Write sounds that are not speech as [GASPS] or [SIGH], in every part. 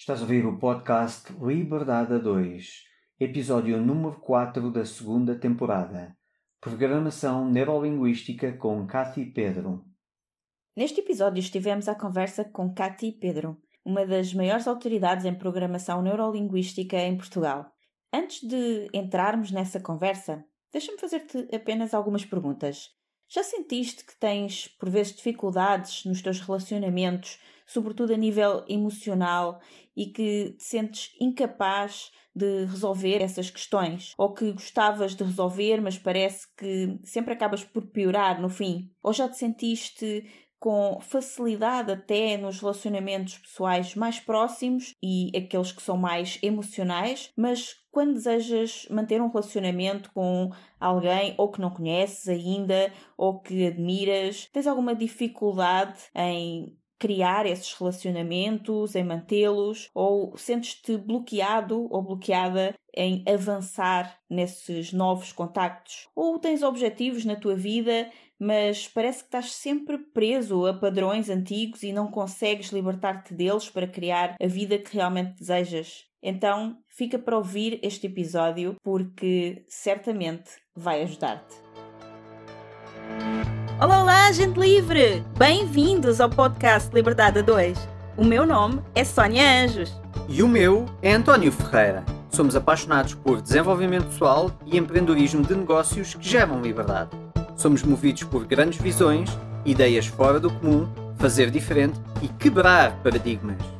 Estás a ouvir o podcast Liberdade a 2, episódio número 4 da segunda temporada. Programação Neurolinguística com Cathy Pedro. Neste episódio estivemos à conversa com Cathy Pedro, uma das maiores autoridades em programação neurolinguística em Portugal. Antes de entrarmos nessa conversa, deixa-me fazer-te apenas algumas perguntas. Já sentiste que tens, por vezes, dificuldades nos teus relacionamentos, sobretudo a nível emocional, e que te sentes incapaz de resolver essas questões? Ou que gostavas de resolver, mas parece que sempre acabas por piorar no fim? Ou já te sentiste com facilidade até nos relacionamentos pessoais mais próximos e aqueles que são mais emocionais, mas quando desejas manter um relacionamento com alguém ou que não conheces ainda ou que admiras, tens alguma dificuldade em criar esses relacionamentos, em mantê-los, ou sentes-te bloqueado ou bloqueada em avançar nesses novos contactos? Ou tens objetivos na tua vida mas parece que estás sempre preso a padrões antigos e não consegues libertar-te deles para criar a vida que realmente desejas. Então, fica para ouvir este episódio porque certamente vai ajudar-te. Olá, olá, gente livre! Bem-vindos ao podcast Liberdade a 2. O meu nome é Sónia Anjos. E o meu é António Ferreira. Somos apaixonados por desenvolvimento pessoal e empreendedorismo de negócios que geram liberdade. Somos movidos por grandes visões, ideias fora do comum, fazer diferente e quebrar paradigmas.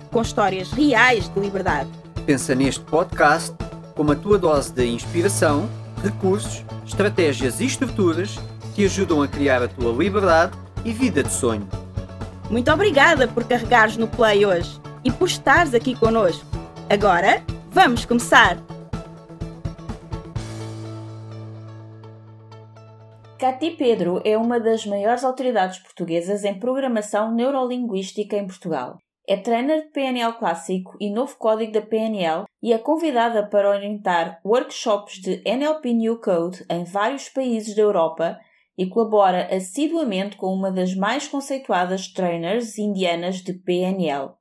com histórias reais de liberdade. Pensa neste podcast como a tua dose de inspiração, recursos, estratégias e estruturas que ajudam a criar a tua liberdade e vida de sonho. Muito obrigada por carregares no play hoje e por estares aqui conosco. Agora, vamos começar! Cati Pedro é uma das maiores autoridades portuguesas em programação neurolinguística em Portugal. É trainer de PNL clássico e novo código da PNL e é convidada para orientar workshops de NLP New Code em vários países da Europa e colabora assiduamente com uma das mais conceituadas trainers indianas de PNL.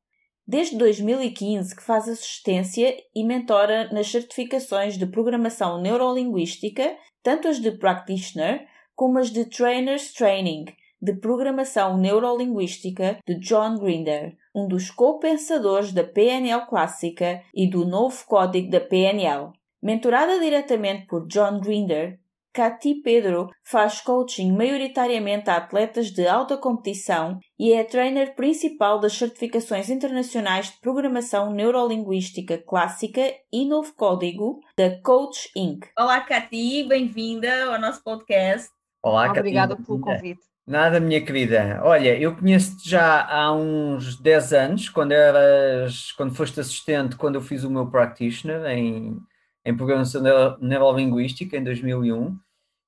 Desde 2015 que faz assistência e mentora nas certificações de programação neurolinguística, tanto as de practitioner como as de Trainers Training, de Programação Neurolinguística, de John Grinder, um dos co-pensadores da PNL clássica e do novo código da PNL. Mentorada diretamente por John Grinder, Cathy Pedro faz coaching maioritariamente a atletas de alta competição e é a trainer principal das certificações internacionais de programação neurolinguística clássica e novo código da Coach Inc. Olá, Cathy, bem-vinda ao nosso podcast. Olá, Obrigada pelo convite. Nada, minha querida. Olha, eu conheço-te já há uns 10 anos, quando eras, quando foste assistente, quando eu fiz o meu practitioner em, em programação neurolinguística em 2001.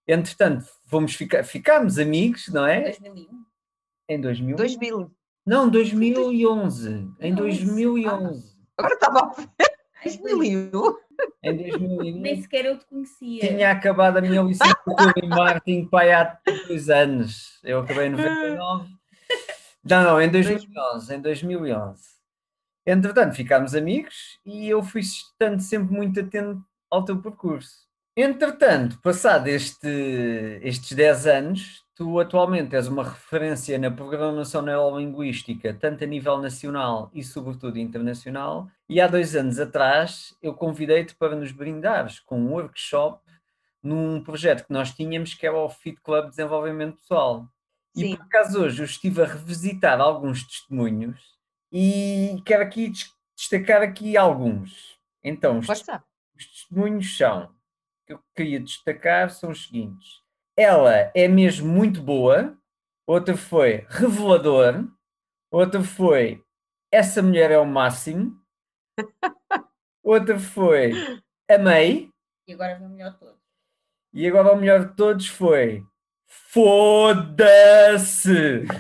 Entretanto, fomos ficar, ficámos amigos, não é? 2001. Em 2000? 2000. Não, 2011. Em 2011. Ah, agora estava a ver. 2001. Em 2001. Nem sequer eu te conhecia. Tinha acabado a minha licenciatura em marketing pai, há dois anos. Eu acabei em 99. Não, não, em 2011. Em 2011. Entretanto, ficámos amigos e eu fui estando sempre muito atento ao teu percurso. Entretanto, passado este, estes 10 anos, tu atualmente és uma referência na programação neurolinguística, tanto a nível nacional e, sobretudo, internacional. E há dois anos atrás, eu convidei-te para nos brindares com um workshop num projeto que nós tínhamos, que era o Fit Club Desenvolvimento Pessoal. Sim. E por acaso hoje eu estive a revisitar alguns testemunhos e quero aqui destacar aqui alguns. Então, os, os testemunhos são que eu queria destacar são os seguintes. Ela é mesmo muito boa, outra foi revelador, outra foi essa mulher é o máximo, [LAUGHS] Outra foi amei. E agora o melhor de todos. E agora o melhor de todos foi foda-se. [LAUGHS]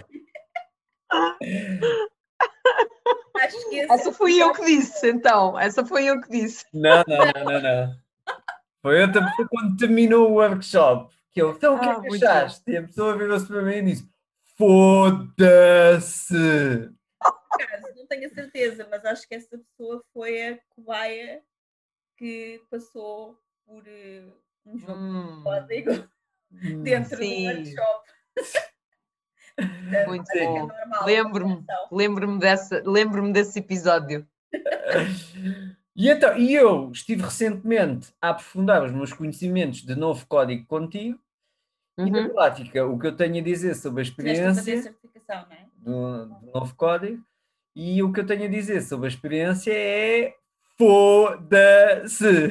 Acho que esse Essa fui eu que disse, então. Essa foi eu que disse. Não, não, não, não, não. Foi outra pessoa quando terminou o workshop. Que eu, então o que é Ah, que muito achaste? E a pessoa virou-se para mim e disse: Foda-se. não tenho a certeza, mas acho que essa pessoa foi a cobaia que passou por eh, um jogo Hum, de código Hum. dentro Sim. do workshop. Muito é bom. Lembro-me. Lembro-me dessa, lembro-me desse episódio. [LAUGHS] E, então, e eu estive recentemente a aprofundar os meus conhecimentos de novo código contigo. E na Uhum. prática, o que eu tenho a dizer sobre a Tiveste a fazer a experiência certificação, não é? do, do novo código e o que eu tenho a dizer sobre a experiência é foda-se.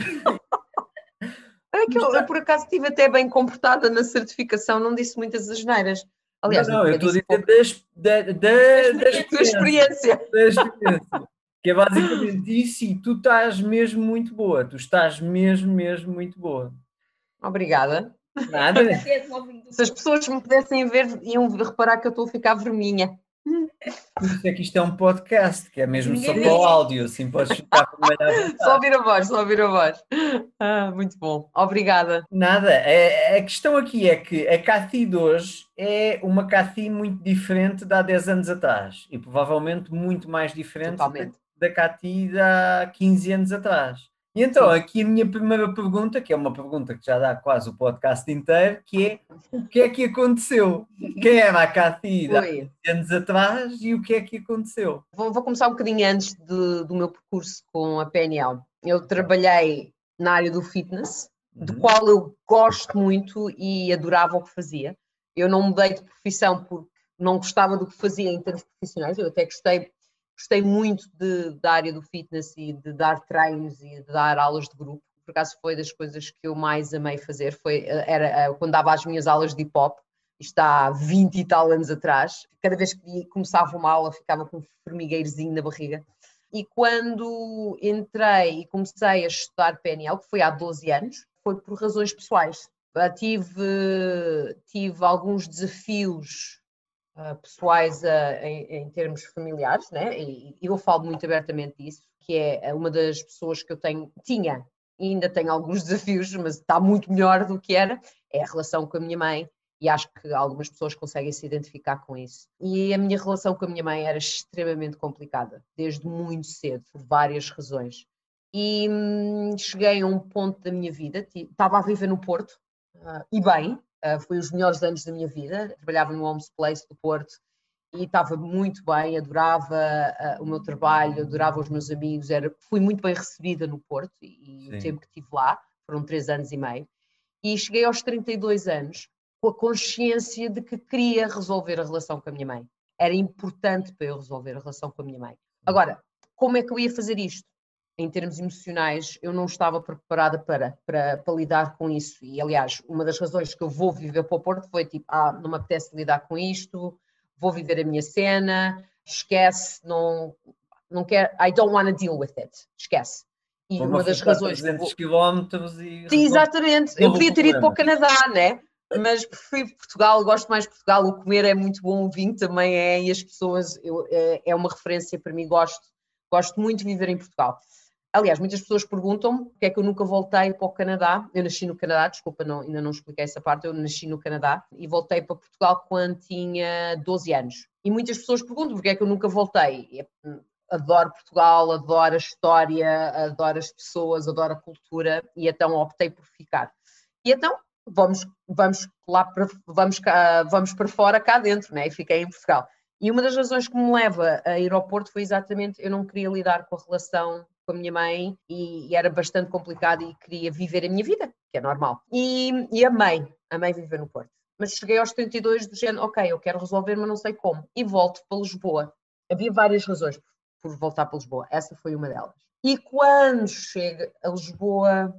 É que eu, eu, por acaso estive até bem comportada na certificação, não disse muitas asneiras. Aliás, não, não, eu estou a dizer da, experiência. da experiência. Que é basicamente isso e tu estás mesmo muito boa. Tu estás mesmo, mesmo muito boa. Obrigada. Nada, [LAUGHS] Se as pessoas me pudessem ver, iam reparar que eu estou a ficar vermelha. Por isso é que isto é um podcast, que é mesmo só Ninguém para o áudio, assim podes ficar vontade. Só ouvir a voz, só ouvir a voz. Ah, muito bom. Obrigada. Nada, é- a questão aqui é que a Cathy de hoje é uma Cathy muito diferente de há 10 anos atrás e provavelmente muito mais diferente Totalmente. Da de há 15 anos atrás. E então, aqui a minha primeira pergunta, que é uma pergunta que já dá quase o podcast inteiro, que é o que é que aconteceu? Quem era a de há Foi. 15 anos atrás e o que é que aconteceu? Vou, vou começar um bocadinho antes de- do meu percurso com a PNL. Eu trabalhei na área do fitness, do Uhum. qual eu gosto muito e adorava o que fazia. Eu não mudei de profissão porque não gostava do que fazia em termos profissionais, eu até gostei, gostei muito de- da área do fitness e de dar treinos e de dar aulas de grupo. Por acaso foi das coisas que eu mais amei fazer, foi, era eh, quando dava as minhas aulas de hip hop, isto há 20 e tal anos atrás, cada vez que começava uma aula ficava com um formigueirozinho na barriga. E quando entrei e comecei a estudar PNL, que foi há 12 anos, foi por razões pessoais. Ah, Tive, tive alguns desafios ah, pessoais ah, em, em termos familiares, né? e eu falo muito abertamente disso, que é uma das pessoas que eu tenho, tinha e ainda tenho alguns [LAUGHS] desafios, mas está muito melhor do que era, é a relação com a minha mãe, e acho que algumas pessoas conseguem se identificar com isso. E a minha relação com a minha mãe era extremamente complicada, desde muito cedo, por várias razões. E hum, cheguei a um ponto da minha vida, estava a viver no Porto, ah, e bem, ah, foi os melhores anos da minha vida, trabalhava no Homes Place do Porto, e estava muito bem, adorava ah, o meu trabalho, adorava os meus amigos, era, fui muito bem recebida no Porto, e, o tempo que estive lá, foram três anos e meio, e cheguei aos 32 anos, com a consciência de que queria resolver a relação com a minha mãe. Era importante para eu resolver a relação com a minha mãe. Agora, como é que eu ia fazer isto? Em termos emocionais, eu não estava preparada para, para, para lidar com isso. E, aliás, uma das razões que eu vou viver para o Porto foi tipo: ah, não me apetece lidar com isto, vou viver a minha cena, esquece, não, não quero, I don't want to deal with it, esquece. E Vou-me uma das razões que eu 300 vou- quilómetros e Sim, exatamente. Eu podia ter ido para o. Canadá, né? Mas prefiro Portugal, gosto mais de Portugal. O comer é muito bom, o vinho também é, e as pessoas eu- é, é uma referência para mim. Gosto, gosto muito de viver em Portugal. Aliás, muitas pessoas perguntam porque é que eu nunca voltei para o Canadá. Eu nasci no Canadá, desculpa, não- ainda não expliquei essa parte. Eu nasci no Canadá e voltei para Portugal quando tinha 12 anos. E muitas pessoas perguntam porque é que eu nunca voltei. Hum, Adoro Portugal, adoro a história, adoro as pessoas, adoro a cultura e então optei por ficar. E então vamos, vamos lá para, vamos, vamos para fora cá dentro, né? E fiquei em Portugal. E uma das razões que me leva a ir ao Porto foi exatamente eu não queria lidar com a relação com a minha mãe e, e era bastante complicado e queria viver a minha vida, que é normal. E, e amei, amei viver no Porto. Mas cheguei aos 32 do género, ok, eu quero resolver, mas não sei como. E volto para Lisboa. Havia várias razões por, voltar para Lisboa. Essa foi uma delas. E quando chego a Lisboa,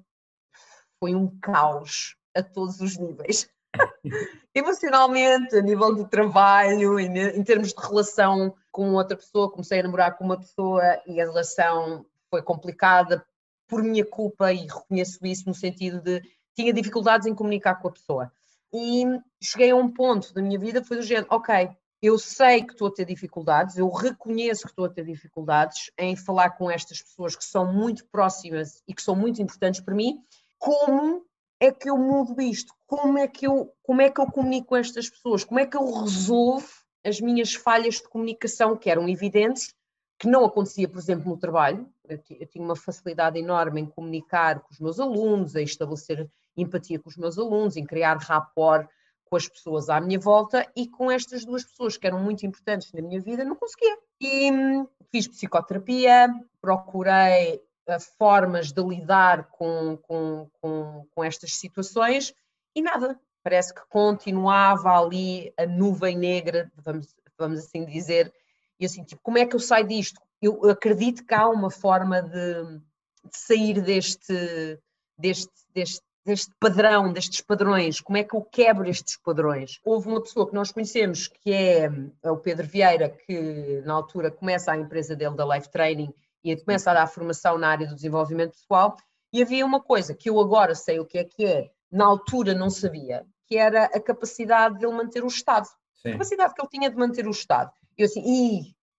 foi um caos a todos os níveis. [LAUGHS] Emocionalmente, a nível de trabalho, em, em termos de relação com outra pessoa, comecei a namorar com uma pessoa e a relação foi complicada por minha culpa e reconheço isso no sentido de tinha dificuldades em comunicar com a pessoa. E cheguei a um ponto da minha vida foi do género, ok, eu sei que estou a ter dificuldades, eu reconheço que estou a ter dificuldades em falar com estas pessoas que são muito próximas e que são muito importantes para mim. Como é que eu mudo isto? Como é que eu, como é que eu comunico com estas pessoas? Como é que eu resolvo as minhas falhas de comunicação que eram evidentes, que não acontecia, por exemplo, no trabalho? Eu, tinha uma facilidade enorme em comunicar com os meus alunos, em estabelecer empatia com os meus alunos, em criar rapport com as pessoas à minha volta e com estas duas pessoas que eram muito importantes na minha vida, não conseguia. E hum, fiz psicoterapia, procurei uh, formas de lidar com, com, com, com estas situações e nada. Parece que continuava ali a nuvem negra, vamos, vamos assim dizer, e assim, tipo, como é que eu saio disto? Eu acredito que há uma forma de, de sair deste, deste, deste, deste padrão, destes padrões, como é que eu quebro estes padrões? Houve uma pessoa que nós conhecemos, que é, é o Pedro Vieira, que na altura começa a empresa dele da Life Training e começa a dar formação na área do desenvolvimento pessoal, e havia uma coisa que eu agora sei o que é que é, na altura não sabia, que era a capacidade de ele manter o Estado. Sim. A capacidade que ele tinha de manter o Estado. Eu assim,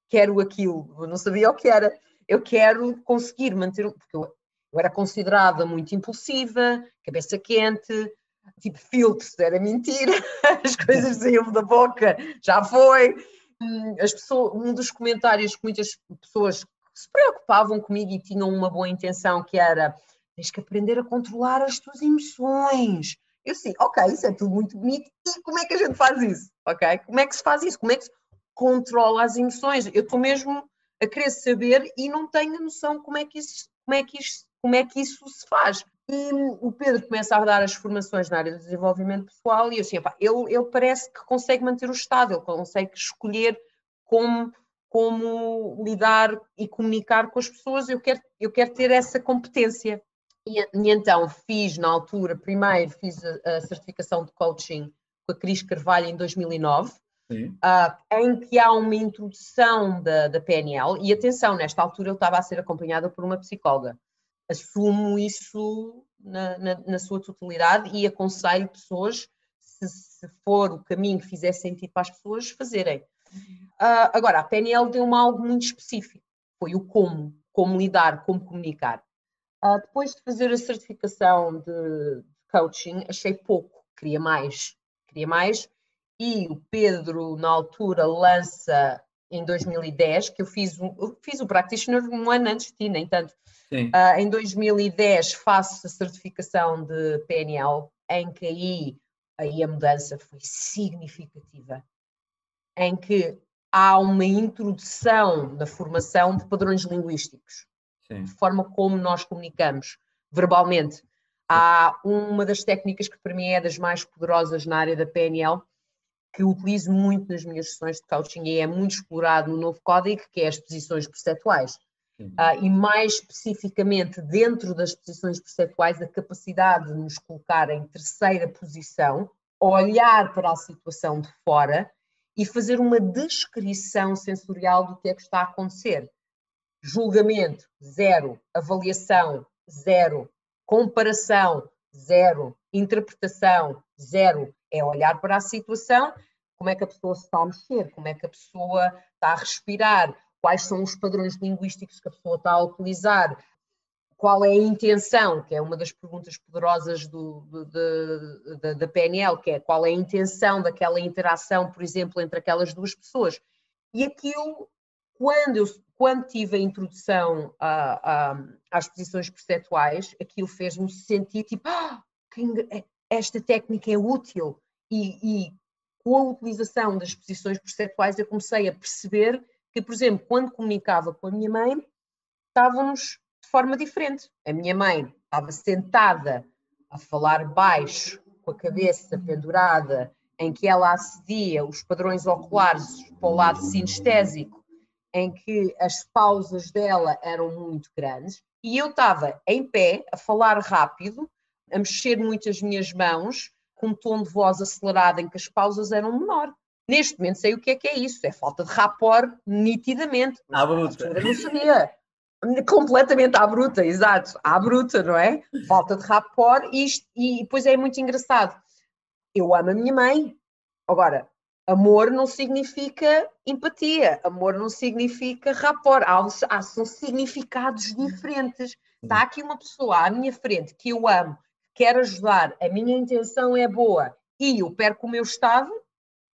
quero aquilo, eu não sabia o que era. Eu quero conseguir manter, porque eu eu era considerada muito impulsiva, cabeça quente, tipo filtros, era mentira, [LAUGHS] as coisas saíam da boca, já foi. Hum, as pessoas, um dos comentários que muitas pessoas se preocupavam comigo e tinham uma boa intenção, que era tens que aprender a controlar as tuas emoções. Eu assim, ok, isso é tudo muito bonito, e como é que a gente faz isso? Ok? Como é que se faz isso? Como é que se controla as emoções? Eu estou mesmo a querer saber e não tenho noção como é que isso, como é que isto como é que isso se faz. E o Pedro começa a dar as formações na área do desenvolvimento pessoal e eu assim, opa, ele, ele parece que consegue manter o Estado, ele consegue escolher como, como lidar e comunicar com as pessoas, eu quero, eu quero ter essa competência. E, e então fiz na altura, primeiro fiz a, a, certificação de coaching com a Cris Carvalho em 2009, uh, em que há uma introdução da, da PNL, e atenção, nesta altura ele estava a ser acompanhada por uma psicóloga assumo isso na, na, na, sua totalidade e aconselho pessoas, se, se, for o caminho que fizer sentido para as pessoas, fazerem. Uh, agora, a PNL deu-me algo muito específico, foi o como, como lidar, como comunicar. Uh, depois de fazer a certificação de, de coaching, achei pouco, queria mais, queria mais, e o Pedro, na altura, lança em 2010, que eu fiz, eu fiz o practitioner um ano antes de ti, nem tanto, Uh, em 2010 faço a certificação de PNL, em que aí, aí a mudança foi significativa, em que há uma introdução na formação de padrões linguísticos, Sim. de forma como nós comunicamos verbalmente. Há uma das técnicas que para mim é das mais poderosas na área da PNL, que utilizo muito nas minhas sessões de coaching e é muito explorado no novo código, que é as posições perceptuais. Uh, e mais especificamente dentro das posições perceptuais, a capacidade de nos colocar em terceira posição, olhar para a situação de fora e fazer uma descrição sensorial do que é que está a acontecer. Julgamento, zero. Avaliação, zero. Comparação, zero. Interpretação, zero. É olhar para a situação, como é que a pessoa se está a mexer, como é que a pessoa está a respirar, quais são os padrões linguísticos que a pessoa está a utilizar, qual é a intenção, que é uma das perguntas poderosas do, do, de, da PNL, que é qual é a intenção daquela interação, por exemplo, entre aquelas duas pessoas. E aquilo, quando, eu, quando tive a introdução a, a, às posições perceptuais, aquilo fez-me sentir tipo, ah, esta técnica é útil. E, e com a utilização das posições perceptuais eu comecei a perceber que, por exemplo, quando comunicava com a minha mãe, estávamos de forma diferente. A minha mãe estava sentada a falar baixo, com a cabeça pendurada, em que ela acedia os padrões oculares para o lado sinestésico, em que as pausas dela eram muito grandes, e eu estava em pé, a falar rápido, a mexer muito as minhas mãos, com um tom de voz acelerado, em que as pausas eram menor. Neste momento sei o que é que é isso, é falta de rapport nitidamente. Ah, bruta. Eu não sabia. Completamente à bruta, exato, à bruta, não é? Falta de rapport e, isto, e depois é muito engraçado. Eu amo a minha mãe. Agora, amor não significa empatia, amor não significa rapport. Há, há, são significados diferentes. Está aqui uma pessoa à minha frente que eu amo, quer ajudar, a minha intenção é boa e eu perco o meu estado,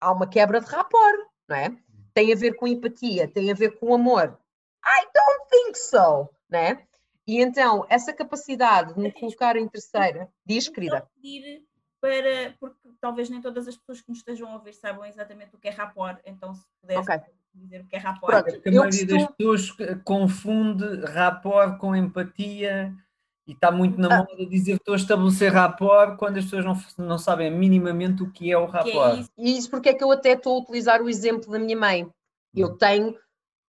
há uma quebra de rapport, não é? Tem a ver com empatia, tem a ver com amor. I don't think so, né? E então, essa capacidade de me colocar em terceira, diz, querida. pedir para, porque talvez nem todas as pessoas que nos estejam a ouvir saibam exatamente o que é rapport, então se puder okay. dizer o que é rapport. Pronto, a maioria das pessoas confunde rapport com empatia e está muito na ah. moda dizer que estou a estabelecer rapport quando as pessoas não, não sabem minimamente o que é o rapport. É isso? E isso porque é que eu até estou a utilizar o exemplo da minha mãe. Eu hum. tenho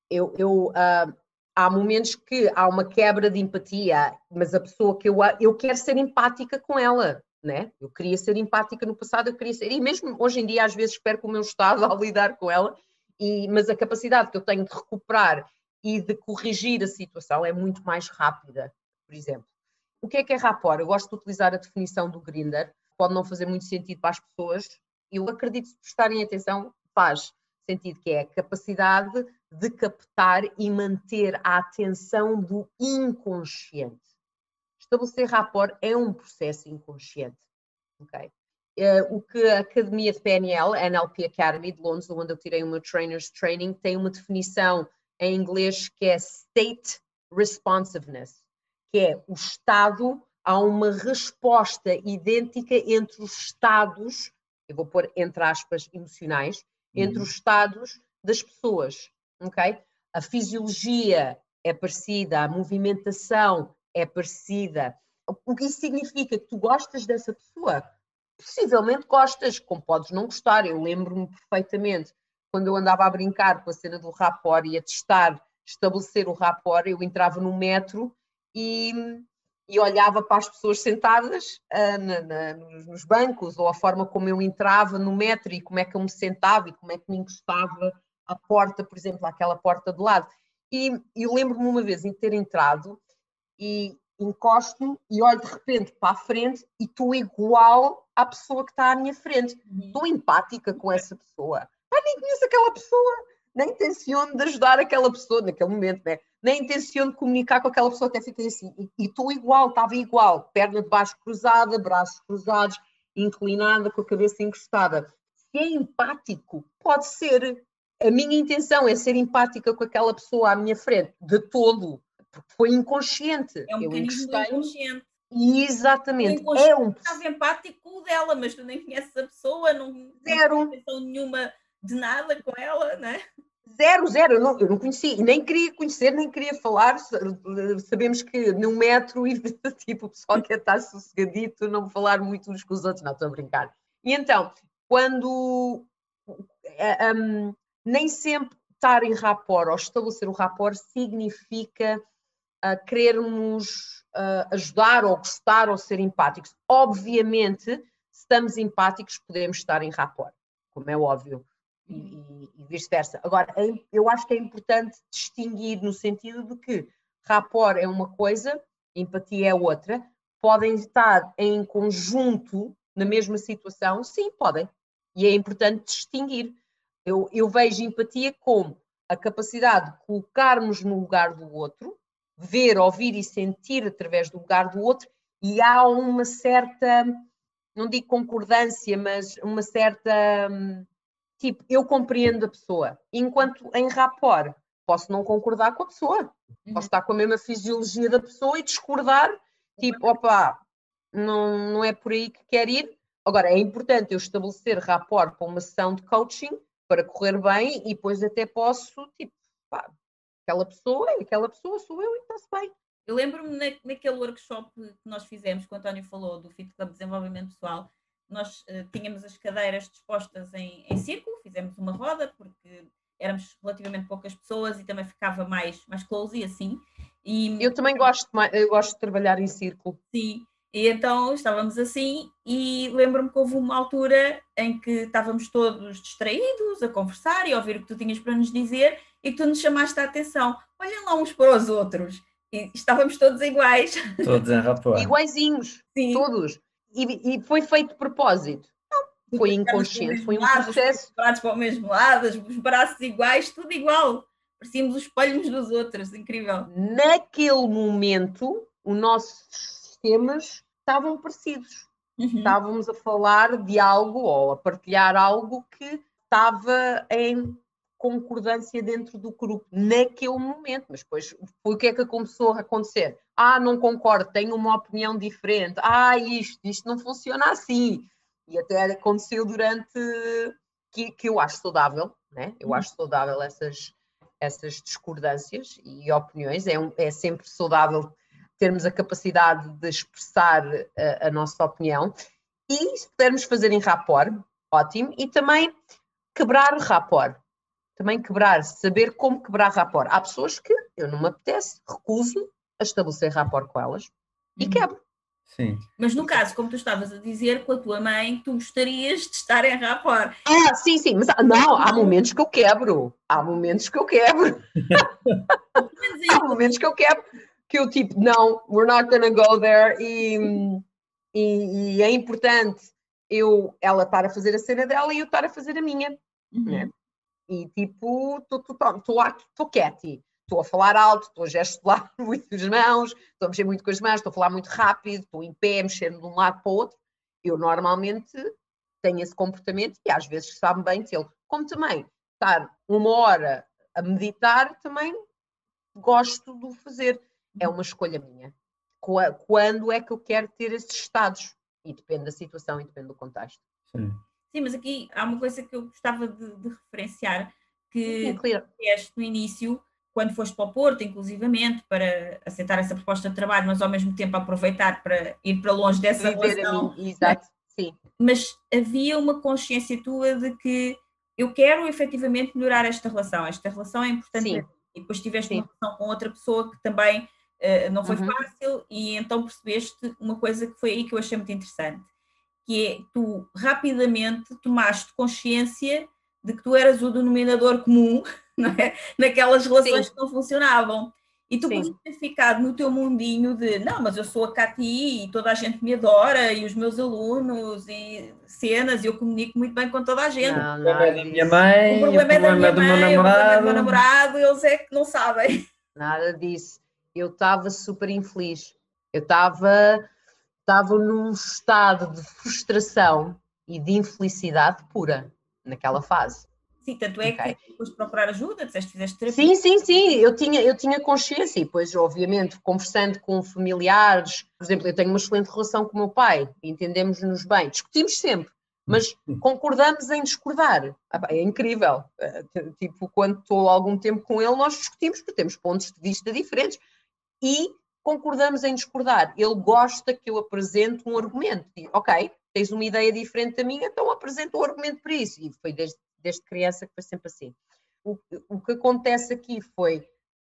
eu, eu uh, há momentos que há uma quebra de empatia, mas a pessoa que eu eu quero ser empática com ela, né? Eu queria ser empática no passado, eu queria ser, e mesmo hoje em dia às vezes espero o meu estado [LAUGHS] ao lidar com ela, e, mas a capacidade que eu tenho de recuperar e de corrigir a situação é muito mais rápida, por exemplo. O que é que é rapport? Eu gosto de utilizar a definição do Grinder, pode não fazer muito sentido para as pessoas, eu acredito que se prestarem atenção, faz sentido que é a capacidade de captar e manter a atenção do inconsciente. Estabelecer rapport é um processo inconsciente. Okay? Uh, o que a Academia de PNL, a NLP Academy de Londres, onde eu tirei o meu Trainer's Training, tem uma definição em inglês que é State Responsiveness, que é o estado, há uma resposta idêntica entre os estados, eu vou pôr entre aspas, emocionais, entre uhum. os estados das pessoas, ok? A fisiologia é parecida, a movimentação é parecida. O que isso significa? Que tu gostas dessa pessoa? Possivelmente gostas, como podes não gostar. Eu lembro-me perfeitamente quando eu andava a brincar com a cena do rapport e a testar, estabelecer o rapport, eu entrava no metro e e olhava para as pessoas sentadas uh, na, na, nos bancos, ou a forma como eu entrava no metro e como é que eu me sentava e como é que me encostava à porta, por exemplo, àquela porta de lado. E eu lembro-me uma vez em ter entrado e encosto-me e olho de repente para a frente e estou igual à pessoa que está à minha frente. Uhum. Estou empática com essa pessoa. Ah, nem conheço aquela pessoa, nem intenciono de ajudar aquela pessoa naquele momento, né? Nem intenção de comunicar com aquela pessoa, até fiquei assim, e estou igual, estava igual, perna de baixo cruzada, braços cruzados, inclinada, com a cabeça encostada. Se é empático, pode ser. A minha intenção é ser empática com aquela pessoa à minha frente, de todo, porque foi inconsciente. É um Eu inconsciente. Exatamente. é um. Estava empático dela, mas tu nem conheces a pessoa, não, Zero. não tens nenhuma de nada com ela, né? Zero, zero, eu não, eu não conhecia, e nem queria conhecer, nem queria falar. Sabemos que num metro [LAUGHS] tipo, o pessoal quer estar sossegadito, não falar muito uns com os outros, não estou a brincar. E então, quando um, eh, nem sempre estar em rapport ou estabelecer o rapport significa uh, querermos uh, ajudar ou gostar ou ser empáticos. Obviamente, se estamos empáticos, podemos estar em rapport, como é óbvio e, e vice-versa. Agora, é eu acho que é importante distinguir no sentido de que rapport é uma coisa, empatia é outra, podem estar em conjunto na mesma situação? Sim, podem. E é importante distinguir. Eu, eu vejo empatia como a capacidade de colocarmos no lugar do outro, ver, ouvir e sentir através do lugar do outro, e há uma certa, não digo concordância, mas uma certa hum, Tipo, eu compreendo a pessoa. Enquanto em rapport, posso não concordar com a pessoa. Uhum. Posso estar com a mesma fisiologia da pessoa e discordar. Tipo, opa, não, não é por aí que quer ir. Agora, é importante eu estabelecer rapport para uma sessão de coaching para correr bem e depois até posso, tipo, pá, aquela pessoa, aquela pessoa sou eu e está-se bem. Eu lembro-me na, naquele workshop que nós fizemos, que o António falou, do Fit Club de Desenvolvimento Pessoal, nós uh, tínhamos as cadeiras dispostas em, em círculo, fizemos uma roda, porque éramos relativamente poucas pessoas e também ficava mais, mais close e assim. E, eu também gosto, eu gosto de trabalhar em círculo. Sim, e então estávamos assim e lembro-me que houve uma altura em que estávamos todos distraídos a conversar e a ouvir o que tu tinhas para nos dizer e que tu nos chamaste a atenção. Olhem lá uns para os outros. E estávamos todos iguais. Todos em rapport. Iguaizinhos, Sim. todos. E, e, foi feito de propósito. Não, foi inconsciente, foi um lado, processo. Os para o mesmo lado, os braços iguais, tudo igual. Parecíamos os espelhos dos outros, incrível. Naquele momento, os nossos sistemas estavam parecidos. Uhum. Estávamos a falar de algo ou a partilhar algo que estava em concordância dentro do grupo naquele momento, mas depois foi o que é que começou a acontecer? Ah, não concordo, tenho uma opinião diferente. Ah, isto, isto não funciona assim. E até aconteceu durante que, que eu acho saudável, né? Eu uhum. acho saudável essas essas discordâncias e opiniões. É, um, é sempre saudável termos a capacidade de expressar a, a nossa opinião e se pudermos fazer em rapport, ótimo, e também quebrar o rapport. Também quebrar, saber como quebrar rapport. Há pessoas que eu não me apetece, recuso a estabelecer rapport com elas e uhum. quebro. Sim. Mas no caso, como tu estavas a dizer, com a tua mãe, tu gostarias de estar em rapport. Ah, sim, sim, mas não, há momentos que eu quebro. Há momentos que eu quebro. há momentos que eu quebro. Que eu tipo, não, we're not gonna go there. E, e, e, é importante eu, ela estar a fazer a cena dela e eu estar a fazer a minha. Uhum. Né? E tipo, estou quieta estou a falar alto, estou a gestuar [LAUGHS] muito as mãos, estou a mexer muito com as mãos, estou a falar muito rápido, estou em pé, mexendo de um lado para o outro. Eu normalmente tenho esse comportamento e às vezes sabe bem ele. Como também estar uma hora a meditar, também gosto de o fazer. É uma escolha minha. Quando é que eu quero ter esses estados? E depende da situação e depende do contexto. Sim. Sim, mas aqui há uma coisa que eu gostava de, de referenciar que é, no início, quando foste para o Porto, inclusivamente, para aceitar essa proposta de trabalho, mas ao mesmo tempo aproveitar para ir para longe dessa Viver relação. Exato, sim. Mas havia uma consciência tua de que eu quero efetivamente melhorar esta relação, esta relação é importante. Sim. E depois tiveste sim. uma relação com outra pessoa que também uh, não foi uhum. fácil, e então percebeste uma coisa que foi aí que eu achei muito interessante, que é tu rapidamente tomaste consciência de que tu eras o denominador comum [LAUGHS] [LAUGHS] é? naquelas relações Sim. que não funcionavam. E tu podias ter ficado no teu mundinho de não, mas eu sou a Cati e toda a gente me adora, e os meus alunos, e cenas, e eu comunico muito bem com toda a gente. Não, o problema é da minha mãe, o problema, é da minha do mãe, meu namorado. o problema é do meu namorado, eles é que não sabem. [LAUGHS] Nada disso. Eu estava super infeliz. Eu estava estava num estado de frustração e de infelicidade pura naquela fase. Sim, tanto é okay. que depois de procurar ajuda, disseste fizeste terapia. Sim, sim, sim, eu tinha, eu tinha consciência e depois, obviamente, conversando com familiares, por exemplo, eu tenho uma excelente relação com o meu pai, entendemos-nos bem, discutimos sempre, mas concordamos em discordar. Ah, é incrível. Eh, tipo, quando estou algum tempo com ele, nós discutimos porque temos pontos de vista diferentes e concordamos em discordar. Ele gosta que eu apresente um argumento. ok, tens uma ideia diferente da minha, então apresenta um argumento para isso. E foi desde, desde criança que foi sempre assim. O, o que acontece aqui foi,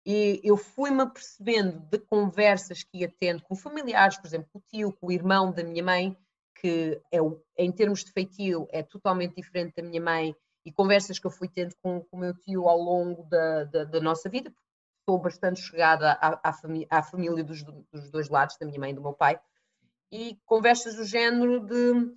e eu fui-me apercebendo de conversas que ia tendo com familiares, por exemplo, com o tio, com o irmão da minha mãe, que é, em termos de feitio é totalmente diferente da minha mãe, e conversas que eu fui tendo com, o meu tio ao longo da, da, da nossa vida, porque estou bastante chegada à, à, à família dos, dos, dois lados, da minha mãe e do meu pai, e conversas do género de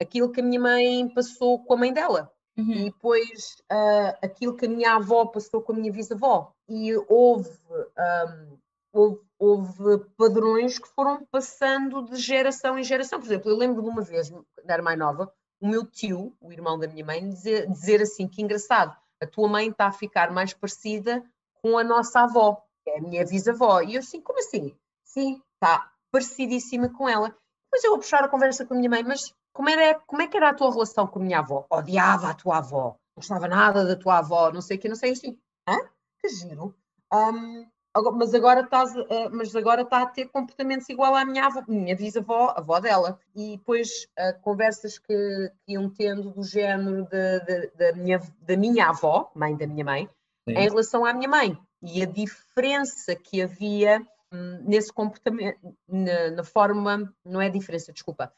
aquilo que a minha mãe passou com a mãe dela. Uhum. E depois uh, aquilo que a minha avó passou com a minha bisavó. E houve, um, houve, houve, padrões que foram passando de geração em geração. Por exemplo, eu lembro de uma vez, quando era mais nova, o meu tio, o irmão da minha mãe, dizer, dizer assim: que engraçado, a tua mãe está a ficar mais parecida com a nossa avó, que é a minha bisavó. E eu assim, como assim? Sim, está parecidíssima com ela. Depois eu vou puxar a conversa com a minha mãe, mas como, era, como é que era a tua relação com a minha avó? Odiava a tua avó, não gostava nada da tua avó, não sei o que, não sei assim. Hã? Que giro. Um, mas agora estás, uh, mas agora está a ter comportamentos igual à minha avó, minha bisavó, a avó dela. E depois uh, conversas que, que iam tendo do género de, minha, da minha avó, mãe da minha mãe, Sim. em relação à minha mãe. E a diferença que havia hum, nesse comportamento, na, na, forma, não é diferença, desculpa,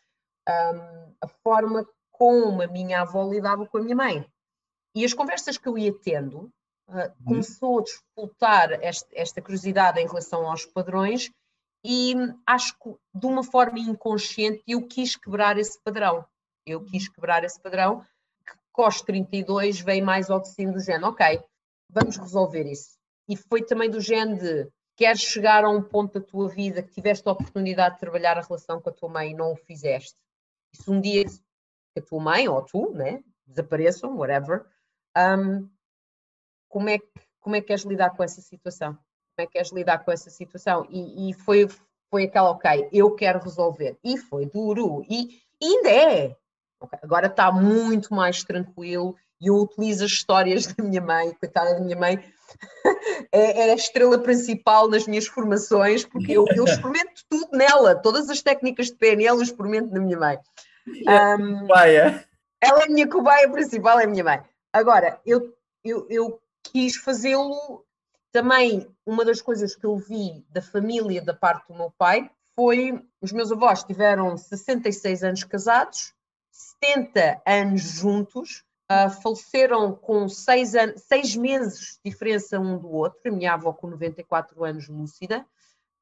hum, a forma como a minha avó lidava com a minha mãe. E as conversas que eu ia tendo uh, começou a disputar esta, esta curiosidade em relação aos padrões e acho que de uma forma inconsciente eu quis quebrar esse padrão. Eu quis quebrar esse padrão, que COS 32 vem mais ao de cima do género, ok, vamos resolver isso. E foi também do género de queres chegar a um ponto da tua vida que tiveste a oportunidade de trabalhar a relação com a tua mãe e não o fizeste. E se um dia a tua mãe ou tu, né, desapareçam, whatever, um, como, é que, como é que queres lidar com essa situação? Como é que queres lidar com essa situação? E, e foi, foi aquela, ok, eu quero resolver. E foi duro, e, ainda é. Okay, agora está muito mais tranquilo e eu utilizo as histórias da minha mãe, coitada da minha mãe, [LAUGHS] é, é, a estrela principal nas minhas formações, porque eu, eu experimento tudo nela, todas as técnicas de PNL eu experimento na minha mãe. Um, ela é a minha cobaia principal, é a minha mãe. Agora, eu, eu, eu quis fazê-lo também. Uma das coisas que eu vi da família da parte do meu pai foi: os meus avós tiveram 66 anos casados, 70 anos juntos, uh, faleceram com seis, anos, seis meses de diferença um do outro. A minha avó, com 94 anos, lúcida.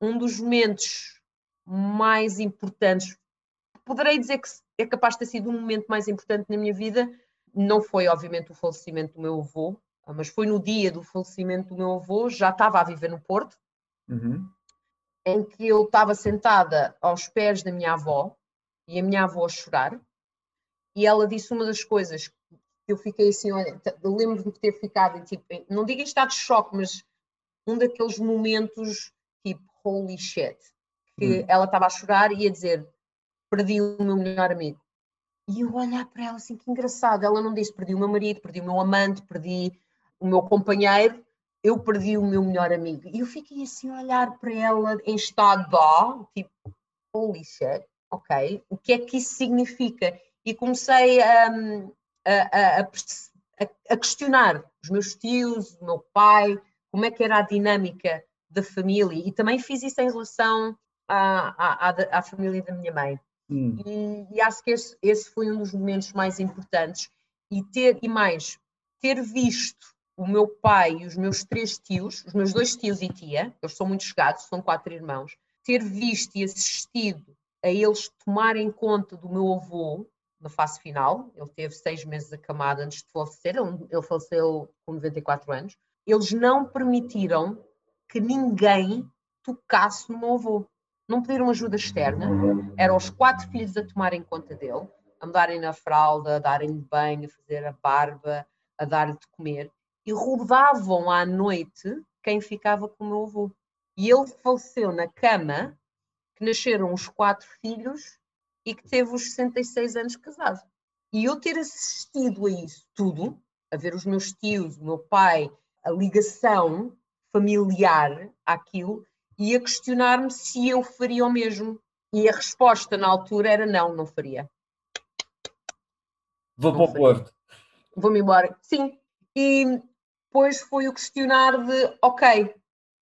Um dos momentos mais importantes, poderei dizer que é capaz de ter sido um momento mais importante na minha vida. Não foi, obviamente, o falecimento do meu avô, mas foi no dia do falecimento do meu avô, já estava a viver no Porto, uhum. em que eu estava sentada aos pés da minha avó e a minha avó a chorar. E ela disse uma das coisas eu fiquei assim, olha, lembro-me de ter ficado, tipo, não digo em estado de choque, mas um daqueles momentos tipo, holy shit, que hum. ela estava a chorar e a dizer, perdi o meu melhor amigo. E eu olhar para ela assim, que engraçado, ela não disse, perdi o meu marido, perdi o meu amante, perdi o meu companheiro, eu perdi o meu melhor amigo. E eu fiquei assim a olhar para ela em estado de tipo, holy shit, ok, o que é que isso significa? E comecei a, hum, a, a, a, questionar os meus tios, o meu pai, como é que era a dinâmica da família e também fiz isso em relação à, à, à família da minha mãe. Hum. E, e, acho que esse, esse foi um dos momentos mais importantes e ter e mais ter visto o meu pai e os meus três tios, os meus dois tios e tia, eles são muito chegados, são quatro irmãos, ter visto e assistido a eles tomarem conta do meu avô na fase final. Ele teve seis meses acamado antes de falecer, ele, ele faleceu com 94 anos. Eles não permitiram que ninguém tocasse no meu avô. Não pediram ajuda externa, eram os quatro filhos a tomarem conta dele, a mudarem na fralda, a darem-lhe banho, a fazer a barba, a dar-lhe de comer, e rodavam à noite quem ficava com o meu avô. E ele faleceu na cama, que nasceram os quatro filhos, e que teve os 66 anos casado. E eu ter assistido a isso tudo, a ver os meus tios, o meu pai, a ligação familiar àquilo, e a questionar-me se eu faria o mesmo. E a resposta na altura era não, não faria. Vou para o Porto. Vou-me embora. Sim. E depois foi o questionar de, ok,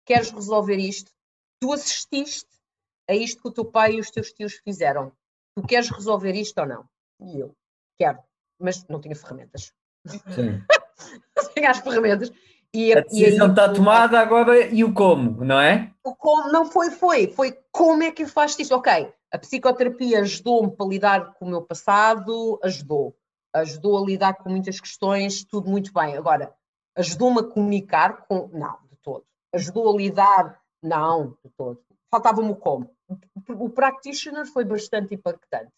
queres resolver isto? Tu assististe a isto que o teu pai e os teus tios fizeram tu queres resolver isto ou não? E eu, quero, mas não tinha ferramentas. Sim. [LAUGHS] não tinha as ferramentas. E, a decisão aí, está tomada agora e o como, não é? O como não foi, foi, foi como é que eu faço isto? Ok, a psicoterapia ajudou-me para lidar com o meu passado, ajudou. Ajudou a lidar com muitas questões, tudo muito bem. Agora, ajudou-me a comunicar com. Não, de todo. Ajudou a lidar? Não, de todo. Faltava-me o como o practitioner foi bastante impactante,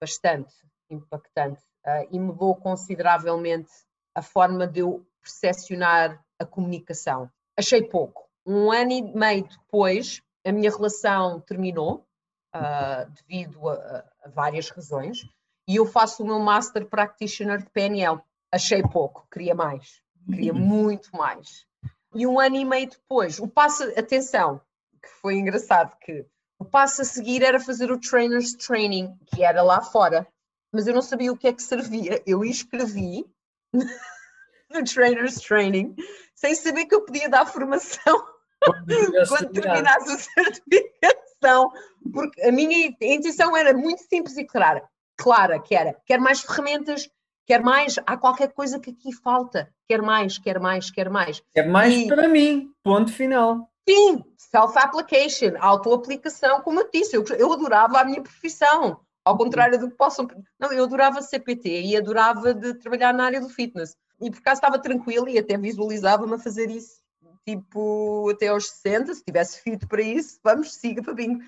bastante impactante uh, e mudou consideravelmente a forma de eu percepcionar a comunicação. Achei pouco. Um ano e meio depois, a minha relação terminou uh, devido a, a, várias razões e eu faço o meu Master Practitioner de PNL. Achei pouco, queria mais, queria uhum. muito mais. E um ano e meio depois, o passo, atenção, que foi engraçado que o passo a seguir era fazer o Trainers Training, que era lá fora. Mas eu não sabia o que é que servia. Eu inscrevi [LAUGHS] no Trainers Training sem saber que eu podia dar formação quando [LAUGHS] terminasse a certificação. Porque a minha intenção era muito simples e clara. Clara, que era, quero mais ferramentas, quer mais, há qualquer coisa que aqui falta, quer mais, quer mais, quer mais. Quer mais e... para mim, ponto final. Sim, self-application, auto-aplicação, como eu disse, eu, eu adorava a minha profissão, ao contrário do que possam. Não, eu adorava CPT e adorava de trabalhar na área do fitness. E por acaso estava tranquila e até visualizava-me a fazer isso, tipo, até aos 60, se tivesse fit para isso, vamos, siga para bingo.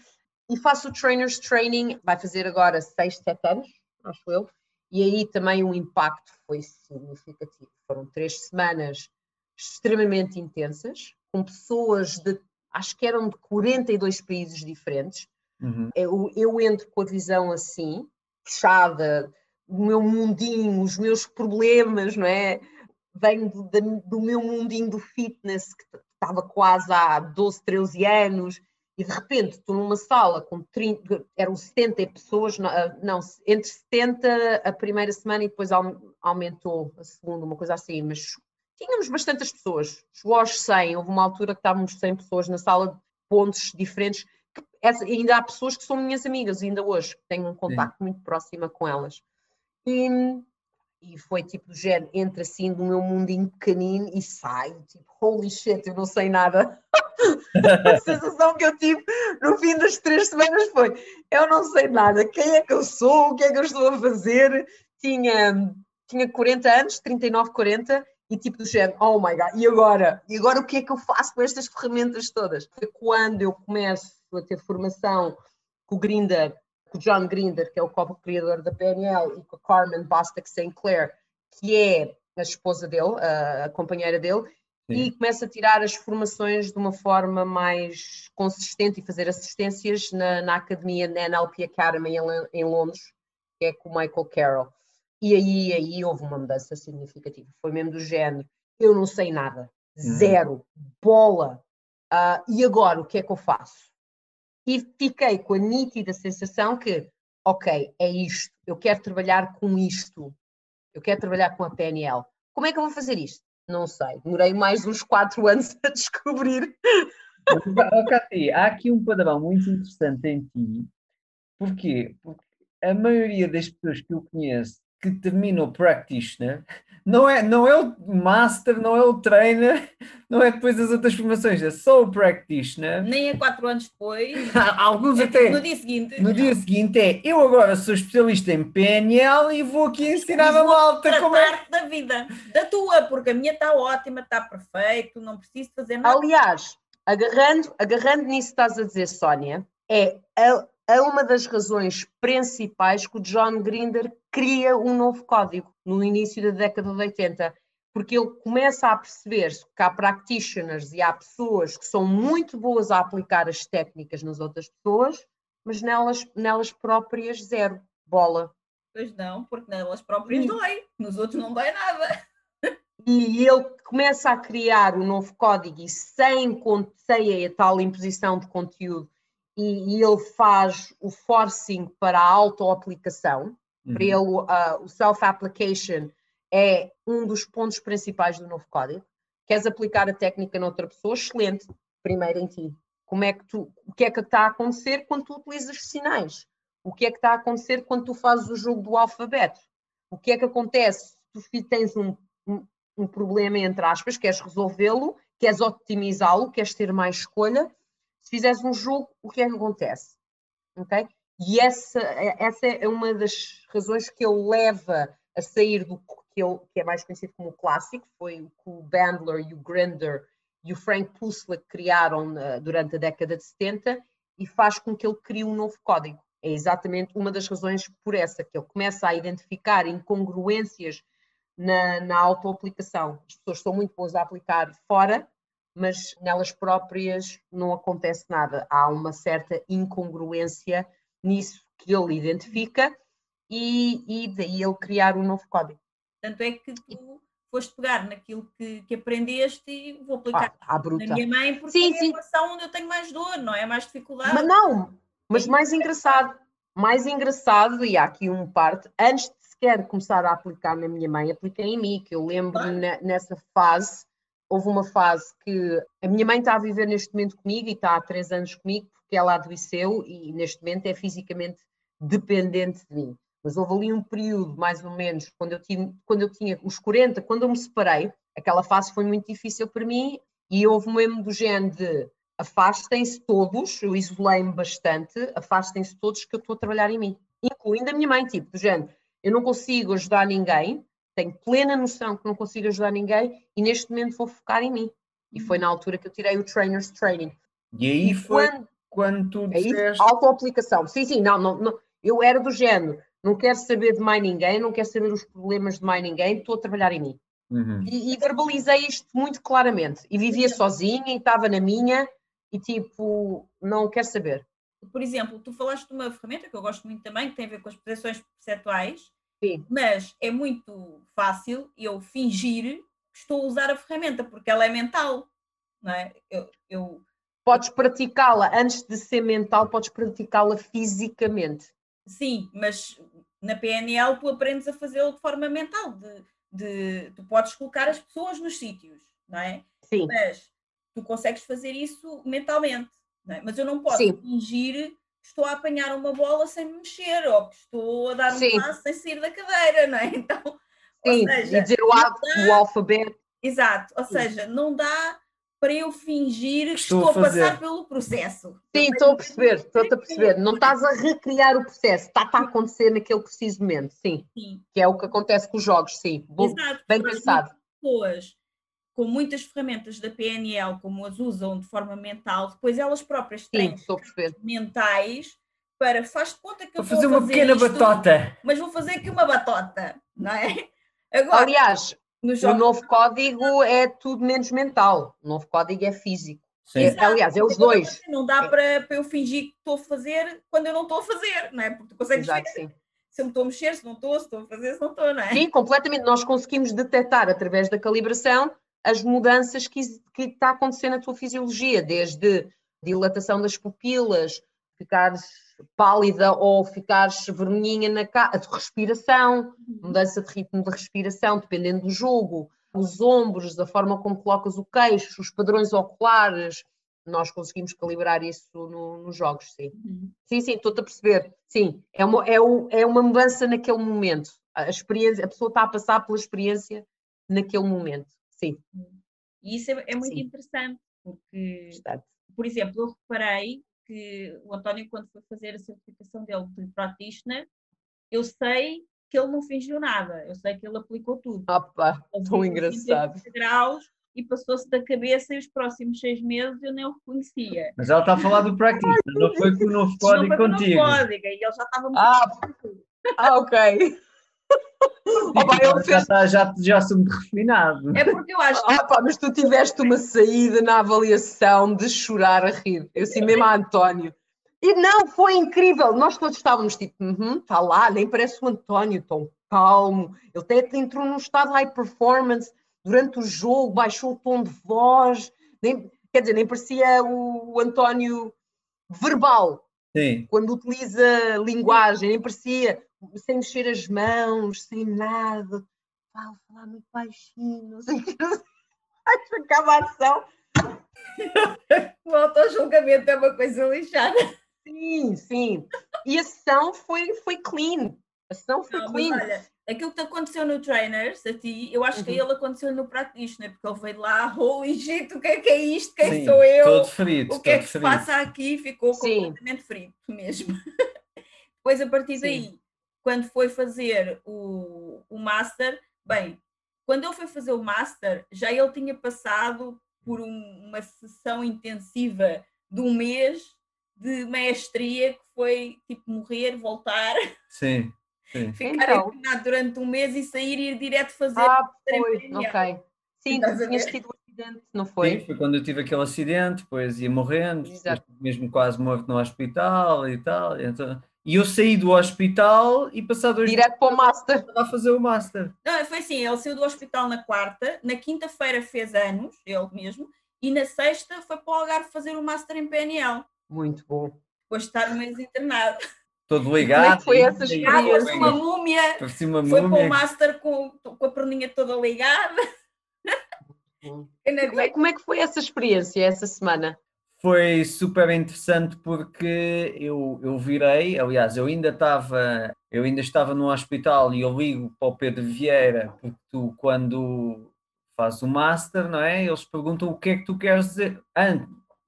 E faço o Trainers Training, vai fazer agora 6, 7 anos, acho eu, e aí também o impacto foi significativo. Foram três semanas extremamente intensas, com pessoas de, acho que eram de 42 países diferentes. Uhum. Eu, eu entro com a visão assim, fechada, o meu mundinho, os meus problemas, não é? Venho do, do meu mundinho do fitness, que estava quase há 12, 13 anos, e de repente estou numa sala com 30, eram 70 pessoas, ah, não, entre 70 a primeira semana e depois aumentou a segunda, uma coisa assim, mas tínhamos bastantes pessoas, chegou aos 100, houve uma altura que estávamos 100 pessoas na sala de pontos diferentes, ainda há pessoas que são minhas amigas, ainda hoje, tenho um contacto Sim. muito próximo com elas. E, e foi tipo do género, entra assim do meu mundinho pequenino e sai, tipo, holy shit, eu não sei nada. [LAUGHS] a sensação que eu tive no fim das três semanas foi: eu não sei nada, quem é que eu sou, o que é que eu estou a fazer. Tinha, tinha 40 anos, 39, 40, e tipo do género, oh my god, e agora? E agora o que é que eu faço com estas ferramentas todas? Foi quando eu começo a ter formação com o Grinder, com o John Grinder, que é o co-criador da PNL, e com a Carmen Bostic St. Clair, que é a esposa dele, a companheira dele, Sim. e começa a tirar as formações de uma forma mais consistente e fazer assistências na, na academia, na NLP Academy em, em Londres, que é com o Michael Carroll. E aí, aí houve uma mudança significativa. Foi mesmo do género: eu não sei nada, uhum. zero, bola. Uh, e agora o que é que eu faço? E fiquei com a nítida sensação que, ok, é isto, eu quero trabalhar com isto, eu quero trabalhar com a PNL. Como é que eu vou fazer isto? Não sei, demorei mais uns quatro [LAUGHS] anos a descobrir. Oh, Cati, há aqui um padrão muito interessante em ti. Porquê? Porque a maioria das pessoas que eu conheço que termina o practitioner não é, não é o master, não é o trainer, não é depois das outras formações, é só o practitioner. Nem é quatro anos depois. [LAUGHS] Alguns é até. No dia seguinte. No dia seguinte é eu agora sou especialista em PNL e vou aqui ensinar a malta como é. da vida, da tua, porque a minha está ótima, está perfeito, não preciso fazer nada. Aliás, agarrando, agarrando nisso que estás a dizer, Sónia, é a, é uma das razões principais que o John Grinder cria um novo código no início da década de 80, porque ele começa a perceber-se que há practitioners e há pessoas que são muito boas a aplicar as técnicas nas outras pessoas, mas nelas, nelas próprias zero bola. Pois não, porque nelas próprias e... dói, nos outros não dói nada. E ele começa a criar um novo código e sem, sem a tal imposição de conteúdo e, e ele faz o forcing para a auto-aplicação. Uhum. Para ele, uh, o self-application é um dos pontos principais do novo código. Queres aplicar a técnica noutra pessoa? Excelente. Primeiro em ti. Como é que tu, o que é que está a acontecer quando tu utilizas sinais? O que é que está a acontecer quando tu fazes o jogo do alfabeto? O que é que acontece se tu tens um, um, um problema, entre aspas, queres resolvê-lo, queres otimizá-lo, queres ter mais escolha, se fizeres um jogo, o que é que acontece? Ok? E essa, essa é uma das razões que ele leva a sair do que, ele, que é mais conhecido como clássico, foi o que o Bandler e o Grinder e o Frank Pusla criaram uh, durante a década de 70 e faz com que ele crie um novo código. É exatamente uma das razões por essa, que ele começa a identificar incongruências na, na auto-aplicação. As pessoas são muito boas a aplicar fora, mas nelas próprias não acontece nada. Há uma certa incongruência nisso que ele identifica e, e daí ele criar um novo código. Tanto é que tu foste pegar naquilo que, que aprendeste e vou aplicar ah, na minha mãe porque sim, é a situação onde eu tenho mais dor, não é? Mais dificuldade. Mas não, mas é mais engraçado, mais engraçado, e há aqui um parte, antes de sequer começar a aplicar na minha mãe, apliquei em mim, que eu lembro claro. nessa fase houve uma fase que a minha mãe está a viver neste momento comigo e está há três anos comigo porque ela adoeceu e neste momento é fisicamente dependente de mim. mas houve ali um período, mais ou menos, quando eu, tinha, quando eu tinha os 40, quando eu me separei, aquela fase foi muito difícil para mim e houve mesmo do género de afastem-se todos, eu isolei-me bastante, afastem-se todos que eu estou a trabalhar em mim, incluindo a minha mãe, tipo, do género, eu não consigo ajudar ninguém, tenho plena noção que não consigo ajudar ninguém e neste momento vou focar em mim. E foi na altura que eu tirei o Trainer's Training. E aí e foi quando, quando tu disseste... Auto-aplicação. Sim, sim, não, não, não, eu era do género, não quero saber de mais ninguém, não quero saber os problemas de mais ninguém, estou a trabalhar em mim. Uhum. E, e, verbalizei isto muito claramente. E vivia sozinha e estava na minha e tipo, não quero saber. Por exemplo, tu falaste de uma ferramenta que eu gosto muito também, que tem a ver com as percepções percentuais, Sim. mas é muito fácil eu fingir que estou a usar a ferramenta, porque ela é mental, não é? Eu, eu... Podes praticá-la, antes de ser mental, podes praticá-la fisicamente. Sim, mas na PNL tu aprendes a fazê-lo de forma mental, de, de, tu podes colocar as pessoas nos sítios, não é? Sim. Mas tu consegues fazer isso mentalmente, é? mas eu não posso Sim. fingir estou a apanhar uma bola sem me mexer, ou que estou a dar um Sim. passo sem sair da cadeira, não é? [LAUGHS] Então, Sim, seja, e dizer o, dá... o alfabeto. Exato, ou Sim. seja, não dá para eu fingir que estou, estou a, passar pelo processo. Sim, estou a perceber, estou a perceber. Não estás a recriar o processo, está, está a acontecer naquele preciso momento, sim. sim. Que é o que acontece com os jogos, sim. Bom, Exato, bem pensado. Pessoas com muitas ferramentas da PNL, como as usam de forma mental, depois elas próprias têm sim, mentais para faz de conta que vou eu vou fazer uma pequena isto, batota. Mas vou fazer aqui uma batota, não é? [LAUGHS] Agora, Aliás, o novo código é tudo menos mental. O novo código é físico. É, aliás, é os dois. Não dá para, para eu fingir que estou a fazer quando eu não estou a fazer, não é? Porque tu consegues Exato, ver se eu me estou a mexer, se não estou, se estou a fazer, se não estou, não é? Sim, completamente. Nós conseguimos detectar através da calibração as mudanças que, que está acontecendo na tua fisiologia, desde dilatação das pupilas, ficares pálida ou ficares vermelhinha na cara, respiração, uhum. mudança de ritmo de respiração, dependendo do jogo, os ombros, a forma como colocas o queixo, os padrões oculares, nós conseguimos calibrar isso no, nos jogos, sim. Uhum. Sim, sim, estou-te a perceber. Sim, é uma, é, o, é uma mudança naquele momento. A, experiência, a pessoa está a passar pela experiência naquele momento, sim. E isso é, é muito sim. interessante, porque, por exemplo, eu reparei que o António, quando foi fazer a certificação dele de practitioner, eu sei que ele não fingiu nada, eu sei que ele aplicou tudo. Opa, tão engraçado. graus e passou-se da cabeça e os próximos seis meses eu nem o reconhecia. Mas ela está a falar do practitioner, não foi com o novo código não foi contigo. Com o novo código, e ele já estava muito ah, ah, ok. Opa, eu já, está, já, já sou muito refinado. É porque eu acho que. Opa, mas tu tiveste uma saída na avaliação de chorar a rir. Eu assim mesmo a António. E não, foi incrível. Nós todos estávamos tipo, está uhum, -huh, lá, nem parece o António, tão calmo. Ele até entrou num estado high performance durante o jogo, baixou o tom de voz. Nem, quer dizer, nem parecia o, o António verbal. Sim. Quando utiliza linguagem, nem parecia sem mexer as mãos, sem nada. Falo, falar muito baixinho, não sei o que. Acho que a ação. o auto-julgamento é uma coisa lixada. Sim, sim. E a sessão foi, foi clean. A sessão foi não, clean. Olha, aquilo que aconteceu no Trainers, a ti, eu acho uhum. que ele aconteceu no Practitioner, porque ele veio lá, holy shit, o que é que é isto? Quem sim, sou eu? Todo ferido. O que é que se passa aqui? Ficou sim. completamente ferido mesmo. [LAUGHS] Depois, a partir sim. daí, quando foi fazer o, o Master, bem, quando ele foi fazer o Master, já ele tinha passado por um, uma sessão intensiva de um mês de mestria que foi tipo morrer, voltar. Sim. sim. [LAUGHS] Ficar então, durante um mês e sair e ir direto fazer. Ah, foi, ok. Sim, tu tinhas tido um acidente, não foi? Sim, foi quando eu tive aquele acidente, depois ia morrendo, mesmo quase morto no hospital e tal. Então, e eu saí do hospital e passado dois Direto para o Master. a fazer o Master. Não, foi assim, ele saiu do hospital na quarta, na quinta-feira fez anos, ele mesmo, e na sexta foi para o Algarve fazer o Master em PNL. Muito bom. Depois de estar um mês internado. Todo ligado. Como é que foi essa experiência? uma múmia. Uma foi múmia. para o Master com, com a perninha toda ligada. [LAUGHS] Como é, como é que foi essa experiência, essa semana? Foi super interessante porque eu, eu virei, aliás, eu ainda estava, eu ainda estava no hospital e eu ligo para o Pedro Vieira, porque tu quando fazes o master, não é? Eles perguntam o que é que tu queres dizer.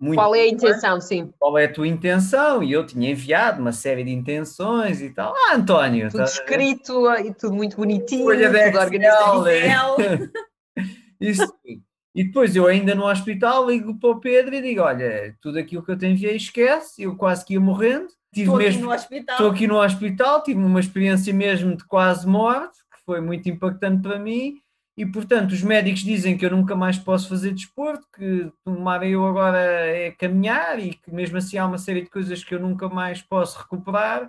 muito qual é a intenção, sim. Qual é a tua intenção? E eu tinha enviado uma série de intenções e tal. Ah, António! Tudo escrito e tudo muito bonitinho, Folha tudo organizado. [LAUGHS] Isso E depois eu ainda no hospital ligo para o Pedro e digo, olha, tudo aquilo que eu te enviei esquece, eu quase que ia morrendo. Tive estou mesmo, aqui no hospital. Estou aqui no hospital, tive uma experiência mesmo de quase morte, que foi muito impactante para mim e portanto os médicos dizem que eu nunca mais posso fazer desporto, que tomar eu agora é caminhar e que mesmo assim há uma série de coisas que eu nunca mais posso recuperar.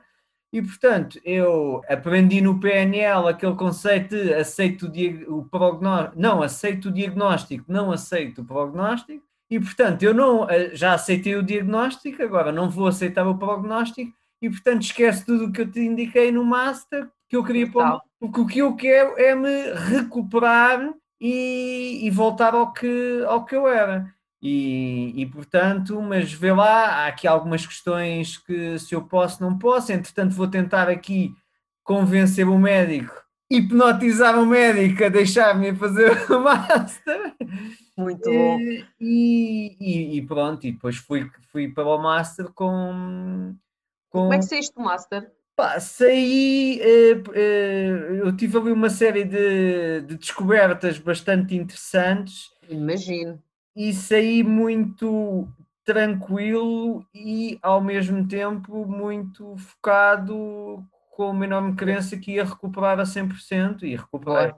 E portanto eu aprendi no PNL aquele conceito de aceito o, o prognóstico, não aceito o diagnóstico, não aceito o prognóstico. E portanto eu não eh, já aceitei o diagnóstico, agora não vou aceitar o prognóstico e portanto esquece tudo o que eu te indiquei no master que eu queria pôr, porque o que eu quero é me recuperar e, e, voltar ao que, ao que eu era. E, e, portanto, mas vê lá, há aqui algumas questões que se eu posso, não posso, entretanto vou tentar aqui convencer o médico, hipnotizar o médico a deixar-me fazer [LAUGHS] o master. Muito bom. E, e, e, pronto, e depois fui, fui para o master com... com... Como é que saíste do master? Pá, saí, eh, eh, eu tive ali uma série de, de descobertas bastante interessantes. Imagino. E saí muito tranquilo e ao mesmo tempo muito focado com uma enorme crença que ia recuperar a 100% e recuperar.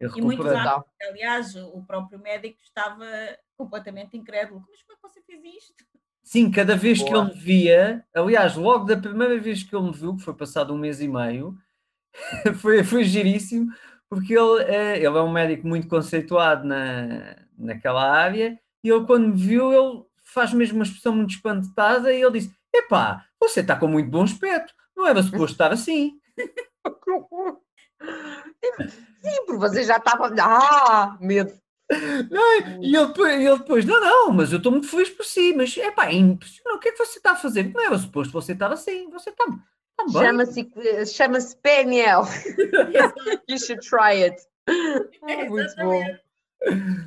E muito rápido. Aliás, o próprio médico estava completamente incrédulo. Mas como é que você fez isto? Sim, cada vez Boa. que ele me via, aliás, logo da primeira vez que ele me viu, que foi passado um mês e meio, [LAUGHS] foi, foi giríssimo, porque ele é, ele é um médico muito conceituado na, naquela área, e ele quando me viu, ele faz mesmo uma expressão muito espantada, e ele disse, epá, você está com muito bom aspecto, não era suposto estar assim. [LAUGHS] Sim, porque você já estava. Ah, medo. Não, e ele, ele depois, não, não, mas eu estou muito feliz por si, mas é pá, é impressionante, o que é que você está a fazer? Não era suposto você estar assim, você está, está. Chama-se chama PNL. [LAUGHS] you should try it. muito bom.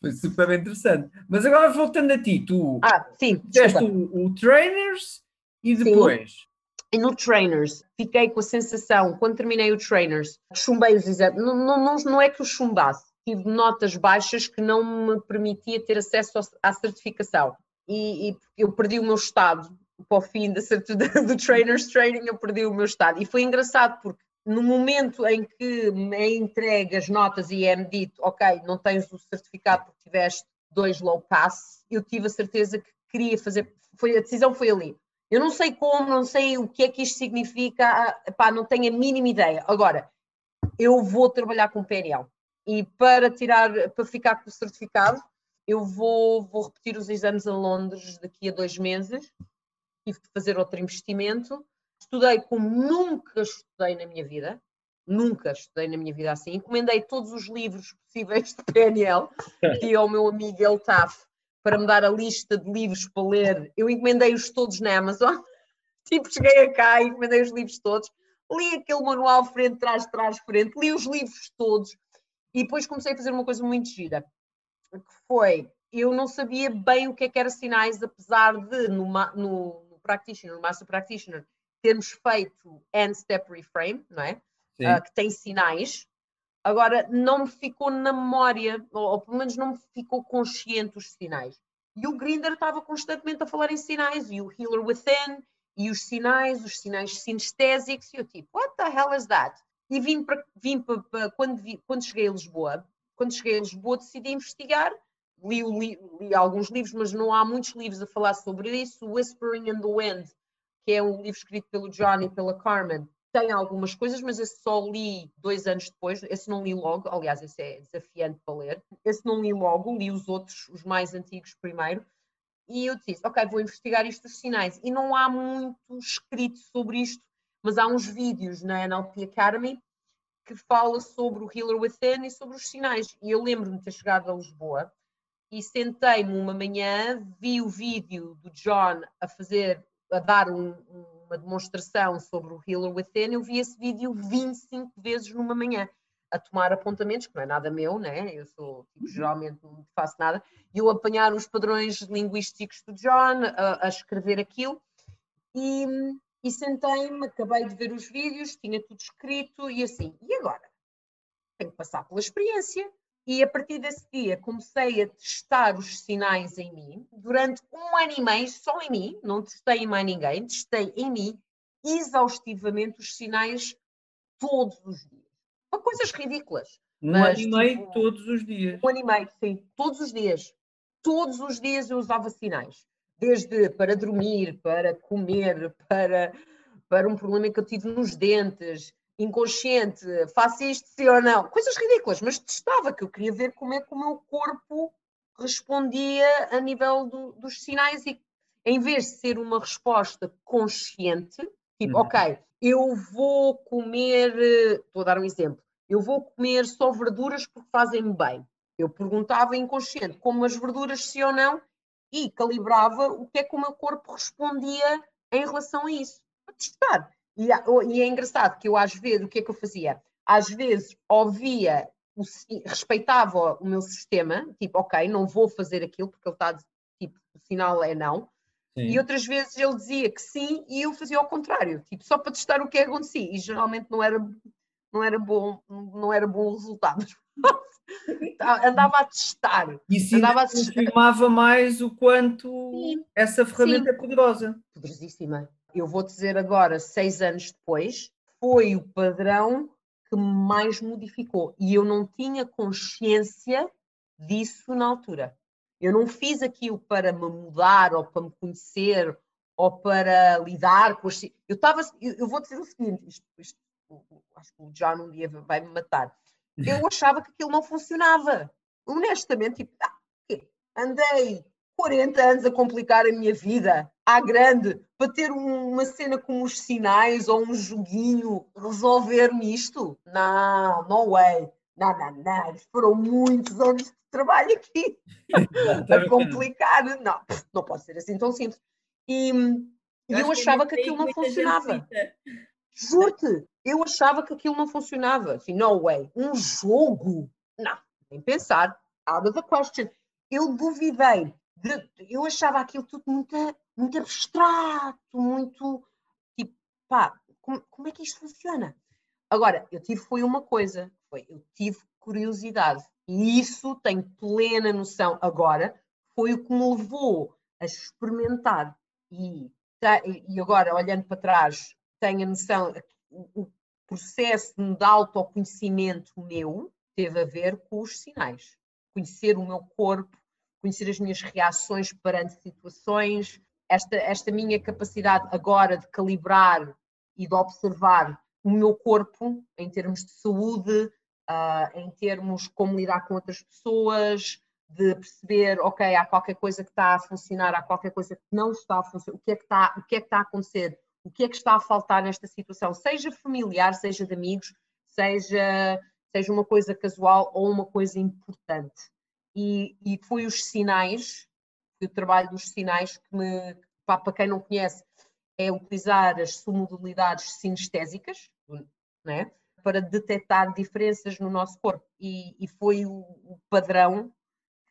Foi super interessante. Mas agora voltando a ti, tu ah, sim, fizeste o, o, Trainers e depois. Sim. E no Trainers, fiquei com a sensação, quando terminei o Trainers, chumbei os exames. Não, não, não, é que eu chumbasse, tive notas baixas que não me permitia ter acesso à certificação. E, e eu perdi o meu estado para o fim da, [LAUGHS] do Trainers Training, eu perdi o meu estado. E foi engraçado porque no momento em que me é entregue as notas e é-me dito, ok, não tens o certificado porque tiveste dois low pass, eu tive a certeza que queria fazer, foi, a decisão foi ali. Eu não sei como, não sei o que é que isto significa, pá, não tenho a mínima ideia. Agora, eu vou trabalhar com PNL e para tirar, para ficar com o certificado, eu vou, vou repetir os exames a Londres daqui a dois meses. Tive que fazer outro investimento. Estudei como nunca estudei na minha vida. Nunca estudei na minha vida assim. Encomendei todos os livros possíveis de PNL. Pedi [LAUGHS] ao meu amigo Eltaf para me dar a lista de livros para ler. Eu encomendei-os todos na Amazon. [LAUGHS] Tipo, cheguei a cá e encomendei os livros todos. Li aquele manual frente, trás, trás, frente. Li os livros todos e depois comecei a fazer uma coisa muito gira, que foi, eu não sabia bem o que, é que era sinais, apesar de no, no, no Practitioner, no Master Practitioner, termos feito End Step Reframe, não é? Uh, que tem sinais. Agora, não me ficou na memória, ou, ou, pelo menos não me ficou consciente os sinais. E o Grinder estava constantemente a falar em sinais, e o Healer Within, e os sinais, os sinais sinestésicos, e eu tipo, what the hell is that? e vim para, vim para, quando, vi, quando cheguei a Lisboa, quando cheguei a Lisboa decidi investigar, li, li, li, alguns livros, mas não há muitos livros a falar sobre isso, Whispering in the Wind, que é um livro escrito pelo John e pela Carmen, tem algumas coisas, mas esse só li dois anos depois, esse não li logo, aliás, esse é desafiante para ler, esse não li logo, li os outros, os mais antigos primeiro, e eu disse, ok, vou investigar isto dos sinais, e não há muito escrito sobre isto, mas há uns vídeos na NLP Academy que fala sobre o Healer Within e sobre os sinais. E eu lembro-me de ter chegado a Lisboa e sentei-me uma manhã, vi o vídeo do John a fazer, a dar um, uma demonstração sobre o Healer Within, eu vi esse vídeo 25 vezes numa manhã, a tomar apontamentos, que não é nada meu, né? Eu sou, tipo, uhum. geralmente não faço nada, e eu apanhar os padrões linguísticos do John, a, a escrever aquilo, e, e sentei-me, acabei de ver os vídeos, tinha tudo escrito, e assim, e agora? Tenho que passar pela experiência, e a partir desse dia comecei a testar os sinais em mim. Durante um ano e meio, só em mim, não testei em mais ninguém, testei em mim exaustivamente os sinais todos os dias. São coisas ridículas. Um mas, ano e meio tipo, todos os dias. Um ano e meio, sim, todos os dias. Todos os dias eu usava sinais. Desde para dormir, para comer, para, para um problema que eu tive nos dentes, inconsciente, faço isto sim ou não, coisas ridículas, mas testava, que eu queria ver como é que o meu corpo respondia a nível do, dos sinais e em vez de ser uma resposta consciente, tipo, uhum. ok, eu vou comer, vou dar um exemplo, eu vou comer só verduras porque fazem-me bem. Eu perguntava inconsciente como as verduras sim ou não e calibrava o que é que o meu corpo respondia em relação a isso. Para testar. E, e, é engraçado que eu, às vezes, o que é que eu fazia? Às vezes ouvia, o, respeitava o meu sistema, tipo, ok, não vou fazer aquilo porque ele está, tipo, o sinal é não. Sim. E outras vezes ele dizia que sim e eu fazia ao contrário, tipo, só para testar o que é que acontecia. E geralmente não era, não era bom, não era bom resultado. [LAUGHS] andava a testar. E sim, andava a testar. confirmava mais o quanto sim. essa ferramenta sim. é poderosa. Poderosíssima eu vou dizer agora, seis anos depois, foi o padrão que mais modificou. E eu não tinha consciência disso na altura. Eu não fiz aquilo para me mudar ou para me conhecer ou para lidar com as. Eu estava. Eu, eu vou dizer o seguinte: isto, isto, acho que o John um dia vai me matar. Eu achava que aquilo não funcionava. Honestamente, tipo, ah, andei 40 anos a complicar a minha vida à grande para ter uma cena com os sinais ou um joguinho resolver-me isto? Não, no way. Não, não, não. Foram muitos anos de trabalho aqui [LAUGHS] [LAUGHS] a complicar. Não, não pode ser assim tão simples. E, eu, eu achava que, que aquilo não funcionava. Juro-te, eu achava que aquilo não funcionava. Assim, no way. Um jogo? Não, nem pensar. Out of the question. Eu duvidei de, eu achava aquilo tudo muito, muito abstrato, muito tipo, pá, como, como é que isto funciona? Agora, eu tive foi uma coisa, foi, eu tive curiosidade e isso tenho plena noção agora, foi o que me levou a experimentar e, e agora, olhando para trás, tenho a noção, o, processo de autoconhecimento meu teve a ver com os sinais. Conhecer o meu corpo, conhecer as minhas reações perante situações, esta, esta minha capacidade agora de calibrar e de observar o meu corpo em termos de saúde, uh, em termos como lidar com outras pessoas, de perceber, ok, há qualquer coisa que está a funcionar, há qualquer coisa que não está a funcionar, o que é que está, o que é que está a acontecer, o que é que está a faltar nesta situação, seja familiar, seja de amigos, seja, seja uma coisa casual ou uma coisa importante e, e foi os sinais, o trabalho dos sinais que me, para quem não conhece, é utilizar as submodalidades sinestésicas, né, para detectar diferenças no nosso corpo. E, e foi o, o, padrão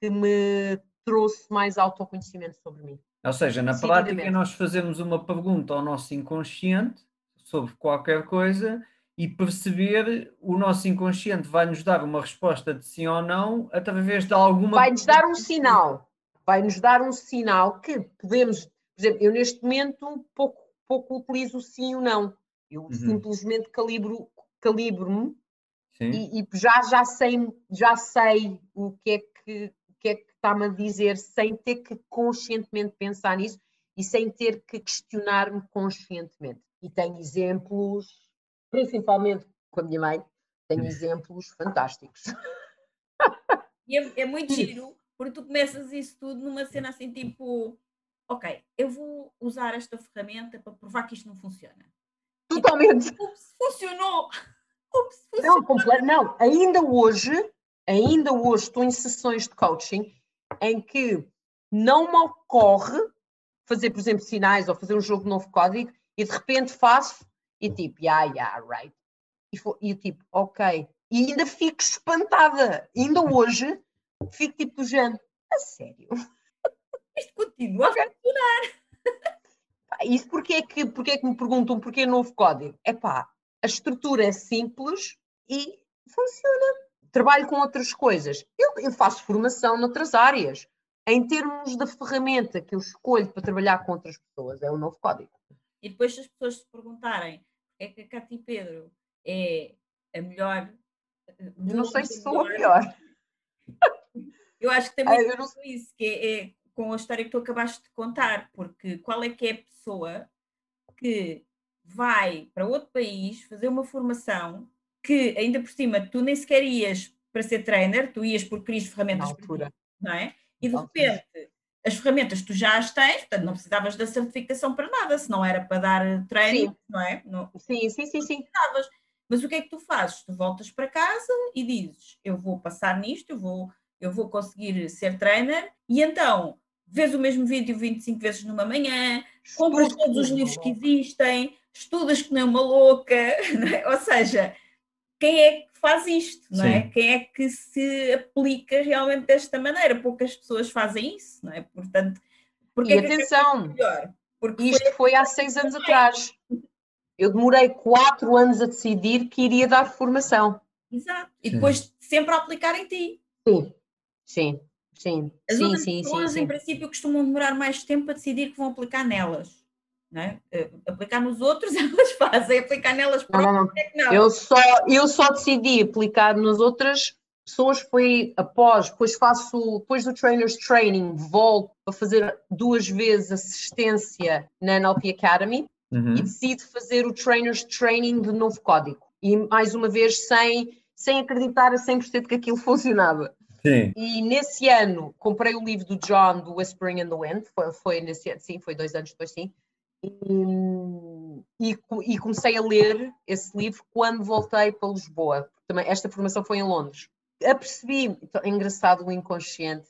que me trouxe mais autoconhecimento sobre mim. Ou seja, na prática, nós fazemos uma pergunta ao nosso inconsciente sobre qualquer coisa e perceber o nosso inconsciente vai nos dar uma resposta de sim ou não através de alguma vai nos dar um sinal. Vai nos dar um sinal que podemos por exemplo eu neste momento pouco pouco utilizo o sim ou não. Eu uhum. simplesmente calibro calibro-me e, e, já já sei já sei o que é que que é que está-me a dizer sem ter que conscientemente pensar nisso e sem ter que questionar-me conscientemente e tenho exemplos principalmente com a minha mãe, tenho exemplos fantásticos. E é, é muito giro, porque tu começas isso tudo numa cena assim tipo, ok, eu vou usar esta ferramenta para provar que isto não funciona. Totalmente. Então, ups, funcionou! [LAUGHS] Ups, funcionou. Não, não, ainda hoje, ainda hoje estou em sessões de coaching em que não me ocorre fazer, por exemplo, sinais ou fazer um jogo de novo código e de repente faço e tipo, yeah, yeah, right. E, for, e tipo, ok. E ainda fico espantada. Ainda hoje fico tipo do género, a sério? [LAUGHS] Isto continua a funcionar. Isso porque é, que, porque é que me perguntam porquê novo código? É pá, a estrutura é simples e funciona. Trabalho com outras coisas. Eu, eu faço formação noutras áreas. Em termos da ferramenta que eu escolho para trabalhar com outras pessoas, é o novo código. E depois, se as pessoas se perguntarem é que a Cati Pedro é a melhor. Não sei se sou a melhor. [LAUGHS] Eu acho que também ah, não... isso, que é, é, com a história que tu acabaste de contar, porque qual é que é a pessoa que vai para outro país fazer uma formação que ainda por cima tu nem sequer ias para ser trainer, tu ias porque querias ferramentas para ti, não é? E de repente as ferramentas tu já as tens, portanto não precisavas da certificação para nada, se não era para dar treino, sim. não é? Não, sim, sim, sim, sim. Mas o que é que tu fazes? Tu voltas para casa e dizes, eu vou passar nisto, eu vou, eu vou conseguir ser trainer, e então vês o mesmo vídeo 25 vezes numa manhã, compras todos os livros que existem, estudas que nem uma louca, [LAUGHS] é? ou seja, quem é que faz isto, não é? Quem é que se aplica realmente desta maneira? Poucas pessoas fazem isso, não é? Portanto, porque e é atenção, porque isto foi, foi há seis anos atrás. Eu demorei quatro anos a decidir que iria dar formação. Exato. E depois sempre a aplicar em ti. Sim, sim, sim. As sim, outras sim, pessoas, sim, em princípio, costumam demorar mais tempo a decidir que vão aplicar nelas. É? Eh, aplicar nos outros [LAUGHS] elas fazem, aplicar nelas próprias não, não, não. É não. Eu, só, eu só decidi aplicar nas outras pessoas foi após, depois faço, depois do Trainers Training, volto a fazer duas vezes assistência na NLP Academy uhum. e decido fazer o Trainers Training de novo código. E mais uma vez sem, sem acreditar a 100% que aquilo [LAUGHS] funcionava. Sim. E nesse ano comprei o livro do John, do Whispering in the Wind, foi, foi nesse ano, sim, foi dois anos depois, sim. E, e, comecei a ler esse livro quando voltei para Lisboa. Também, esta formação foi em Londres. Apercebi, então, é engraçado o inconsciente,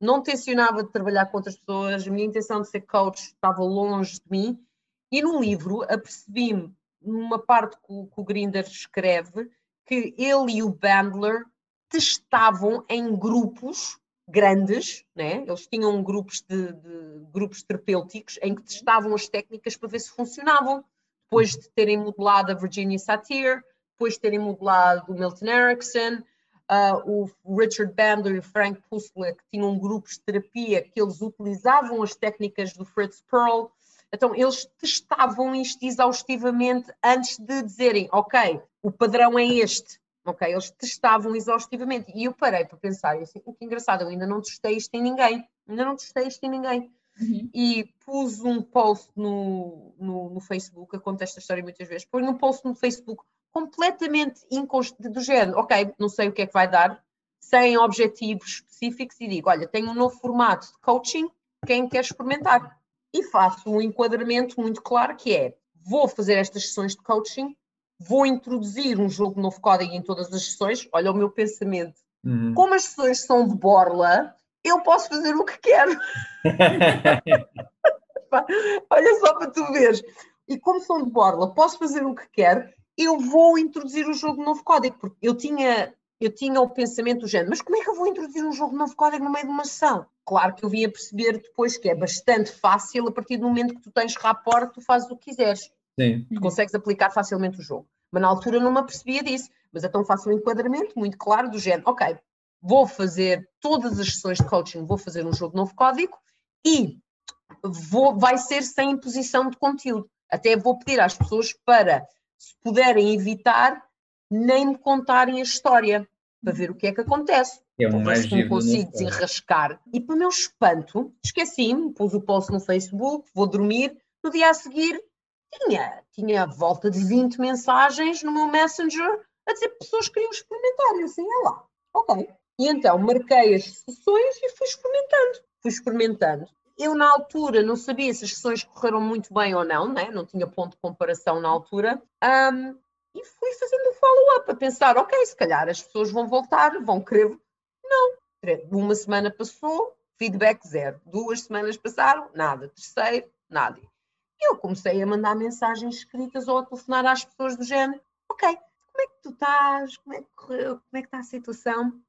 não tencionava de trabalhar com outras pessoas, a minha intenção de ser coach estava longe de mim, e no livro apercebi-me, numa parte que o, que o Grinder escreve, que ele e o Bandler testavam em grupos grandes, né? eles tinham grupos de, de, grupos terapêuticos em que testavam as técnicas para ver se funcionavam. Depois de terem modelado a Virginia Satir, depois de terem modelado o Milton Erickson, uh, o Richard Bandler e o Frank Puslik tinham grupos de terapia que eles utilizavam as técnicas do Fritz Perl. Então, eles testavam isto exaustivamente antes de dizerem, ok, o padrão é este, Ok, eles testavam exaustivamente e eu parei para pensar, assim, que engraçado, eu ainda não testei isto em ninguém, ainda não testei isto em ninguém. Uhum. E pus um post no, no, no, Facebook, eu conto esta história muitas vezes, pus um post no Facebook completamente inconstante, do género, ok, não sei o que é que vai dar, sem objetivos específicos, e digo, olha, tenho um novo formato de coaching, quem quer experimentar? E faço um enquadramento muito claro que é, vou fazer estas sessões de coaching vou introduzir um jogo novo código em todas as sessões. Olha o meu pensamento. Uhum. Como as sessões são de borla, eu posso fazer o que quero. [LAUGHS] Olha só para tu veres. E como são de borla, posso fazer o que quero, eu vou introduzir o jogo novo código, porque eu tinha, eu tinha o pensamento do género, mas como é que eu vou introduzir um jogo novo código no meio de uma sessão? Claro que eu vim a perceber depois que é bastante fácil, a partir do momento que tu tens rapport, tu fazes o que quiseres. Sim. Tu consegues aplicar facilmente o jogo. Mas na altura não me apercebia disso. Mas então faço um enquadramento muito claro do género, ok, vou fazer todas as sessões de coaching, vou fazer um jogo novo código e vou, vai ser sem imposição de conteúdo. Até vou pedir às pessoas para, se puderem evitar, nem me contarem a história, para ver o que é que acontece. É um mais não consigo desenrascar. E para o meu espanto, esqueci-me, pus o post no Facebook, vou dormir, no dia a seguir tinha, tinha volta de 20 mensagens no meu Messenger a dizer que pessoas queriam experimentar. E assim, é lá, ok. E então marquei as sessões e fui experimentando. Fui experimentando. Eu, na altura, não sabia se as sessões correram muito bem ou não, né? não tinha ponto de comparação na altura. Um, e fui fazendo o follow-up, a pensar, ok, se calhar as pessoas vão voltar, vão querer. Não, Uma semana passou, feedback zero. Duas semanas passaram, nada. Terceiro, nada. E eu comecei a mandar mensagens escritas ou a telefonar às pessoas do género: Ok, como é que tu estás? Como é que correu? Como é que está a situação?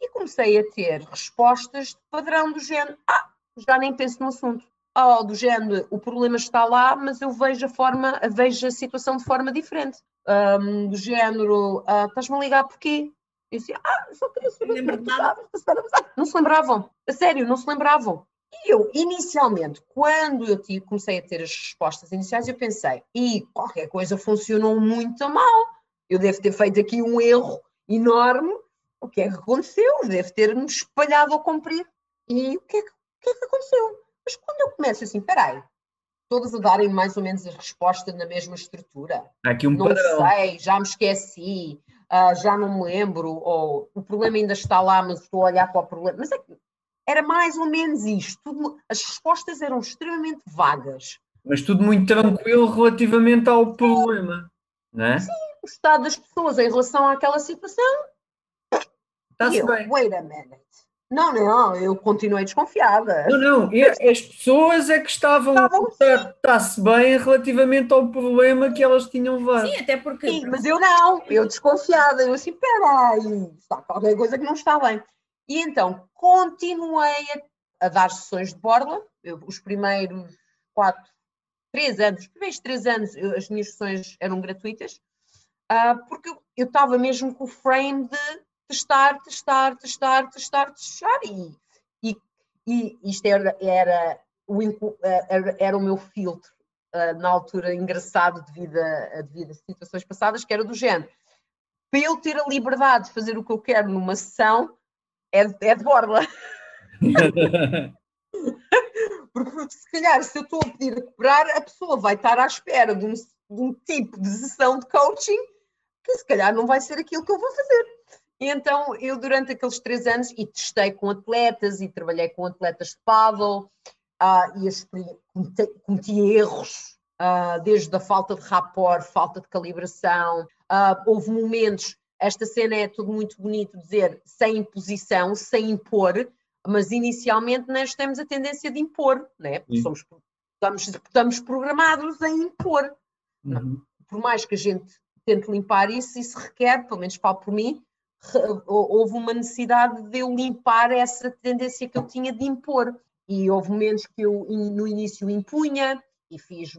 E comecei a ter respostas de padrão do género: Ah, já nem penso no assunto. Oh, do género, o problema está lá, mas eu vejo a forma, vejo a situação de forma diferente. Um, do género, uh, estás-me a ligar porquê? Eu disse, ah, só queria saber como é que Não se lembravam, a sério, não se lembravam. E eu, inicialmente, quando eu tive, comecei a ter as respostas iniciais, eu pensei, e qualquer coisa funcionou muito mal. Eu devo ter feito aqui um erro enorme. O que é que aconteceu? Deve ter-me espalhado ao comprido. E o que, é que, o que é que aconteceu? Mas quando eu começo assim, peraí, todas a darem mais ou menos a resposta na mesma estrutura. Aqui um não padrão. sei, já me esqueci, uh, já não me lembro, ou o problema ainda está lá, mas estou a olhar para o problema. Mas é que era mais ou menos isto. Tudo, as respostas eram extremamente vagas. Mas tudo muito tranquilo relativamente ao problema, não é? Sim, o estado das pessoas em relação àquela situação. Está-se bem. Wait a minute. Não, não, eu continuei desconfiada. Não, não, as pessoas é que estavam, estavam está-se bem relativamente ao problema que elas tinham levado. Sim, até porque. Sim, mas eu não, eu desconfiada, eu assim, peraí, está qualquer coisa que não está bem. E então continuei a, a dar sessões de borla, eu, os primeiros quatro, três anos, os primeiros três anos eu, as minhas sessões eram gratuitas, uh, porque eu estava mesmo com o frame de testar, testar, testar, testar, testar, e, e, e isto era, era, o, era, era o meu filtro uh, na altura engraçado devido a, devido a situações passadas, que era do género. Para eu ter a liberdade de fazer o que eu quero numa sessão, é, é de borla. [LAUGHS] Porque se calhar, se eu estou a pedir a cobrar, a pessoa vai estar à espera de um, de um tipo de sessão de coaching que se calhar não vai ser aquilo que eu vou fazer. E então, eu durante aqueles três anos, e testei com atletas, e trabalhei com atletas de paddle, uh, e cometi, cometi erros, uh, desde a falta de rapport, falta de calibração. Uh, houve momentos, esta cena é tudo muito bonito dizer, sem imposição, sem impor, mas inicialmente nós temos a tendência de impor, né? Somos, estamos, estamos programados a impor. Uhum. Por mais que a gente tente limpar isso, isso requer, pelo menos falo por mim, houve uma necessidade de eu limpar essa tendência que eu tinha de impor. E houve momentos que eu no início impunha e fiz,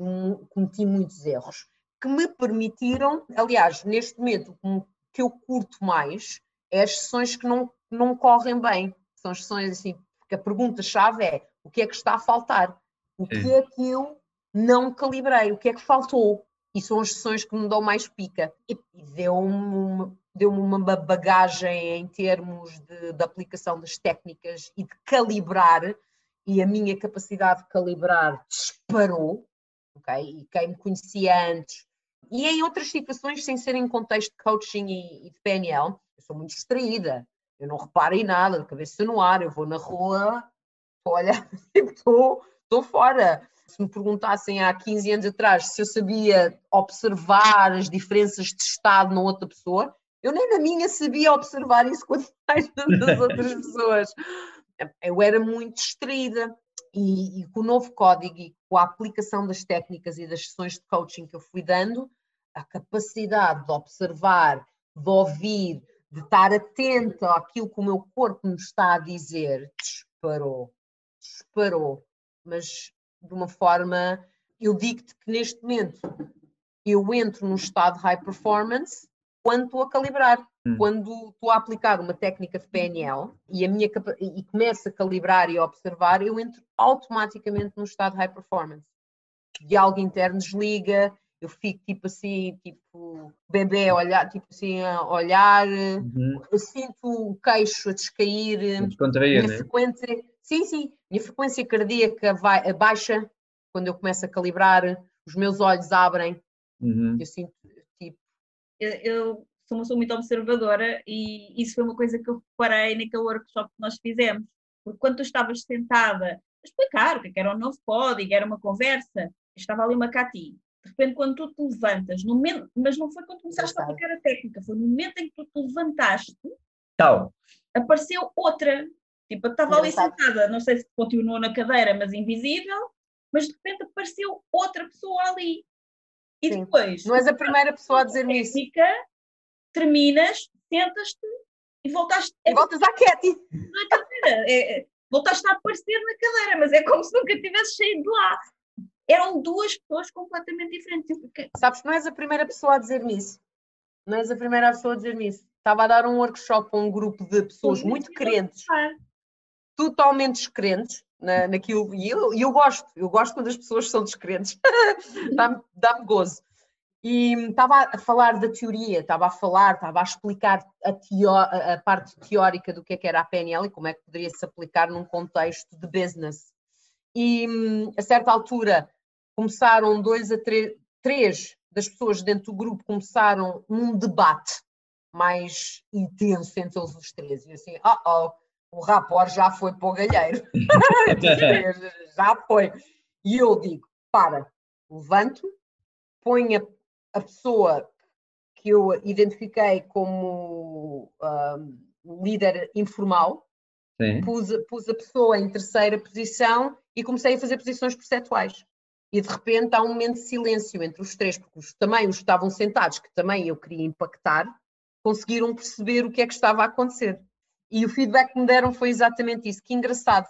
cometi muitos erros que me permitiram, aliás, neste momento, o que eu curto mais é as sessões que não, não correm bem. São as sessões assim, porque a pergunta-chave é o que é que está a faltar? O que é que eu não calibrei? O que é que faltou? E são as sessões que me dão mais pica. E, deu-me deu-me uma bagagem em termos de, de, aplicação das técnicas e de calibrar, e a minha capacidade de calibrar disparou, ok? E quem me conhecia antes, e em outras situações, sem ser em contexto de coaching e, e de PNL, eu sou muito distraída, eu não reparo em nada, de cabeça no ar, eu vou na rua, olha, [LAUGHS] estou, fora. Se me perguntassem há 15 anos atrás se eu sabia observar as diferenças de estado na outra pessoa, eu nem na minha sabia observar isso quanto mais das outras [LAUGHS] pessoas. Eu era muito distraída. E, e, com o novo código e com a aplicação das técnicas e das sessões de coaching que eu fui dando, a capacidade de observar, de ouvir, de estar atento àquilo que o meu corpo me está a dizer, disparou, disparou. Mas de uma forma, eu digo-te que neste momento eu entro num estado de high performance quando estou a calibrar. Hum. Quando estou a aplicar uma técnica de PNL e, a minha, e começo a calibrar e a observar, eu entro automaticamente num estado de high performance. De algo interno desliga, eu fico tipo assim, tipo bebê a olhar, tipo assim, a olhar, uhum. eu sinto o queixo a descair, minha né? frequência, sim, sim, minha frequência cardíaca vai, baixa quando eu começo a calibrar, os meus olhos abrem, uhum. eu sinto eu sou uma pessoa muito observadora e isso foi uma coisa que eu reparei naquele workshop que nós fizemos. Porque quando tu estavas sentada a explicar o que é era o novo código, era uma conversa, estava ali uma Cati. De repente, quando tu te levantas, no momento, mas não foi quando começaste a aplicar a técnica, foi no momento em que tu te levantaste, Tal. apareceu outra. Tipo, eu estava ali sentada, não sei se continuou na cadeira, mas invisível, mas de repente apareceu outra pessoa ali. E Sim. depois. Não és a primeira pessoa a dizer-me isso. Terminas, sentas-te e voltaste. E voltas à Katy. Na cadeira. É, é, voltaste a aparecer na cadeira, mas é como se nunca tivesse saído de lá. Eram duas pessoas completamente diferentes. Sabes, não és a primeira pessoa a dizer-me isso. Não és a primeira pessoa a dizer-me isso. Estava a dar um workshop a um grupo de pessoas Sim, muito crentes, totalmente descrentes na, naquilo. E eu, eu gosto, eu gosto quando as pessoas são descrentes. [LAUGHS] Dá-me dá gozo. E estava a falar da teoria, estava a falar, estava a explicar a, teo, a parte teórica do que, é que era a PNL e como é que poderia se aplicar num contexto de business. E a certa altura começaram dois a três, três das pessoas dentro do grupo começaram um debate mais intenso entre eles os três. E assim, oh, oh o rapor já foi para o galheiro. [LAUGHS] já foi. E eu digo, para, levanto, ponho a, a pessoa que eu identifiquei como um, líder informal, pus, pus a pessoa em terceira posição e comecei a fazer posições percentuais e de repente há um momento de silêncio entre os três, porque os, também os estavam sentados, que também eu queria impactar, conseguiram perceber o que é que estava a acontecer. E o feedback que me deram foi exatamente isso. Que engraçado.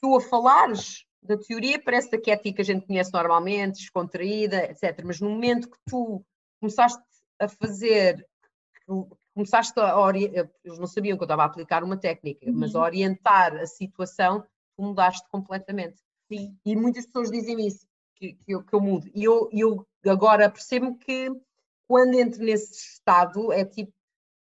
Tu a falares da teoria, parece que é a que a gente conhece normalmente, descontraída, etc. Mas no momento que tu começaste a fazer, começaste a orientar, eles não sabiam que eu estava a aplicar uma técnica, uhum. mas a orientar a situação, tu mudaste completamente. Sim. E muitas pessoas dizem isso, que, que, eu, que eu mudo. E eu, eu agora percebo que quando entro nesse estado, é tipo,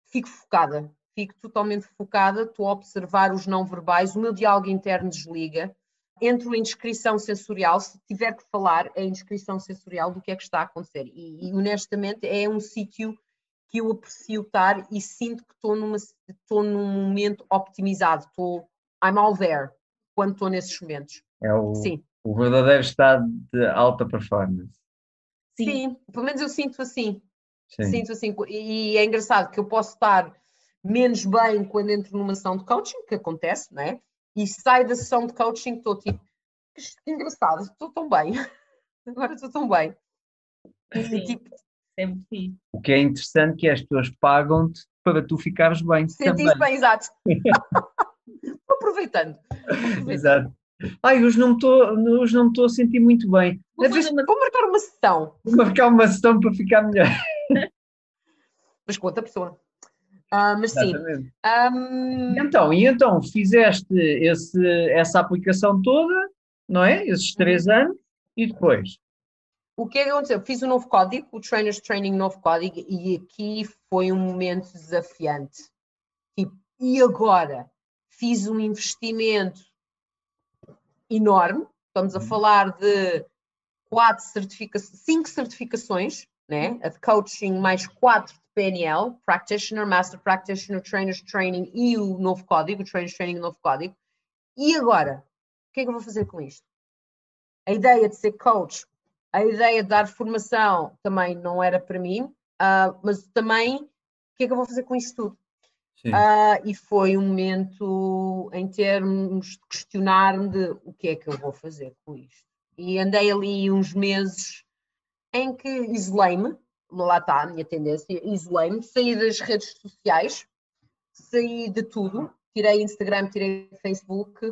fico focada, fico totalmente focada, estou a observar os não verbais, o meu diálogo interno desliga, entro em descrição sensorial, se tiver que falar, é em descrição sensorial do que é que está a acontecer. E, e honestamente é um sítio que eu aprecio estar e sinto que estou, numa, estou num momento optimizado, estou, I'm all there, quando estou nesses momentos. É o, Sim. o verdadeiro estado de alta performance. Sim. Sim, pelo menos eu sinto assim. Sim. Sinto assim. E é engraçado que eu posso estar menos bem quando entro numa sessão de coaching, que acontece, não é? E saio da sessão de coaching, estou tipo, que engraçado, estou tão bem. [LAUGHS] Agora estou tão bem. E, sim, tipo, sempre sim. O que é interessante é que as pessoas pagam-te para tu ficares bem. Sentiste bem, exato. [LAUGHS] Aproveitando. Aproveitando. Exato. Ai, hoje não me estou a sentir muito bem. Vou, uma... vou marcar uma sessão. Vou marcar uma sessão para ficar melhor. [LAUGHS] mas com outra pessoa. Uh, mas sim. Um... Então, e então fizeste esse, essa aplicação toda, não é? Esses três uhum. anos, e depois? O que é que aconteceu? Fiz o um novo código, o Trainers Training Novo Código, e aqui foi um momento desafiante. Tipo, e agora? Fiz um investimento enorme. Estamos a uhum. falar de quatro certificações, cinco certificações, né? Uhum. A de coaching mais quatro de PNL, Practitioner, Master Practitioner, Trainers Training e o novo código, o Trainers Training novo código. E agora? O que é que eu vou fazer com isto? A ideia de ser coach, a ideia de dar formação também não era para mim, uh, mas também o que é que eu vou fazer com isto tudo? Uh, e foi um momento em termos de questionar-me de o que é que eu vou fazer com isto. E andei ali uns meses em que isolei-me, lá está a minha tendência, isolei-me, saí das redes sociais, saí de tudo, tirei Instagram, tirei Facebook,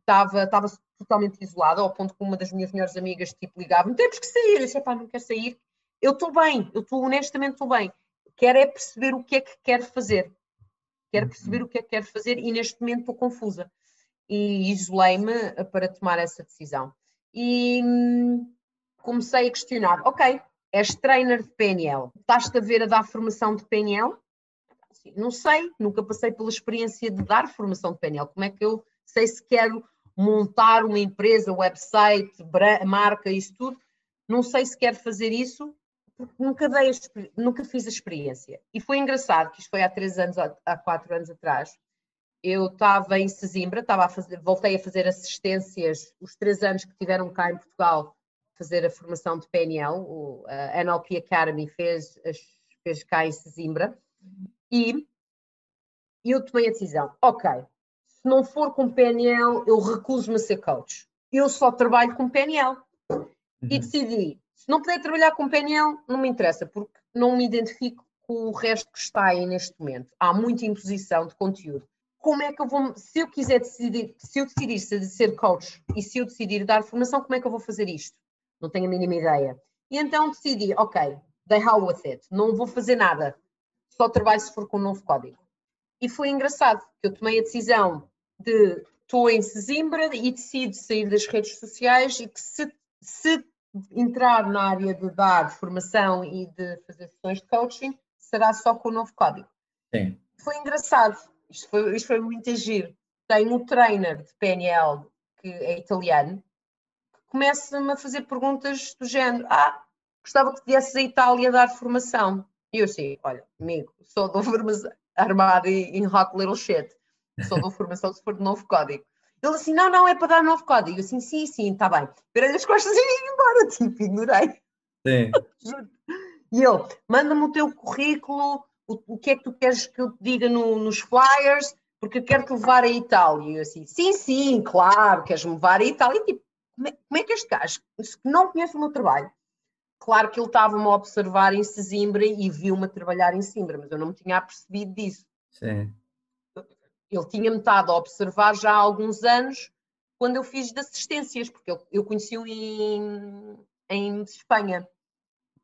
estava um, totalmente isolada, ao ponto que uma das minhas melhores amigas tipo, ligava-me, temos que sair, eu disse, não quero sair, eu estou bem, eu estou honestamente estou bem quer é perceber o que é que quer fazer. Quero perceber uhum. o que é que quero fazer e neste momento estou confusa. E isolei-me eh, para tomar essa decisão. E hum, comecei a questionar: ok, és trainer de PNL, estás-te a ver a dar formação de PNL? Não sei, nunca passei pela experiência de dar formação de PNL. Como é que eu sei se quero montar uma empresa, website, marca, isso tudo? Não sei se quero fazer isso nunca, dei nunca fiz a experiência. E foi engraçado, que isto foi há três anos, há quatro anos atrás. Eu estava em Sesimbra, estava a fazer, voltei a fazer assistências os três anos que tiveram cá em Portugal, fazer a formação de PNL, o, a NLP Academy fez, fez cá em Sesimbra, e eu tomei a decisão, ok, se não for com PNL, eu recuso-me a ser coach. Eu só trabalho com PNL. Uhum. E decidi, se não puder trabalhar com PNL, não me interessa, porque não me identifico com o resto que está aí neste momento. Há muita imposição de conteúdo. Como é que eu vou, se eu quiser decidir, se eu decidir ser coach e se eu decidir dar formação, como é que eu vou fazer isto? Não tenho a mínima ideia. E então decidi, ok, the hell with it, não vou fazer nada, só trabalho se for com um novo código. E foi engraçado, que eu tomei a decisão de estou em Sesimbra e decido sair das redes sociais e que se, se entrar na área de dar formação e de fazer sessões de coaching, será só com o novo código. Sim. Foi engraçado, isto foi, isto foi muito agir. Tenho um trainer de PNL que é italiano, que começa-me a fazer perguntas do género: Ah, gostava que viesses à Itália dar formação. E eu assim, olha, amigo, só dou formação armado em hot little shit, só dou formação se for de novo código. Ele assim, não, não, é para dar novo código. Eu assim, sim, sim, está bem. Virei as costas e vim embora, [LAUGHS] tipo, ignorei. Sim. e ele, manda-me o teu currículo, o, o, que é que tu queres que eu te diga no, nos flyers, porque eu quero-te levar à Itália. E eu assim, sim, sim, claro, queres-me levar à Itália. E tipo, como é, como é que este gajo, se não conhece o meu trabalho, claro que ele estava-me a observar em Sesimbra e viu-me a trabalhar em Simbra, mas eu não me tinha apercebido disso. Sim ele tinha-me estado a observar já há alguns anos quando eu fiz de assistências, porque eu, eu conheci-o em, em Espanha,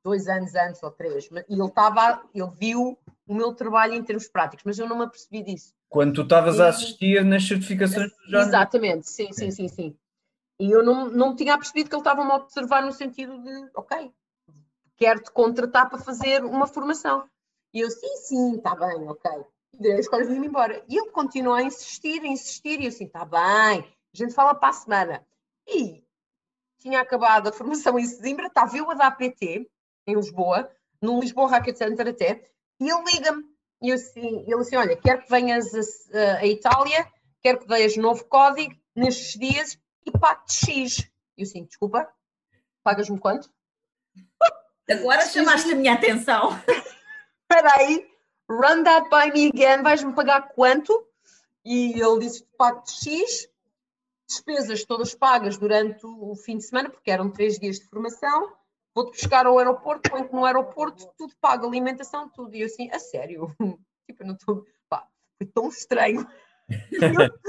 dois anos antes ou três, e ele estava, ele viu o meu trabalho em termos práticos, mas eu não me apercebi disso. Quando tu estavas a assistir nas certificações já Exatamente, sim, sim, sim, sim. E eu não, não me tinha percebido que ele estava-me a observar no sentido de, ok, quero-te contratar para fazer uma formação. E eu, sim, sim, está bem, ok a escola vinha embora. E ele continuou a insistir, a insistir, e eu assim, está bem, a gente fala para a semana. E tinha acabado a formação em Sesimbra, eu a dar PT, em Lisboa, no Lisboa Racket Center até, e ele liga-me, e eu assim, ele assim, olha, quero que venhas a, a, Itália, quero que deias novo código nestes dias e pague X. E eu assim, desculpa, pagas-me quanto? Agora chamaste a minha atenção. [LAUGHS] Espera aí, run that by me again, vais-me pagar quanto? E ele disse, pago X, despesas todas pagas durante o fim de semana, porque eram três dias de formação, vou-te buscar ao aeroporto, põe-te no aeroporto, tudo pago, alimentação, tudo. E eu assim, a sério? [LAUGHS] tipo, não estou... foi tão estranho. [LAUGHS]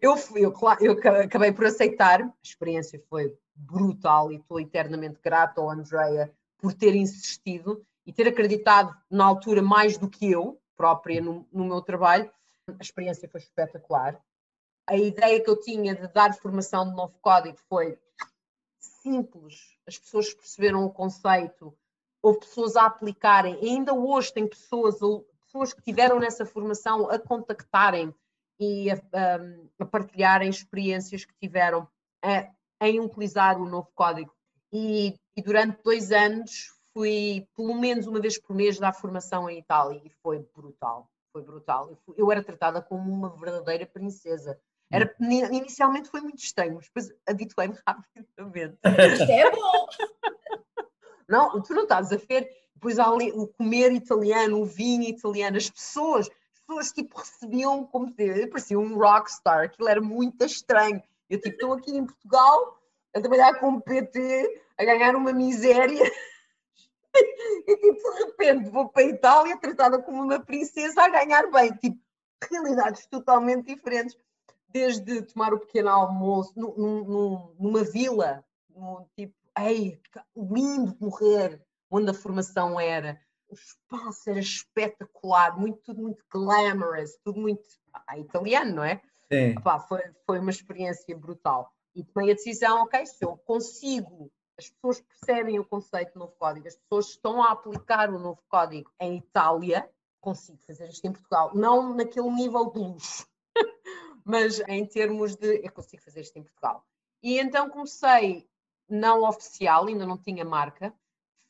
eu, eu, eu, acabei por aceitar, a experiência foi brutal e estou eternamente grata ao Andrea por ter insistido e ter acreditado na altura mais do que eu própria no, no meu trabalho, a experiência foi espetacular. A ideia que eu tinha de dar formação de novo código foi simples, as pessoas perceberam o conceito, houve pessoas a aplicarem, e ainda hoje tem pessoas, pessoas que tiveram nessa formação a contactarem e a, a, a partilharem experiências que tiveram a, em utilizar o novo código. E, e durante dois anos fui pelo menos uma vez por mês dar formação em Itália e foi brutal, foi brutal. Eu, fui, eu era tratada como uma verdadeira princesa. Era, inicialmente foi muito estranho, mas depois habituei-me [LAUGHS] rapidamente. Isto é bom! [LAUGHS] Não, tu não estás a ver, depois ali, o comer italiano, o vinho italiano, as pessoas, as pessoas tipo recebiam como eu parecia um rockstar, aquilo era muito estranho. Eu tipo, estou aqui em Portugal a trabalhar com PT, a ganhar uma miséria [LAUGHS] e tipo, de repente vou para a Itália tratada como uma princesa a ganhar bem. Tipo, realidades totalmente diferentes. Desde tomar o pequeno almoço num, num, numa vila, num, tipo, ei, lindo morrer, onde a formação era. O espaço era espetacular, muito, tudo muito glamorous, tudo muito ah, italiano, não é? Sim. Epá, foi, foi uma experiência brutal. E tomei a decisão, ok, se eu consigo as pessoas percebem o conceito do novo código, as pessoas estão a aplicar o novo código em Itália, consigo fazer isto em Portugal, não naquele nível de luxo, [LAUGHS] mas em termos de eu consigo fazer isto em Portugal. E então comecei não oficial, ainda não tinha marca,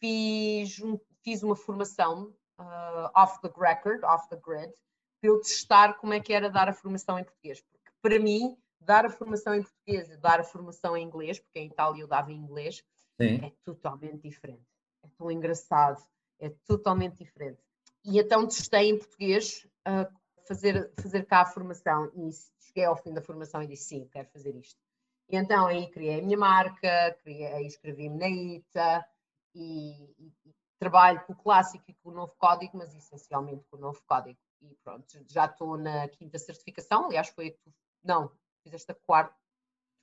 fiz, um, fiz uma formação uh, off the record, off the grid, para eu testar como é que era dar a formação em português, porque para mim dar a formação em português e dar a formação em inglês, porque em Itália eu dava em inglês, Sim. é totalmente diferente. É tão engraçado, é totalmente diferente. E então testei em português a fazer, fazer cá a formação e cheguei ao fim da formação e disse sim, quero fazer isto. E então aí criei a minha marca, criei, escrevi-me na ITA e, e, trabalho com o clássico e com o novo código, mas essencialmente com o novo código. E pronto, já estou na quinta certificação, aliás foi tu, não, fizeste a quarta,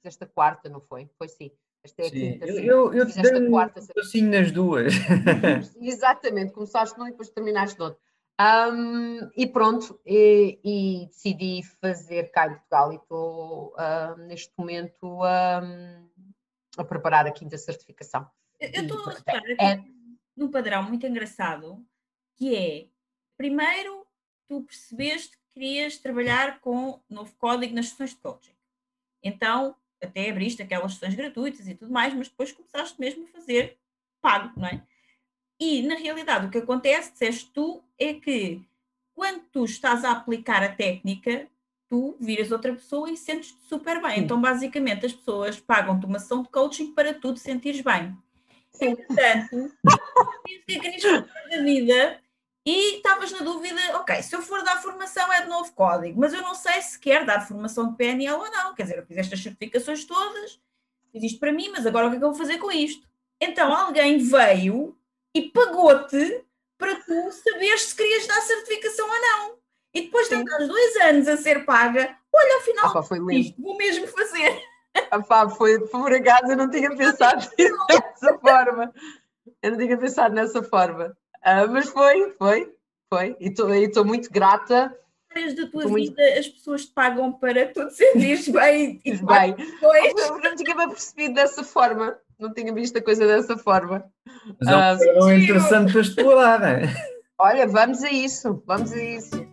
fizeste a quarta, não foi? Foi sim. Esta é a sim. quinta. Eu, eu, eu te dei um nas duas. [LAUGHS] Exatamente, começaste num e depois terminaste no outro. Um, e pronto, e, e, decidi fazer cá em Portugal e estou uh, neste momento um, a preparar a quinta certificação. Eu estou a reparar é... num padrão muito engraçado que é, primeiro, tu percebeste que querias trabalhar com novo código nas sessões de coaching. Então, até abriste aquelas sessões gratuitas e tudo mais, mas depois começaste mesmo a fazer pago, não é? E, na realidade, o que acontece, disseste tu, é que quando tu estás a aplicar a técnica, tu viras outra pessoa e sentes-te super bem. Sim. Então, basicamente, as pessoas pagam-te uma sessão de coaching para tu te sentires bem. Sim. Portanto, o que é que da vida e estavas na dúvida, ok, se eu for dar formação é de novo código, mas eu não sei se quer dar formação de PNL ou não. Quer dizer, eu fiz estas certificações todas, fiz isto para mim, mas agora o que é que eu vou fazer com isto? Então alguém veio e pagou-te para tu saberes se querias dar certificação ou não. E depois de andares dois anos a ser paga, olha, afinal, Opa, foi lindo. isto vou mesmo fazer. Opa, foi por acaso, eu não tinha pensado [LAUGHS] dessa forma. Eu não tinha pensado nessa forma. Uh, mas foi, foi, foi. E estou muito grata. Áreas da tua muito... vida as pessoas te pagam para tu te sentires bem e [LAUGHS] bem. Depois. Eu não tinha percebido dessa forma não tinha visto a coisa dessa forma. Mas é um uh, interessante para explorar, não é? Olha, vamos a isso, vamos a isso.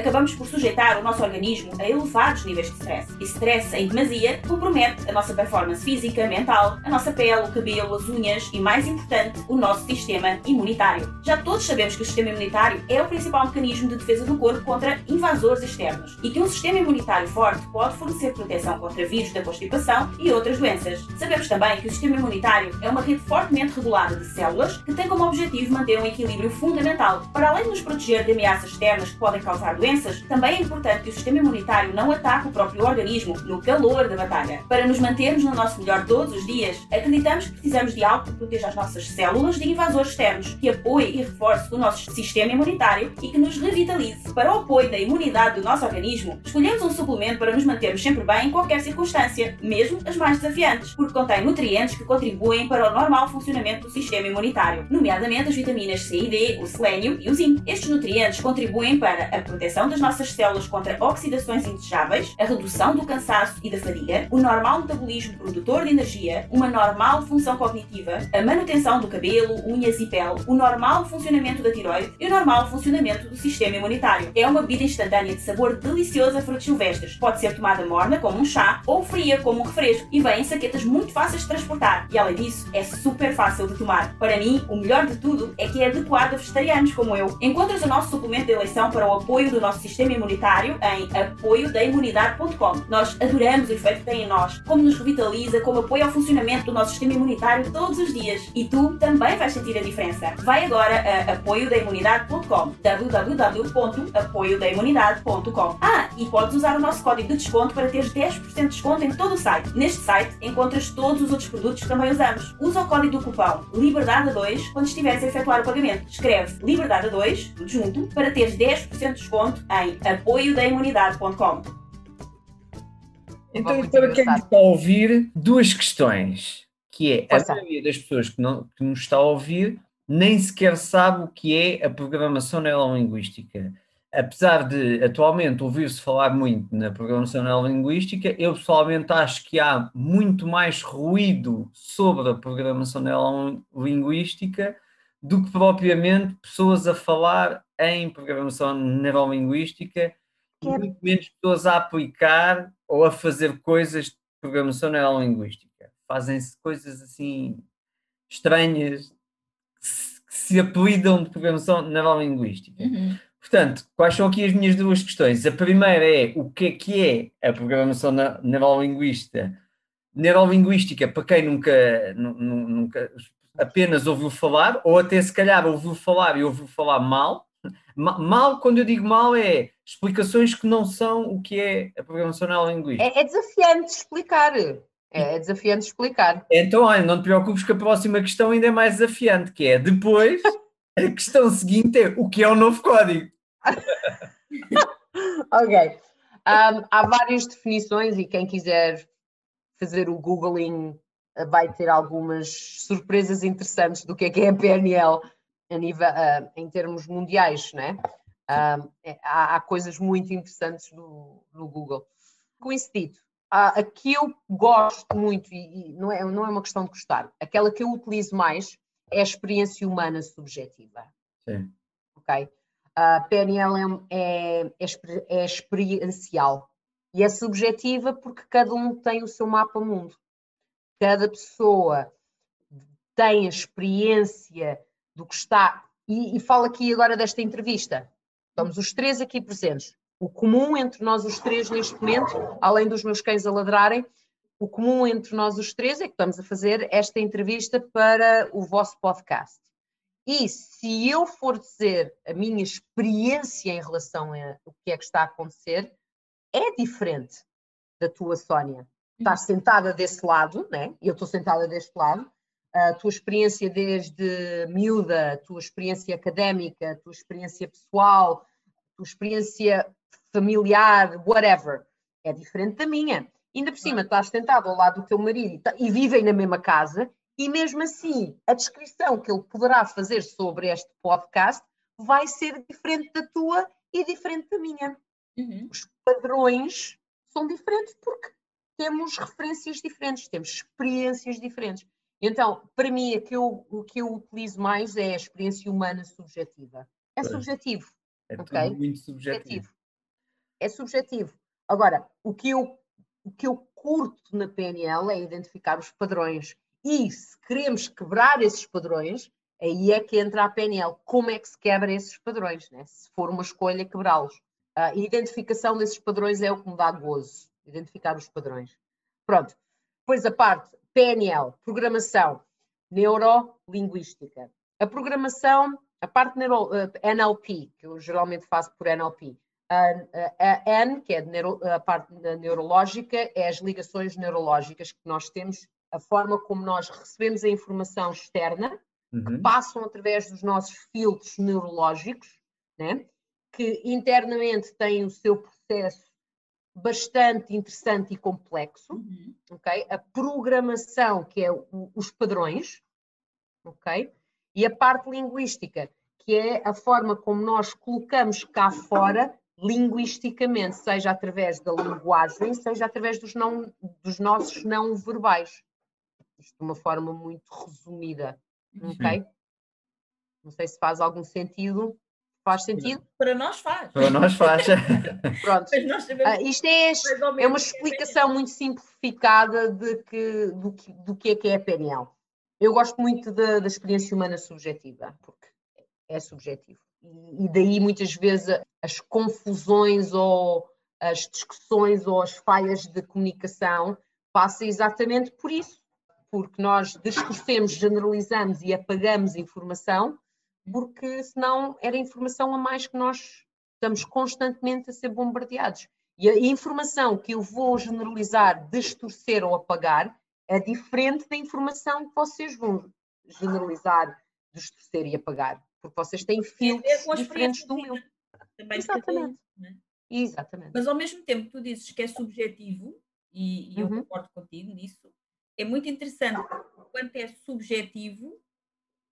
acabamos por sujeitar o nosso organismo a elevados níveis de stress. E stress em demasia compromete a nossa performance física, mental, a nossa pele, o cabelo, as unhas e, mais importante, o nosso sistema imunitário. Já todos sabemos que o sistema imunitário é o principal mecanismo de defesa do corpo contra invasores externos e que um sistema imunitário forte pode fornecer proteção contra vírus da constipação e outras doenças. Sabemos também que o sistema imunitário é uma rede fortemente regulada de células que tem como objetivo manter um equilíbrio fundamental, para além de nos proteger de ameaças externas que podem causar doenças, também é importante que o sistema imunitário não ataque o próprio organismo no calor da batalha. Para nos mantermos no nosso melhor todos os dias, acreditamos que precisamos de algo que proteja as nossas células de invasores externos, que apoie e reforce o nosso sistema imunitário e que nos revitalize. Para o apoio da imunidade do nosso organismo, escolhemos um suplemento para nos mantermos sempre bem em qualquer circunstância, mesmo as mais desafiantes, porque contém nutrientes que contribuem para o normal funcionamento do sistema imunitário, nomeadamente as vitaminas C e D, o selênio e o zinco. Estes nutrientes contribuem para a proteção das nossas células contra oxidações indesejáveis, a redução do cansaço e da fadiga, o normal metabolismo produtor de energia, uma normal função cognitiva, a manutenção do cabelo, unhas e pele, o normal funcionamento da tiroide e o normal funcionamento do sistema imunitário. É uma bebida instantânea de sabor delicioso a frutos silvestres. Pode ser tomada morna como um chá ou fria como um refresco e vem em saquetas muito fáceis de transportar. E além disso, é super fácil de tomar. Para mim, o melhor de tudo é que é adequado a vegetarianos como eu. Encontras o nosso suplemento de eleição para o apoio do nosso sistema imunitário em apoiodaimunidade.com. Nós adoramos o efeito que tem em nós, como nos revitaliza, como apoia ao funcionamento do nosso sistema imunitário todos os dias. E tu também vais sentir a diferença. Vai agora a apoiodaimunidade.com www.apoiodaimunidade.com Ah, e podes usar o nosso código de desconto para teres 10% de desconto em todo o site. Neste site encontras todos os outros produtos que também usamos. Usa o código do cupom LIBERDADE2 quando estiveres a efetuar o pagamento. Escreve LIBERDADE2, tudo junto, para teres 10% de desconto em apoiodaimunidade.com. Então, para quem está a ouvir, duas questões. Que é, a maioria das pessoas que, não, que nos está a ouvir nem sequer sabe o que é a programação neurolinguística. Apesar de atualmente ouvir-se falar muito na programação neurolinguística, eu pessoalmente acho que há muito mais ruído sobre a programação neurolinguística do que propriamente pessoas a falar em programação neurolinguística e é... muito menos pessoas a aplicar ou a fazer coisas de programação neurolinguística. Fazem-se coisas assim estranhas que se apelidam de programação neurolinguística. Uhum. Portanto, quais são aqui as minhas duas questões? A primeira é o que é que é a programação neurolinguística? Neurolinguística, para quem nunca, nunca apenas ouviu falar, ou até se calhar ouviu falar e ouviu falar mal. Mal, quando eu digo mal, é explicações que não são o que é a programação neurolinguística. É, é desafiante explicar. É desafiante explicar. Então, olha, não te preocupes que a próxima questão ainda é mais desafiante, que é depois a questão seguinte é o que é o novo código? [LAUGHS] ok. Um, há várias definições e quem quiser fazer o googling eh, vai ter algumas surpresas interessantes do que é que é a PNL a nível, uh, em termos mundiais, né? É, há, há, coisas muito interessantes no, no Google. Com isso dito, uh, a que eu gosto muito, e, e não, é, não é uma questão de gostar, aquela que eu utilizo mais é a experiência humana subjetiva. Sim. Ok? A PNL é, é, é experiencial e é subjetiva porque cada um tem o seu mapa-mundo. Cada pessoa tem a experiência do que está. E, e falo aqui agora desta entrevista. Estamos os três aqui presentes. O comum entre nós os três neste momento, além dos meus cães a ladrarem, o comum entre nós os três é que estamos a fazer esta entrevista para o vosso podcast. E se eu for dizer a minha experiência em relação ao que é que está a acontecer, é diferente da tua, Sónia. Estás uhum. sentada desse lado, né? Eu estou sentada deste lado. A tua experiência desde miúda, a tua experiência académica, a tua experiência pessoal, a tua experiência familiar, whatever, é diferente da minha. Ainda por cima, estás sentado ao lado do teu marido e, vivem na mesma casa, e mesmo assim, a descrição que ele poderá fazer sobre este podcast vai ser diferente da tua e diferente da minha. Uhum. Os padrões são diferentes porque temos referências diferentes, temos experiências diferentes. Então, para mim, o que eu, o que eu utilizo mais é a experiência humana subjetiva. É subjetivo. É okay? muito subjetivo. É subjetivo. Agora, o que, eu, o que eu curto na PNL é identificar os padrões. E se queremos quebrar esses padrões, aí é que entra a PNL. Como é que se quebra esses padrões? Né? Se for uma escolha, quebrá-los. A identificação desses padrões é o que me dá gozo. Identificar os padrões. Pronto. Depois a parte PNL, programação, neurolinguística. A programação, a parte neuro, uh, NLP, que eu geralmente faço por NLP. A, a N, que é neuro, a parte neurológica, é as ligações neurológicas que nós temos a forma como nós recebemos a informação externa, uhum. que passam através dos nossos filtros neurológicos, né? que internamente têm o seu processo bastante interessante e complexo, uhum. ok? A programação, que é o, os padrões, ok? E a parte linguística, que é a forma como nós colocamos cá fora linguisticamente, seja através da linguagem, seja através dos, não, dos nossos não verbais. Isto de uma forma muito resumida, ok? Não sei se faz algum sentido. Faz sentido? Para nós faz. Para nós faz. [LAUGHS] Pronto. Uh, isto é, é uma explicação muito simplificada de que, do, que, do que é que é a PNL. Eu gosto muito da, da experiência humana subjetiva, porque é subjetivo. E, e daí muitas vezes as confusões ou as discussões ou as falhas de comunicação passam exatamente por isso porque nós distorcemos, generalizamos e apagamos informação, porque senão era informação a mais que nós estamos constantemente a ser bombardeados. E a informação que eu vou generalizar, distorcer ou apagar é diferente da informação que vocês vão generalizar, distorcer e apagar, porque vocês têm filtros é, é diferentes do meu. Também Exatamente. né? Exatamente. Mas ao mesmo tempo tu dizes que é subjetivo, e, e uhum. eu concordo contigo nisso, é muito interessante quanto é subjetivo,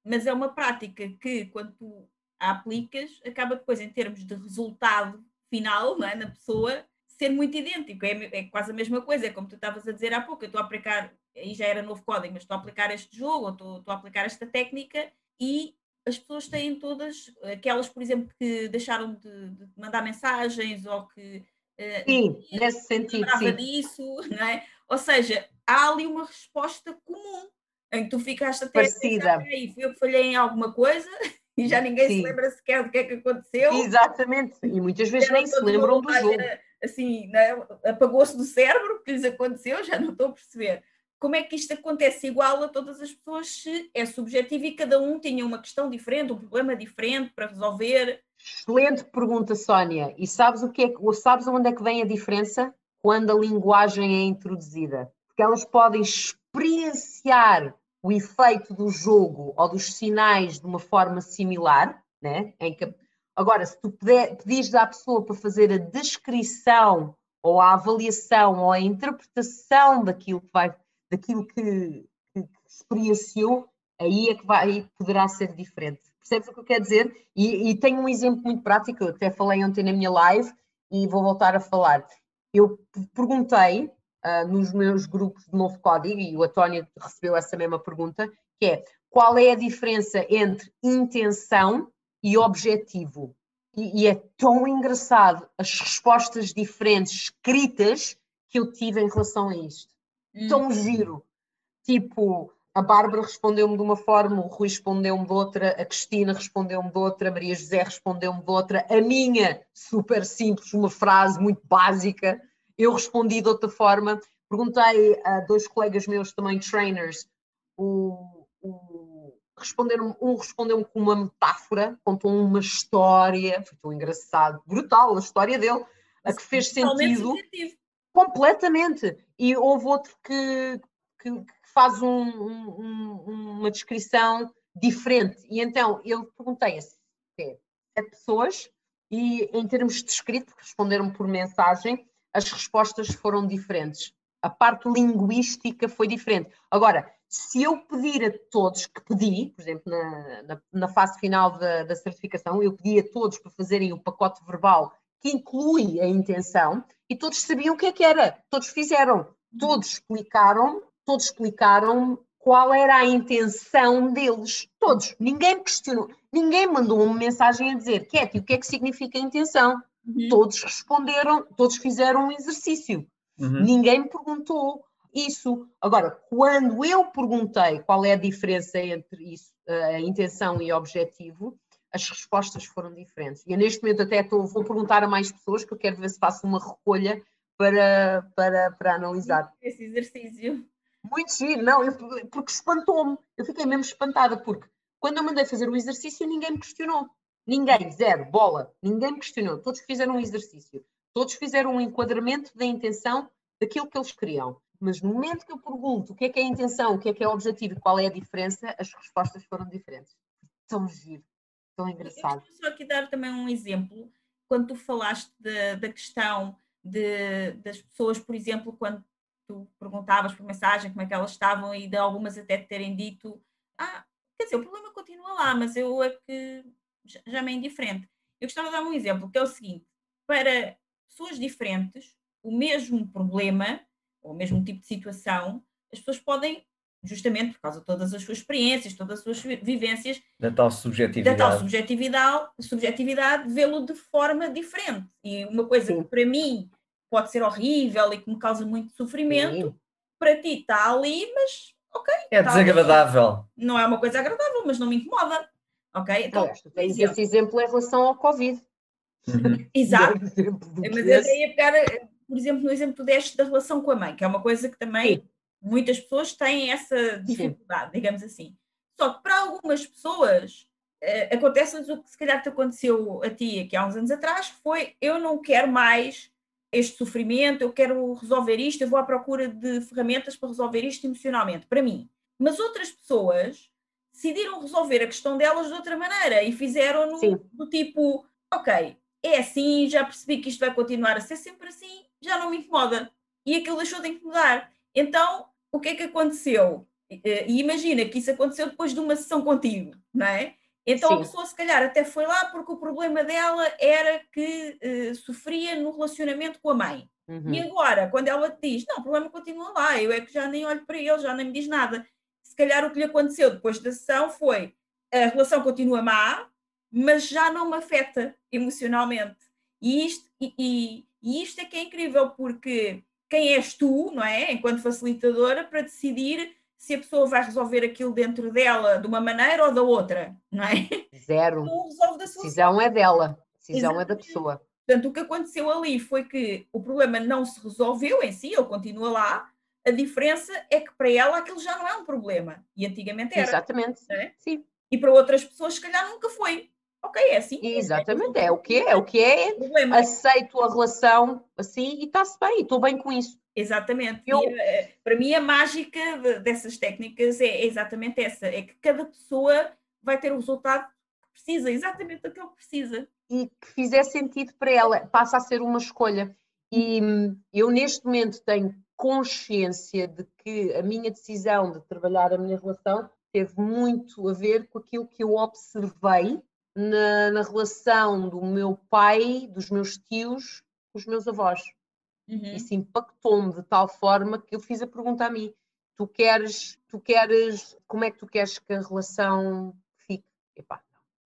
mas é uma prática que, quando tu a aplicas, acaba depois, em termos de resultado final é? na pessoa, ser muito idêntico. É, é, quase a mesma coisa, é como tu estavas a dizer há pouco. Eu estou a aplicar, aí já era novo código, mas estou a aplicar este jogo, ou estou, estou a aplicar esta técnica e as pessoas têm todas, aquelas, por exemplo, que deixaram de, de mandar mensagens ou que. Uh, sim, nesse sentido. Sim. disso, não é? Ou seja, há ali uma resposta comum em que tu ficaste até. Parecida. Aí, fui eu que falhei em alguma coisa [LAUGHS] e já ninguém sim. se lembra sequer do que é que aconteceu. Exatamente, e muitas vezes nem se lembram do jogo. Assim, né? apagou-se do cérebro o que lhes aconteceu, já não estou a perceber como é que isto acontece igual a todas as pessoas se é subjetivo e cada um tinha uma questão diferente, um problema diferente para resolver? Excelente pergunta, Sónia. E sabes o que é, sabes onde é que vem a diferença? Quando a linguagem é introduzida. Porque elas podem experienciar o efeito do jogo ou dos sinais de uma forma similar, né? Em que, agora, se tu pedires à pessoa para fazer a descrição ou a avaliação ou a interpretação daquilo que vai daquilo que, que, que experienciou, aí é que vai, poderá ser diferente. Percebes o que eu quero dizer? E, e tenho um exemplo muito prático, eu até falei ontem na minha live e vou voltar a falar. Eu perguntei uh, nos meus grupos de novo código, e o António recebeu essa mesma pergunta, que é qual é a diferença entre intenção e objetivo? E, e é tão engraçado as respostas diferentes escritas que eu tive em relação a isto tão hum. giro. Tipo, a Bárbara respondeu-me de uma forma, o Rui respondeu-me de outra, a Cristina respondeu-me de outra, a Maria José respondeu-me de outra, a minha, super simples, uma frase muito básica, eu respondi de outra forma. Perguntei a dois colegas meus também, trainers, o, o, responderam um respondeu-me com uma metáfora, contou uma história, foi tão engraçado, brutal a história dele, a que fez sentido. Completamente. E houve outro que, que, que faz um, um, uma descrição diferente. E então eu perguntei a sete pessoas e em termos de escrito, responderam por mensagem, as respostas foram diferentes. A parte linguística foi diferente. Agora, se eu pedir a todos, que pedi, por exemplo, na, na, na fase final da, da certificação, eu pedi a todos para fazerem o pacote verbal que inclui a intenção, e todos sabiam o que é que era, todos fizeram, todos explicaram, todos explicaram qual era a intenção deles, todos, ninguém questionou, ninguém mandou uma mensagem a dizer, Cat, o que é que significa intenção? Uhum. Todos responderam, todos fizeram um exercício, uhum. ninguém me perguntou isso. Agora, quando eu perguntei qual é a diferença entre isso, a intenção e objetivo, as respostas foram diferentes. E neste momento até estou, vou perguntar a mais pessoas, que eu quero ver se faço uma recolha para, para, para analisar. Esse exercício. Muito giro, não, eu, porque espantou-me. Eu fiquei mesmo espantada, porque quando eu mandei fazer o exercício, ninguém me questionou. Ninguém, zero, bola, ninguém me questionou. Todos fizeram um exercício. Todos fizeram um enquadramento da intenção daquilo que eles queriam. Mas no momento que eu pergunto o que é que é a intenção, o que é que é o objetivo e qual é a diferença, as respostas foram diferentes. Tão giro tão engraçado. Eu só aqui dar também um exemplo. Quando tu falaste de, da questão de, das pessoas, por exemplo, quando tu perguntavas por mensagem como é que elas estavam e de algumas até terem dito ah, quer dizer, o problema continua lá, mas eu é que já, é indiferente. Eu gostava de dar um exemplo, que é o seguinte, para pessoas diferentes, o mesmo problema, ou o mesmo tipo de situação, as pessoas podem justamente por causa de todas as suas experiências, todas as suas vivências. Da tal subjetividade. Da tal subjetividade, subjetividade vê-lo de forma diferente. E uma coisa Sim. que para mim pode ser horrível e que me causa muito sofrimento, Sim. para ti está ali, mas ok. É desagradável. Ali. Não é uma coisa agradável, mas não me incomoda. Ok? Então, tu tens esse exemplo em relação ao Covid. Uhum. [LAUGHS] Exato. [LAUGHS] mas eu queria pegar, por exemplo, no exemplo deste da relação com a mãe, que é uma coisa que também. Sim Muitas pessoas têm essa dificuldade, Sim. digamos assim. Só que para algumas pessoas uh, acontece o que se calhar te aconteceu a ti aqui há uns anos atrás, que foi eu não quero mais este sofrimento, eu quero resolver isto, eu vou à procura de ferramentas para resolver isto emocionalmente, para mim. Mas outras pessoas decidiram resolver a questão delas de outra maneira e fizeram no do tipo, ok, é assim, já percebi que isto vai continuar a ser sempre assim, já não me incomoda. E aquilo deixou de incomodar. Então, o que é que aconteceu? E imagina que isso aconteceu depois de uma sessão contigo, não é? Então Sim. a pessoa se calhar até foi lá porque o problema dela era que uh, sofria no relacionamento com a mãe. Uhum. E agora, quando ela te diz, não, o problema continua lá, eu é que já nem olho para ele, já nem me diz nada. Se calhar o que lhe aconteceu depois da sessão foi, a relação continua má, mas já não me afeta emocionalmente. E isto, e, e, e isto é que é incrível, porque quem és tu, não é? Enquanto facilitadora, para decidir se a pessoa vai resolver aquilo dentro dela de uma maneira ou da outra, não é? Zero. a decisão é dela, a decisão Exatamente. é da pessoa. Portanto, o que aconteceu ali foi que o problema não se resolveu em si, ele continua lá. A diferença é que para ela aquilo já não é um problema. E antigamente era. Exatamente. É? Sim. E para outras pessoas, se calhar, nunca foi. Ok, é assim. Exatamente, é, é o que é, é o que é. Aceito a relação assim e está-se bem, estou bem com isso. Exatamente. Eu... E, eh, para mim, a mágica dessas técnicas é exatamente essa: é que cada pessoa vai ter o resultado que precisa, exatamente aquilo que precisa. E que fizer sentido para ela, passa a ser uma escolha. E hum, eu, neste momento, tenho consciência de que a minha decisão de trabalhar a minha relação teve muito a ver com aquilo que eu observei na, na relação do meu pai, dos meus tios, com os meus avós. Uhum. Isso impactou-me de tal forma que eu fiz a pergunta a mim: tu queres, tu queres, como é que tu queres que a relação fique? Epá,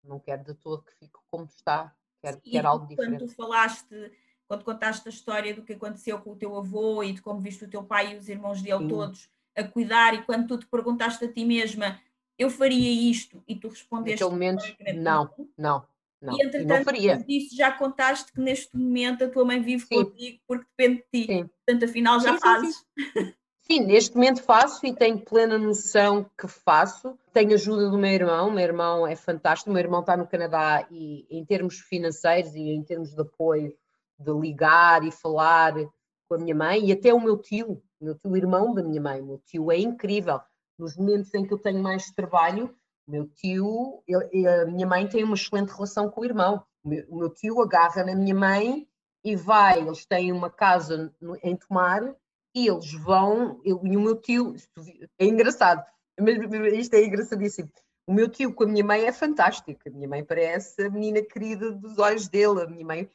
não, não quero de todo que fique como está, quero, quero algo diferente. Quando tu falaste, quando contaste a história do que aconteceu com o teu avô e de como viste o teu pai e os irmãos dele Sim. todos a cuidar, e quando tu te perguntaste a ti mesma, eu faria isto, e tu respondeste. Naquele momento, não, não. Não, e entretanto, não faria. Disso, já contaste que neste momento a tua mãe vive sim. contigo porque depende de ti. Sim. Portanto, afinal já sim, fazes. Sim, sim, neste momento faço e tenho plena noção que faço. Tenho ajuda do meu irmão, o meu irmão é fantástico. O meu irmão está no Canadá e, em termos financeiros e em termos de apoio, de ligar e falar com a minha mãe, e até o meu tio, o meu tio irmão da minha mãe. O meu tio é incrível. Nos momentos em que eu tenho mais trabalho, meu tio, eu, a minha mãe tem uma excelente relação com o irmão. O meu, o meu tio agarra na minha mãe e vai, eles têm uma casa no, em Tomar e eles vão, eu, e o meu tio, é engraçado, isto é engraçadíssimo. O meu tio com a minha mãe é fantástico. A minha mãe parece a menina querida dos olhos dele. A minha mãe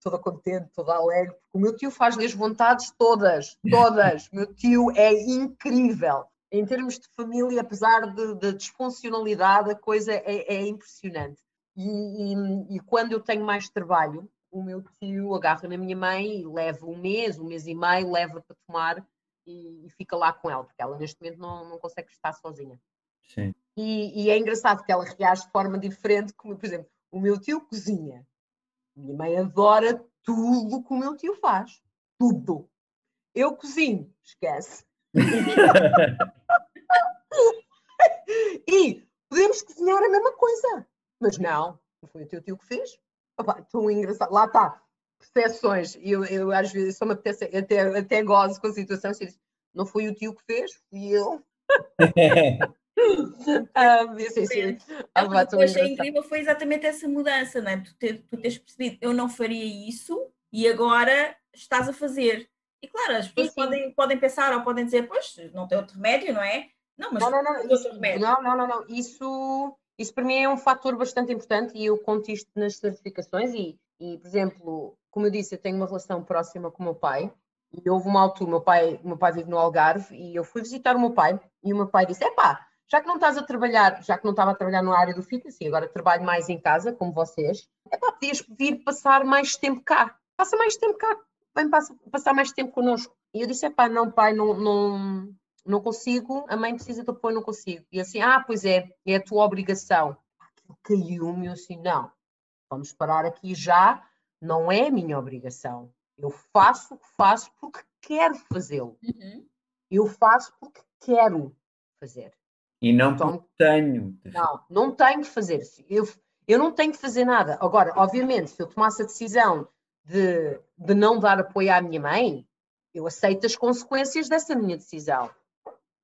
toda contente, toda alegre. O meu tio faz-lhe as vontades todas, todas. O meu tio é incrível em termos de família, apesar da disfuncionalidade, a coisa é, é impressionante. E, e, e, quando eu tenho mais trabalho, o meu tio agarra na minha mãe e leva um mês, um mês e meio, leva para tomar e, e fica lá com ela, porque ela neste momento não, não consegue estar sozinha. Sim. E, é engraçado que ela reage de forma diferente, como, por exemplo, o meu tio cozinha. Minha mãe adora tudo que o meu tio faz. Tudo. Eu cozinho, esquece. e podemos cozinhar a mesma coisa. Mas não, não foi o teu tio que fez. Opa, tão engraçado. Lá está, percepções. Eu, eu, às vezes só me apetece, até, até gozo com a situação. Não foi o tio que fez, fui eu. [LAUGHS] ah, sim, sim. Ah, o que eu achei incrível foi exatamente essa mudança, não é? Tu, ter, tu teres percebido, eu não faria isso e agora estás a fazer. E claro, as pessoas podem, podem pensar ou podem dizer, pois, não tem outro remédio, não é? Não, mas não, não, não, isso, não, não, não, não, Isso, isso para mim é um fator bastante importante e eu conto isto nas certificações e, e, por exemplo, como eu disse, eu tenho uma relação próxima com o meu pai e houve uma altura, meu pai, meu pai vive no Algarve e eu fui visitar o meu pai e o meu pai disse, epá, já que não estás a trabalhar, já que não estava a trabalhar na área do fitness e agora trabalho mais em casa, como vocês, epá, podias vir passar mais tempo cá. Passa mais tempo cá, vem passar mais tempo connosco. E eu disse, pá, não pai, não, não, não consigo, a mãe precisa de apoio, não consigo. E assim, ah, pois é, é a tua obrigação. Caiu-me assim, não, vamos parar aqui já, não é a minha obrigação. Eu faço o que faço porque quero fazê-lo. Uhum. Eu faço porque quero fazer. E não então, tenho. Não, não tenho que fazer. Eu, eu não tenho que fazer nada. Agora, obviamente, se eu tomasse a decisão de, de não dar apoio à minha mãe, eu aceito as consequências dessa minha decisão.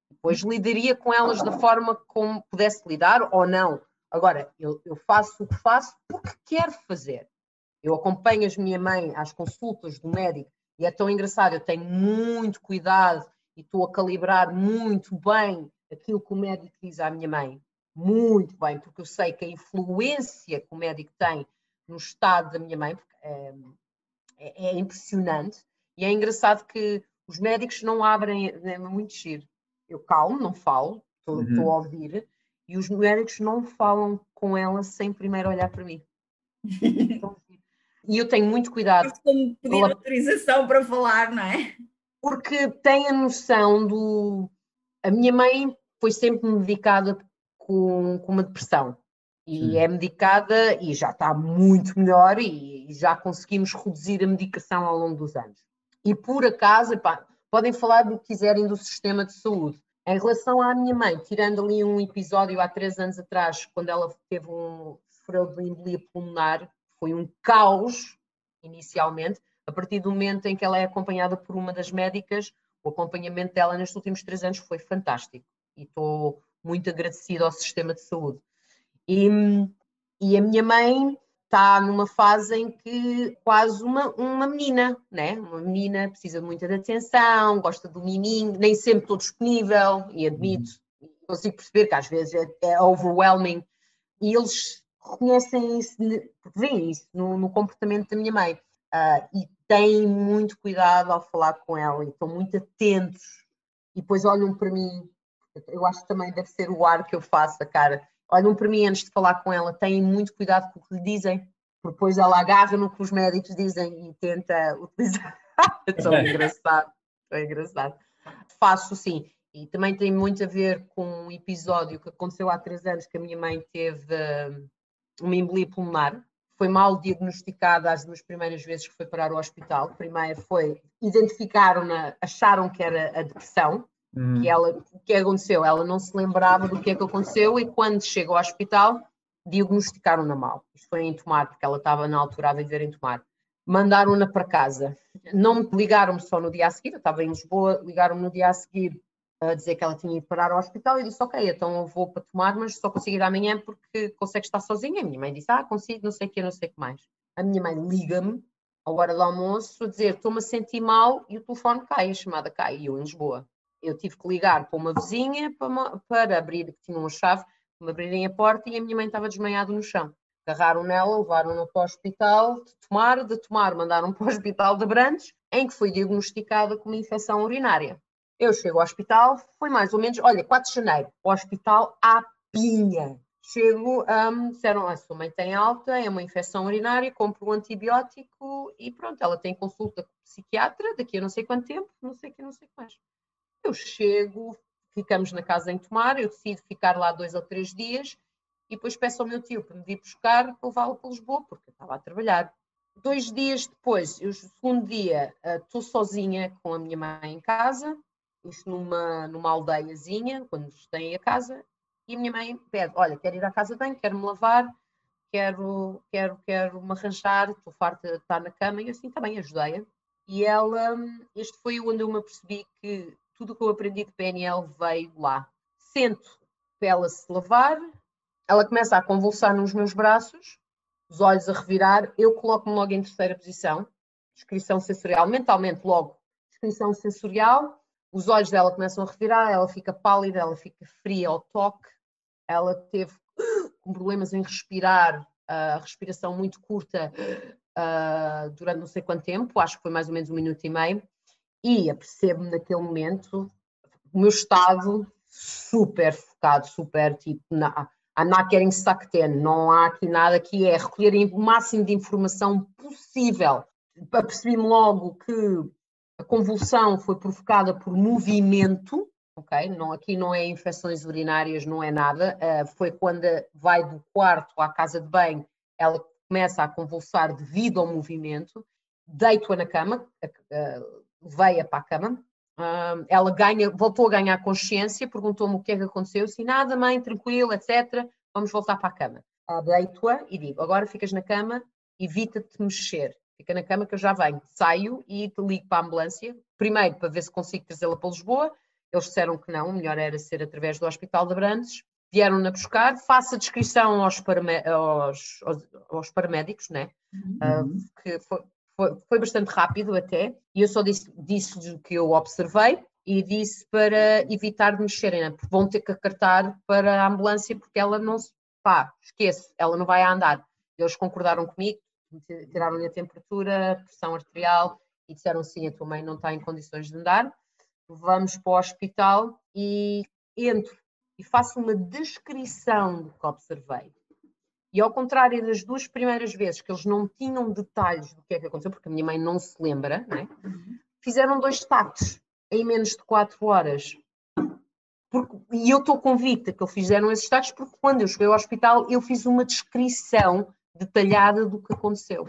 Depois lidaria com elas da forma como pudesse lidar ou não. Agora, eu, eu faço o que faço porque quero fazer. Eu acompanho a minha mãe às consultas do médico e é tão engraçado, eu tenho muito cuidado e estou a calibrar muito bem aquilo que o médico diz à minha mãe. Muito bem, porque eu sei que a influência que o médico tem no estado da minha mãe, é, é, é impressionante. E é engraçado que os médicos não abrem, é muito giro. Eu calmo, não falo, estou uhum. a ouvir, E os médicos não falam com ela sem primeiro olhar para mim. [LAUGHS] e eu tenho muito cuidado. Como pedir pela... autorização para falar, não é? Porque tem a noção do. A minha mãe foi sempre medicada com, com uma depressão e Sim. é medicada e já está muito melhor e, e, já conseguimos reduzir a medicação ao longo dos anos. E por acaso, epá, podem falar do que quiserem do sistema de saúde. Em relação à minha mãe, tirando ali um episódio há três anos atrás, quando ela teve um sofreu de embolia pulmonar, foi um caos inicialmente. A partir do momento em que ela é acompanhada por uma das médicas, o acompanhamento dela nestes últimos três anos foi fantástico e estou muito agradecida ao sistema de saúde. E, e a minha mãe está numa fase em que quase uma, uma menina, né? Uma menina precisa muito de atenção, gosta do miminho, nem sempre estou disponível, e admito, uhum. consigo perceber que às vezes é, é overwhelming, e eles reconhecem isso, veem isso no, no comportamento da minha mãe, uh, e têm muito cuidado ao falar com ela, e estão muito atentos, e depois olham para mim, eu acho que também deve ser o ar que eu faço, a cara, olham para mim antes de falar com ela, têm muito cuidado com o que lhe dizem, porque depois ela agarra no que os médicos dizem e tenta [LAUGHS] utilizar. é tão engraçado, é engraçado. Faço sim, e também tem muito a ver com um episódio que aconteceu há três anos que a minha mãe teve uh, uma embolia pulmonar. Foi mal diagnosticada as duas primeiras vezes que foi parar ao hospital. Primeiro foi, identificaram-na, acharam que era a depressão, Hum. Que ela, o que aconteceu? Ela não se lembrava do que é que aconteceu e quando chegou ao hospital diagnosticaram-na mal. Isto foi em Tomar, porque ela estava na altura a viver em Tomar. Mandaram-na para casa. Não me ligaram-me só no dia a seguir, eu estava em Lisboa, ligaram-me no dia a seguir a dizer que ela tinha ido parar ao hospital e disse, ok, então eu vou para tomar, mas só consigo ir amanhã porque consegue estar sozinha. A minha mãe disse, ah, consigo, não sei o que, não sei o que mais. A minha mãe liga-me à hora do almoço a dizer, estou-me a sentir mal e o telefone cai, a chamada cai, e eu em Lisboa eu tive que ligar para uma vizinha para, para abrir, que tinha uma chave, para me abrirem a porta e a minha mãe estava desmaiada no chão. Agarraram nela, levaram-na para o hospital de Tomar, de Tomar mandaram [LAUGHS] para o hospital de Brandes, em que foi diagnosticada com uma infecção urinária. Eu chego ao hospital, foi mais ou menos, olha, 4 de janeiro, o hospital à pinha. Chego, um, disseram, a sua mãe tem alta, é uma infecção urinária, compro um antibiótico e pronto, ela tem consulta com o psiquiatra daqui a não sei quanto tempo, não sei que, não sei o que mais. Eu chego, ficamos na casa em Tomar, eu decido ficar lá dois ou três dias e depois peço ao meu tio para me vir buscar para levá-lo para Lisboa, porque eu estava a trabalhar. Dois dias depois, o segundo dia, eh, estou sozinha com a minha mãe em casa, isto numa, numa aldeiazinha, quando têm a casa, e a minha mãe pede: Olha, quero ir à casa de banho, quero me lavar, quero, quero, quero me arranjar, estou farta de estar na cama, e eu assim também ajudei-a. E ela, este foi onde eu me apercebi que tudo o que eu aprendi de PNL veio lá. Sento para ela se lavar, ela começa a convulsar nos meus braços, os olhos a revirar, eu coloco-me logo em terceira posição, descrição sensorial, mentalmente logo, descrição sensorial, os olhos dela começam a revirar, ela fica pálida, ela fica fria ao toque, ela teve [GASPS] problemas em respirar, a respiração muito curta uh, durante não sei quanto tempo, acho que foi mais ou menos um minuto e meio, e apercebo-me naquele momento o meu estado super focado, super tipo, na, I'm not getting sucked in, não há aqui nada que é recolher o máximo de informação possível. Apercebi-me logo que a convulsão foi provocada por movimento, ok? Não, aqui não é infecções urinárias, não é nada. Uh, foi quando vai do quarto à casa de banho, ela começa a convulsar devido ao movimento. Deito-a na cama, uh, veia para a cama. Uh, ela ganha, voltou a ganhar consciência, perguntou-me o que é que aconteceu. Eu disse, nada, mãe, tranquilo, etc. Vamos voltar para a cama. Deito-a e digo, agora ficas na cama, evita-te mexer. Fica na cama que eu já venho. Saio e te ligo para a ambulância. Primeiro, para ver se consigo trazê-la para Lisboa. Eles disseram que não, melhor era ser através do Hospital de Brandes. Vieram-na buscar, faço a descrição aos, aos, aos, aos paramédicos, né? Uhum. Uh, que foi, foi, foi bastante rápido até, e eu só disse, disse o que eu observei e disse para evitar de mexerem, né? porque vão ter que acartar para a ambulância porque ela não se, pá, esquece, ela não vai a andar. Eles concordaram comigo, tiraram-lhe a temperatura, a pressão arterial e disseram sim, a tua mãe não está em condições de andar, vamos para o hospital e entro e faço uma descrição do que observei, e ao contrário das duas primeiras vezes que eles não tinham detalhes do que é que aconteceu, porque a minha mãe não se lembra, né? fizeram dois taques em menos de quatro horas. Porque, e eu estou convicta que eles fizeram esses taques porque quando eu cheguei ao hospital eu fiz uma descrição detalhada do que aconteceu.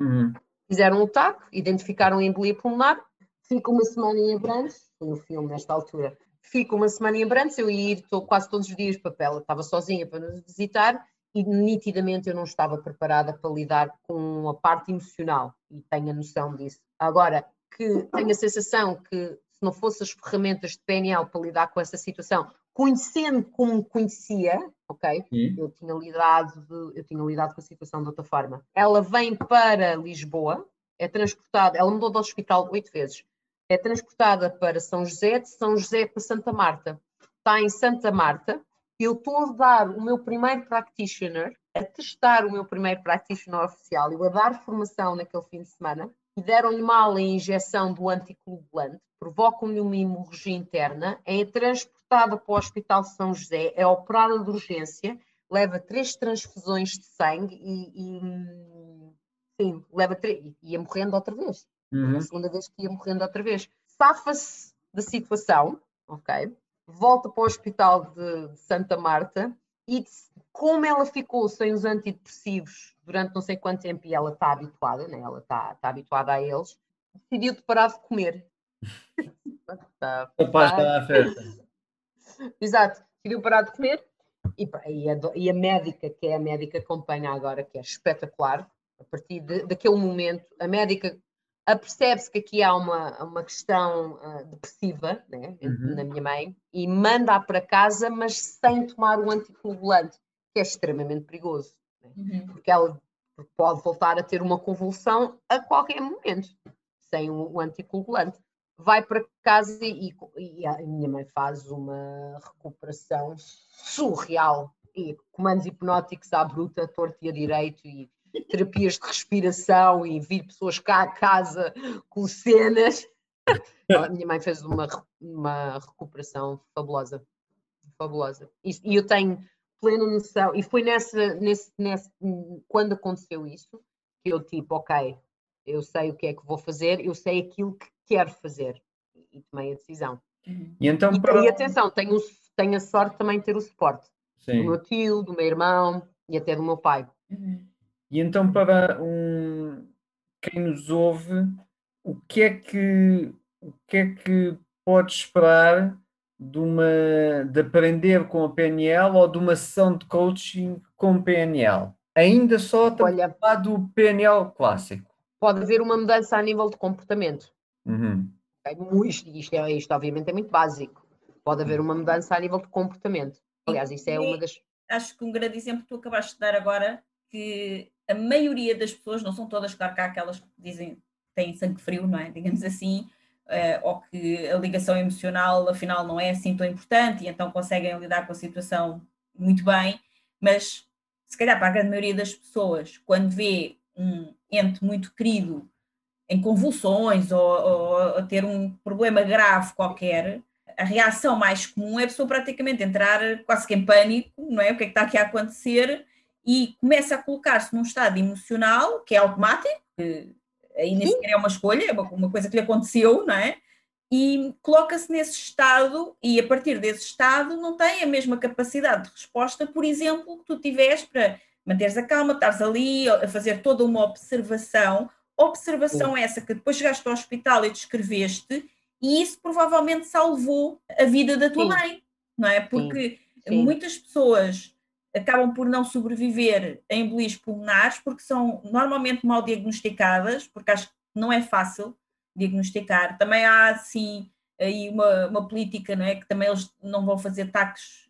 Uhum. Fizeram o taque, identificaram a embolia pulmonar, fica uma semana em Abrantes, foi o filme nesta altura, fica uma semana em Abrantes, eu ia ir tô, quase todos os dias para ela, estava sozinha para nos visitar, e nitidamente eu não estava preparada para lidar com a parte emocional e tenho a noção disso. Agora, que tenho a sensação que se não fosse as ferramentas de PNL para lidar com essa situação, conhecendo como conhecia, ok? Sim. Eu tinha lidado de, eu tinha lidado com a situação de outra forma. Ela vem para Lisboa, é transportada, ela mudou do hospital oito vezes, é transportada para São José, de São José para Santa Marta. Está em Santa Marta, eu estou a dar o meu primeiro practitioner, a testar o meu primeiro practitioner oficial, eu a dar formação naquele fim de semana, e deram-lhe mal a injeção do anticoagulante, provocam-lhe uma hemorragia interna, é transportada para o Hospital São José, é operada de urgência, leva três transfusões de sangue e, e sim, leva três, ia morrendo outra vez. Uhum. A segunda vez que ia morrendo outra vez. Safa-se da situação, ok? volta para o hospital de, de Santa Marta e como ela ficou sem os antidepressivos durante não sei quanto tempo e ela está habituada, né? ela está, está habituada a eles, decidiu de parar de comer. tá, Capaz tá. Exato, decidiu parar de comer e, e, a, e, a, médica, que é a médica que acompanha agora, que é espetacular, a partir de, daquele momento, a médica apercebe-se que aqui há uma, uma questão uh, depressiva né, uhum. na minha mãe e manda-a para casa, mas sem tomar o anticoagulante, que é extremamente perigoso, né? uhum. porque ela pode voltar a ter uma convulsão a qualquer momento, sem o, o anticoagulante. Vai para casa e, e, a minha mãe faz uma recuperação surreal. E comandos hipnóticos à bruta, torto e a direito, e terapias de respiração e vir pessoas cá a casa com cenas. A minha mãe fez uma, uma recuperação fabulosa. Fabulosa. E, eu tenho plena noção, e foi nessa, nesse, nesse, quando aconteceu isso, que eu tipo, ok, eu sei o que é que vou fazer, eu sei aquilo que quero fazer. E tomei a decisão. E, então, e, para... e atenção, tenho, tenho a sorte também de ter o suporte Sim. do meu tio, do meu irmão e até do meu pai. Uhum. E então, para um, quem nos ouve, o que é que, o que, é que pode esperar de, uma, de aprender com a PNL ou de uma sessão de coaching com PNL? Ainda só Olha, do PNL clássico. Pode haver uma mudança a nível de comportamento. Uhum. Isto, isto, é, isto, obviamente, é muito básico. Pode haver uma mudança a nível de comportamento. Aliás, isso é uma das. Acho que um grande exemplo que tu acabaste de dar agora, que a maioria das pessoas, não são todas, claro que há aquelas que dizem têm sangue frio, não é? Digamos assim, uh, ou que a ligação emocional afinal não é assim tão importante e então conseguem lidar com a situação muito bem, mas se calhar para a grande maioria das pessoas, quando vê um ente muito querido em convulsões ou, ou a ter um problema grave qualquer, a reação mais comum é a pessoa praticamente entrar quase que em pânico, não é? O que é que está aqui a acontecer? e começa a colocar-se num estado emocional que é automático, que aí nem sequer é uma escolha, é uma, uma coisa que lhe aconteceu, não é? E coloca-se nesse estado e a partir desse estado não tem a mesma capacidade de resposta, por exemplo, que tu tiveste para manteres a calma, estares ali a fazer toda uma observação, observação Sim. essa que depois chegaste ao hospital e descreveste, e isso provavelmente salvou a vida da tua Sim. mãe, não é? Porque Sim. muitas pessoas acabam por não sobreviver a embolias pulmonares porque são normalmente mal diagnosticadas, porque acho que não é fácil diagnosticar. Também há, assim, aí uma, uma política, não é? Que também eles não vão fazer taques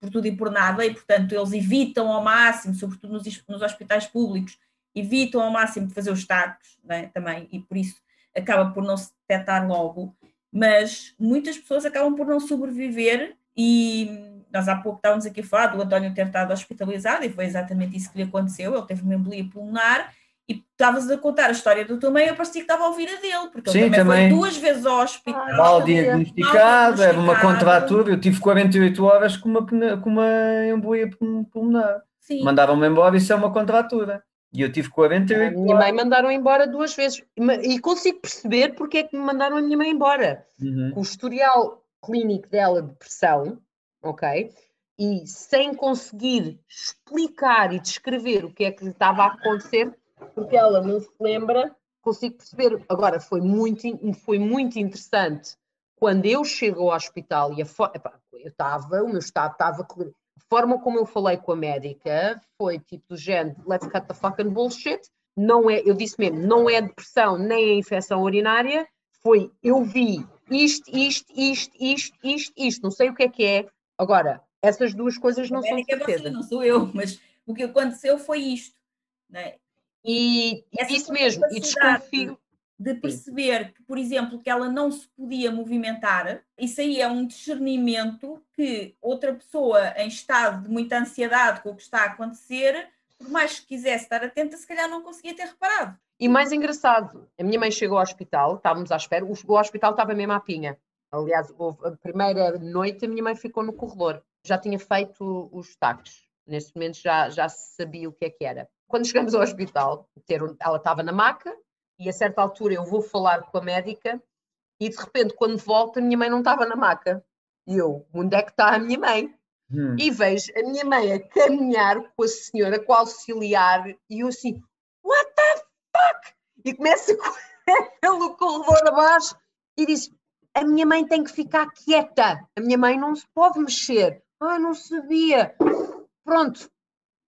por tudo e por nada, e portanto eles evitam ao máximo, sobretudo nos, nos hospitais públicos, evitam ao máximo fazer os taques, é? também, e por isso acaba por não se detectar logo, mas muitas pessoas acabam por não sobreviver e nós há pouco estávamos aqui a falar do António ter estado hospitalizado e foi exatamente isso que lhe aconteceu. Ele teve uma embolia pulmonar e estavas a contar a história do teu meio, eu parecia que estava a ouvir a dele, porque Sim, ele também, também. foi duas vezes ao hospital. Ah, Mal diagnosticado, era uma contratura. Eu tive 48 horas com uma, com uma embolia pul- pulmonar. Mandavam-me embora, isso é uma contratura. E eu tive A 48 minha horas. mãe mandaram embora duas vezes. E consigo perceber porque é que me mandaram a minha mãe embora. Uhum. O historial clínico dela de depressão, ok? E sem conseguir explicar e descrever o que é que lhe estava a acontecer, porque ela não se lembra, consigo perceber. Agora, foi muito, foi muito interessante quando eu chego ao hospital e a fo- epá, eu estava, o meu estado estava. Forma como eu falei com a médica foi tipo do género: let's cut the fucking bullshit. Não é, eu disse mesmo, não é depressão nem é infecção urinária, foi eu vi isto, isto, isto, isto, isto, isto, não sei o que é que é. Agora, essas duas coisas não a são de médica é você, certeza. não sou eu, mas o que aconteceu foi isto. né? E Essa isso mesmo, e desconfio. De perceber que, por exemplo, que ela não se podia movimentar, isso aí é um discernimento que outra pessoa em estado de muita ansiedade com o que está a acontecer, por mais que quisesse estar atenta, se calhar não conseguia ter reparado. E mais engraçado, a minha mãe chegou ao hospital, estávamos à espera, o, hospital estava mesmo à pinha. Aliás, a primeira noite a minha mãe ficou no corredor. Já tinha feito os taques. Nesse momento já, já sabia o que é que era. Quando chegamos ao hospital, ter ela estava na maca e a certa altura eu vou falar com a médica e de repente quando volto a minha mãe não estava na maca. E eu, onde é que está a minha mãe? Hum. e vejo a minha mãe a caminhar com a senhora, com o auxiliar, e eu assim, what the fuck? E começo [LAUGHS] a correr pelo corredor abaixo e disse, a minha mãe tem que ficar quieta, a minha mãe não se pode mexer. Ah, não sabia. Pronto,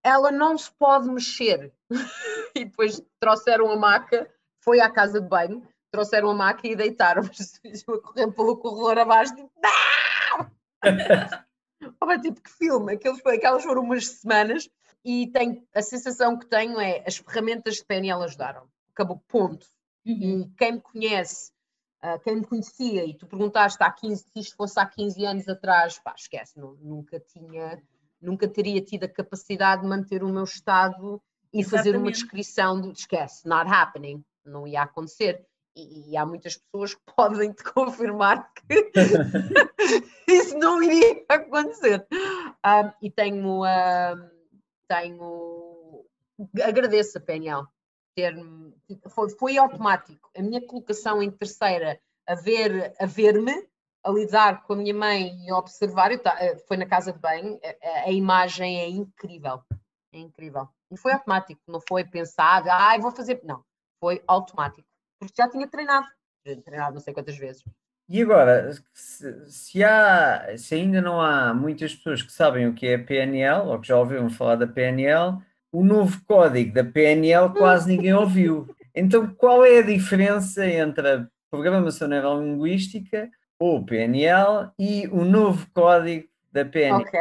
ela não se pode mexer. [LAUGHS] e depois trouxeram a maca, foi à casa de banho, trouxeram a maca e deitaram-me [LAUGHS] a correr pelo corredor abaixo, tipo, Olha, [LAUGHS] tipo, que filme, Aqueles, aquelas foram umas semanas e tenho, a sensação que tenho é as ferramentas de PNL ajudaram. Acabou, ponto. E quem me conhece, ah, quem me conhecia, e tu perguntaste há 15, se isto fosse há 15 anos atrás, pá, esquece, nu- nunca tinha, nunca teria tido a capacidade de manter o meu estado e fazer uma Exatamente. descrição do esquece, not happening, não ia acontecer. E, e há muitas pessoas que [LAUGHS] podem te confirmar que [LAUGHS] isso não iria acontecer. Ah, e tenho, ah, tenho, agradeço a PNL ter foi, foi automático. A minha colocação em terceira a ver a ver-me, a lidar com a minha mãe e a observar, eu ta- eh, foi na casa de banho, a, a- a imagem é incrível, é incrível. E foi automático, não foi pensado, ai, vou fazer, não, foi automático, porque já tinha treinado, já tinha treinado não sei quantas vezes. E agora, se, se há, se ainda não há muitas pessoas que sabem o que é PNL, ou que já ouviram falar da PNL, o novo código da PNL quase ninguém ouviu. Então, qual é a diferença entre a programação neurolinguística, ou PNL, e o novo código da PNL? Ok.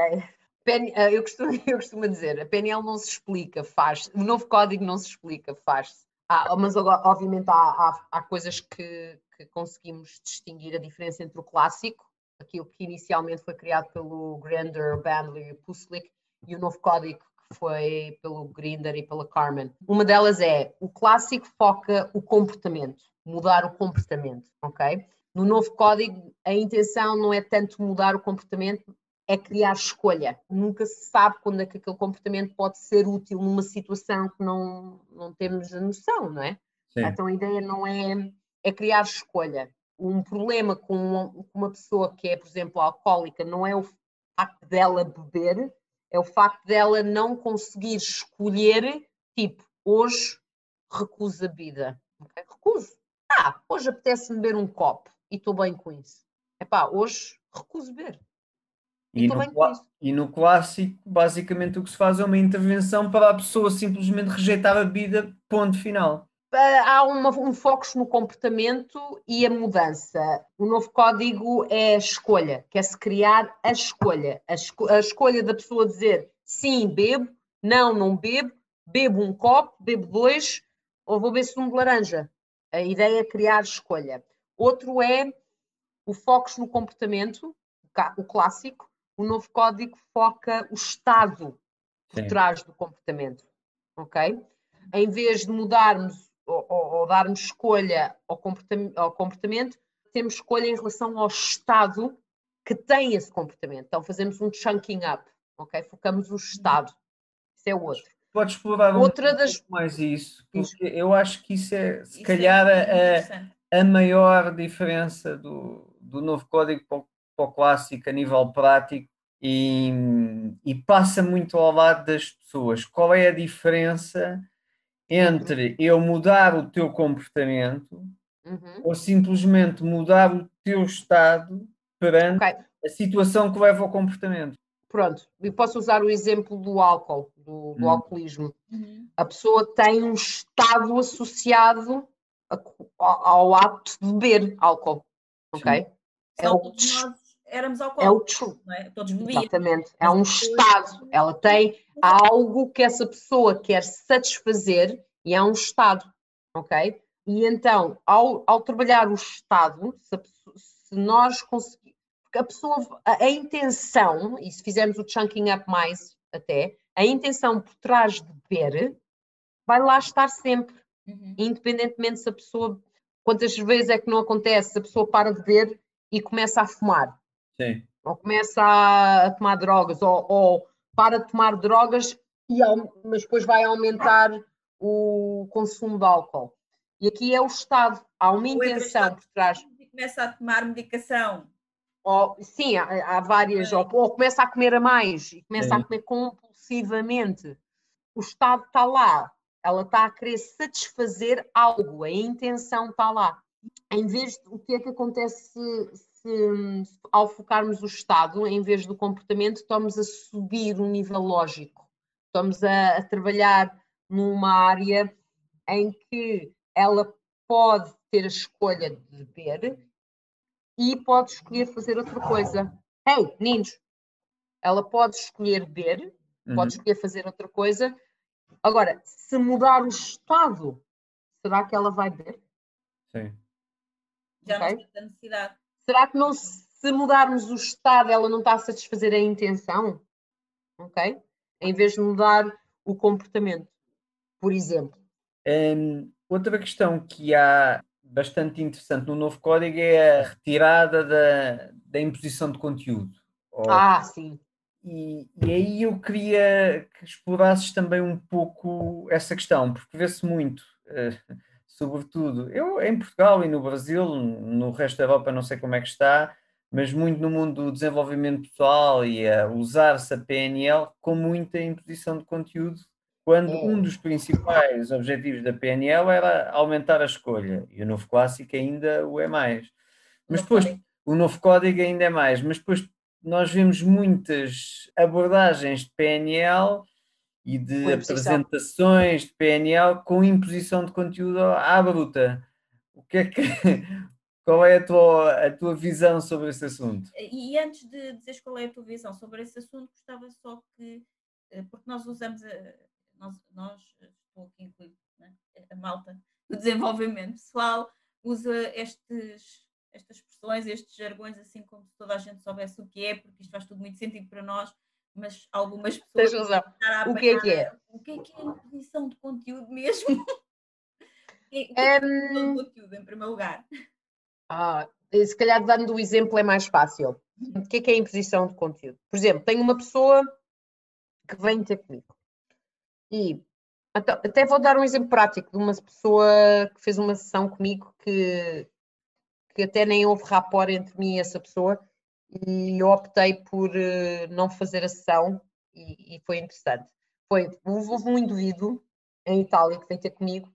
PN eh, eu, costumo, [LAUGHS] eu costumo dizer, a PNL não se explica, faz. O novo código não se explica, faz-se. Mas obviamente há, há, há coisas que, que conseguimos distinguir a diferença entre o clássico, aquilo que inicialmente foi criado pelo Grander, Bandler e Puslik, e o novo código que foi pelo Grinder e pela Carmen. Uma delas é, o clássico foca o comportamento, mudar o comportamento, ok? No novo código, a intenção não é tanto mudar o comportamento, é criar escolha. Nunca se sabe quando é que aquele comportamento pode ser útil numa situação que não, não temos a noção, não é? Sim. Então a ideia não é, é criar escolha. Um problema com uma, uma pessoa que é, por exemplo, alcoólica não é o facto dela beber, é o facto dela não conseguir escolher, tipo, hoje recuso a vida. ok? Recuso. Ah, hoje apetece-me beber um copo e estou bem com isso. Epá, hoje recuso beber. E no, e no clássico, basicamente o que se faz é uma intervenção para a pessoa simplesmente rejeitar a bebida, ponto final. Ah, há uma- um foco no comportamento e a mudança. O novo código é a escolha, quer-se criar a escolha. A, esco- a escolha da pessoa dizer sim, bebo, não, não bebo, bebo um copo, bebo dois, ou vou beber sumo de laranja. A ideia é criar escolha. Outro é o foco no comportamento, o clássico. O novo código foca o estado por Sim. trás do comportamento. Ok? em vez de mudarmos ou, ou, ou darmos escolha ao comportamento, ao comportamento, temos escolha em relação ao estado que tem esse comportamento. Então fazemos um chunking up, ok? Focamos o estado. Isso é outro. Podes explorar Outra um das... mais isso, porque eu acho que isso é, se isso é calhar, é a, a maior diferença do, do novo código para o, para o clássico a nível prático e, e, passa muito ao lado das pessoas. Qual é a diferença entre eu mudar o teu comportamento uhum. ou simplesmente mudar o teu estado perante okay. a situação que leva ao comportamento? Pronto, e posso usar o exemplo do álcool, do, do hum. alcoolismo. Uhum. A pessoa tem um estado associado a, ao, ao, ato de beber álcool, ok? É o, nós éramos alcoólicos, é o não é? Todos bebiam. Exatamente, é um estado. Ela tem algo que essa pessoa quer satisfazer e é um estado, ok? E então, ao, ao trabalhar o estado, se, se nós conseguirmos a pessoa, a, a, intenção, e se fizermos o chunking up mais até, a intenção por trás de beber vai lá estar sempre, uhum. independentemente se a pessoa, quantas vezes é que não acontece, se a pessoa para de beber e começa a fumar. Sim. Ou começa a, a tomar drogas, ou, ou, para de tomar drogas, e, mas depois vai aumentar o consumo de álcool. E aqui é o Estado, há uma intenção por trás. Começa a tomar medicação ou, sim, há, há várias, ou, ou, começa a comer a mais e começa a comer compulsivamente. O Estado está lá, ela está a querer satisfazer algo, a intenção está lá. Em vez de o que é que acontece se, ao focarmos o Estado, em vez do comportamento, estamos a subir um nível lógico, estamos a, a trabalhar numa área em que ela pode ter a escolha de beber e pode escolher fazer outra coisa. Ei, meninos, ela pode escolher beber, uhum. pode escolher fazer outra coisa. Agora, se mudar o estado, será que ela vai beber? Sim. Já okay? não tem necessidade. Será que não, se mudarmos o estado, ela não está a satisfazer a intenção? Ok? Em vez de mudar o comportamento, por exemplo. Um, outra questão que há bastante interessante no novo código é a retirada da, da imposição de conteúdo. Ah, sim. E, e, aí eu queria que explorasses também um pouco essa questão, porque vê-se muito, uh, sobretudo, eu em Portugal e no Brasil, no resto da Europa não sei como é que está, mas muito no mundo do desenvolvimento pessoal e a usar-se a PNL com muita imposição de conteúdo quando um dos principais objetivos da PNL era aumentar a escolha, e o novo clássico ainda o é mais. Mas depois, o novo código ainda é mais, mas depois nós vemos muitas abordagens de PNL e de apresentações de PNL com imposição de conteúdo à bruta. O que é que [LAUGHS] qual é a tua, a tua visão sobre esse assunto? E antes de dizeres qual é a tua visão sobre esse assunto, gostava só que, eh, porque nós usamos nós, nós estou aqui incluído, né? a malta do desenvolvimento pessoal, usa estes, estas expressões, estes jargões, assim como se toda a gente soubesse o que é, porque isto faz tudo muito sentido para nós, mas algumas [LAUGHS] pessoas. Tens razão. O que é que é? O que é que é imposição de conteúdo mesmo? [LAUGHS] o que é, que é um... conteúdo, em primeiro lugar? Ah, se calhar dando o exemplo é mais fácil. O que é que é imposição de conteúdo? Por exemplo, tenho uma pessoa que vem ter comigo e então, até vou dar um exemplo prático de uma pessoa que fez uma sessão comigo que, que até nem houve rapport entre mim e essa pessoa e eu optei por uh, não fazer a sessão e, e foi interessante. Foi, houve um indivíduo em Itália que veio ter comigo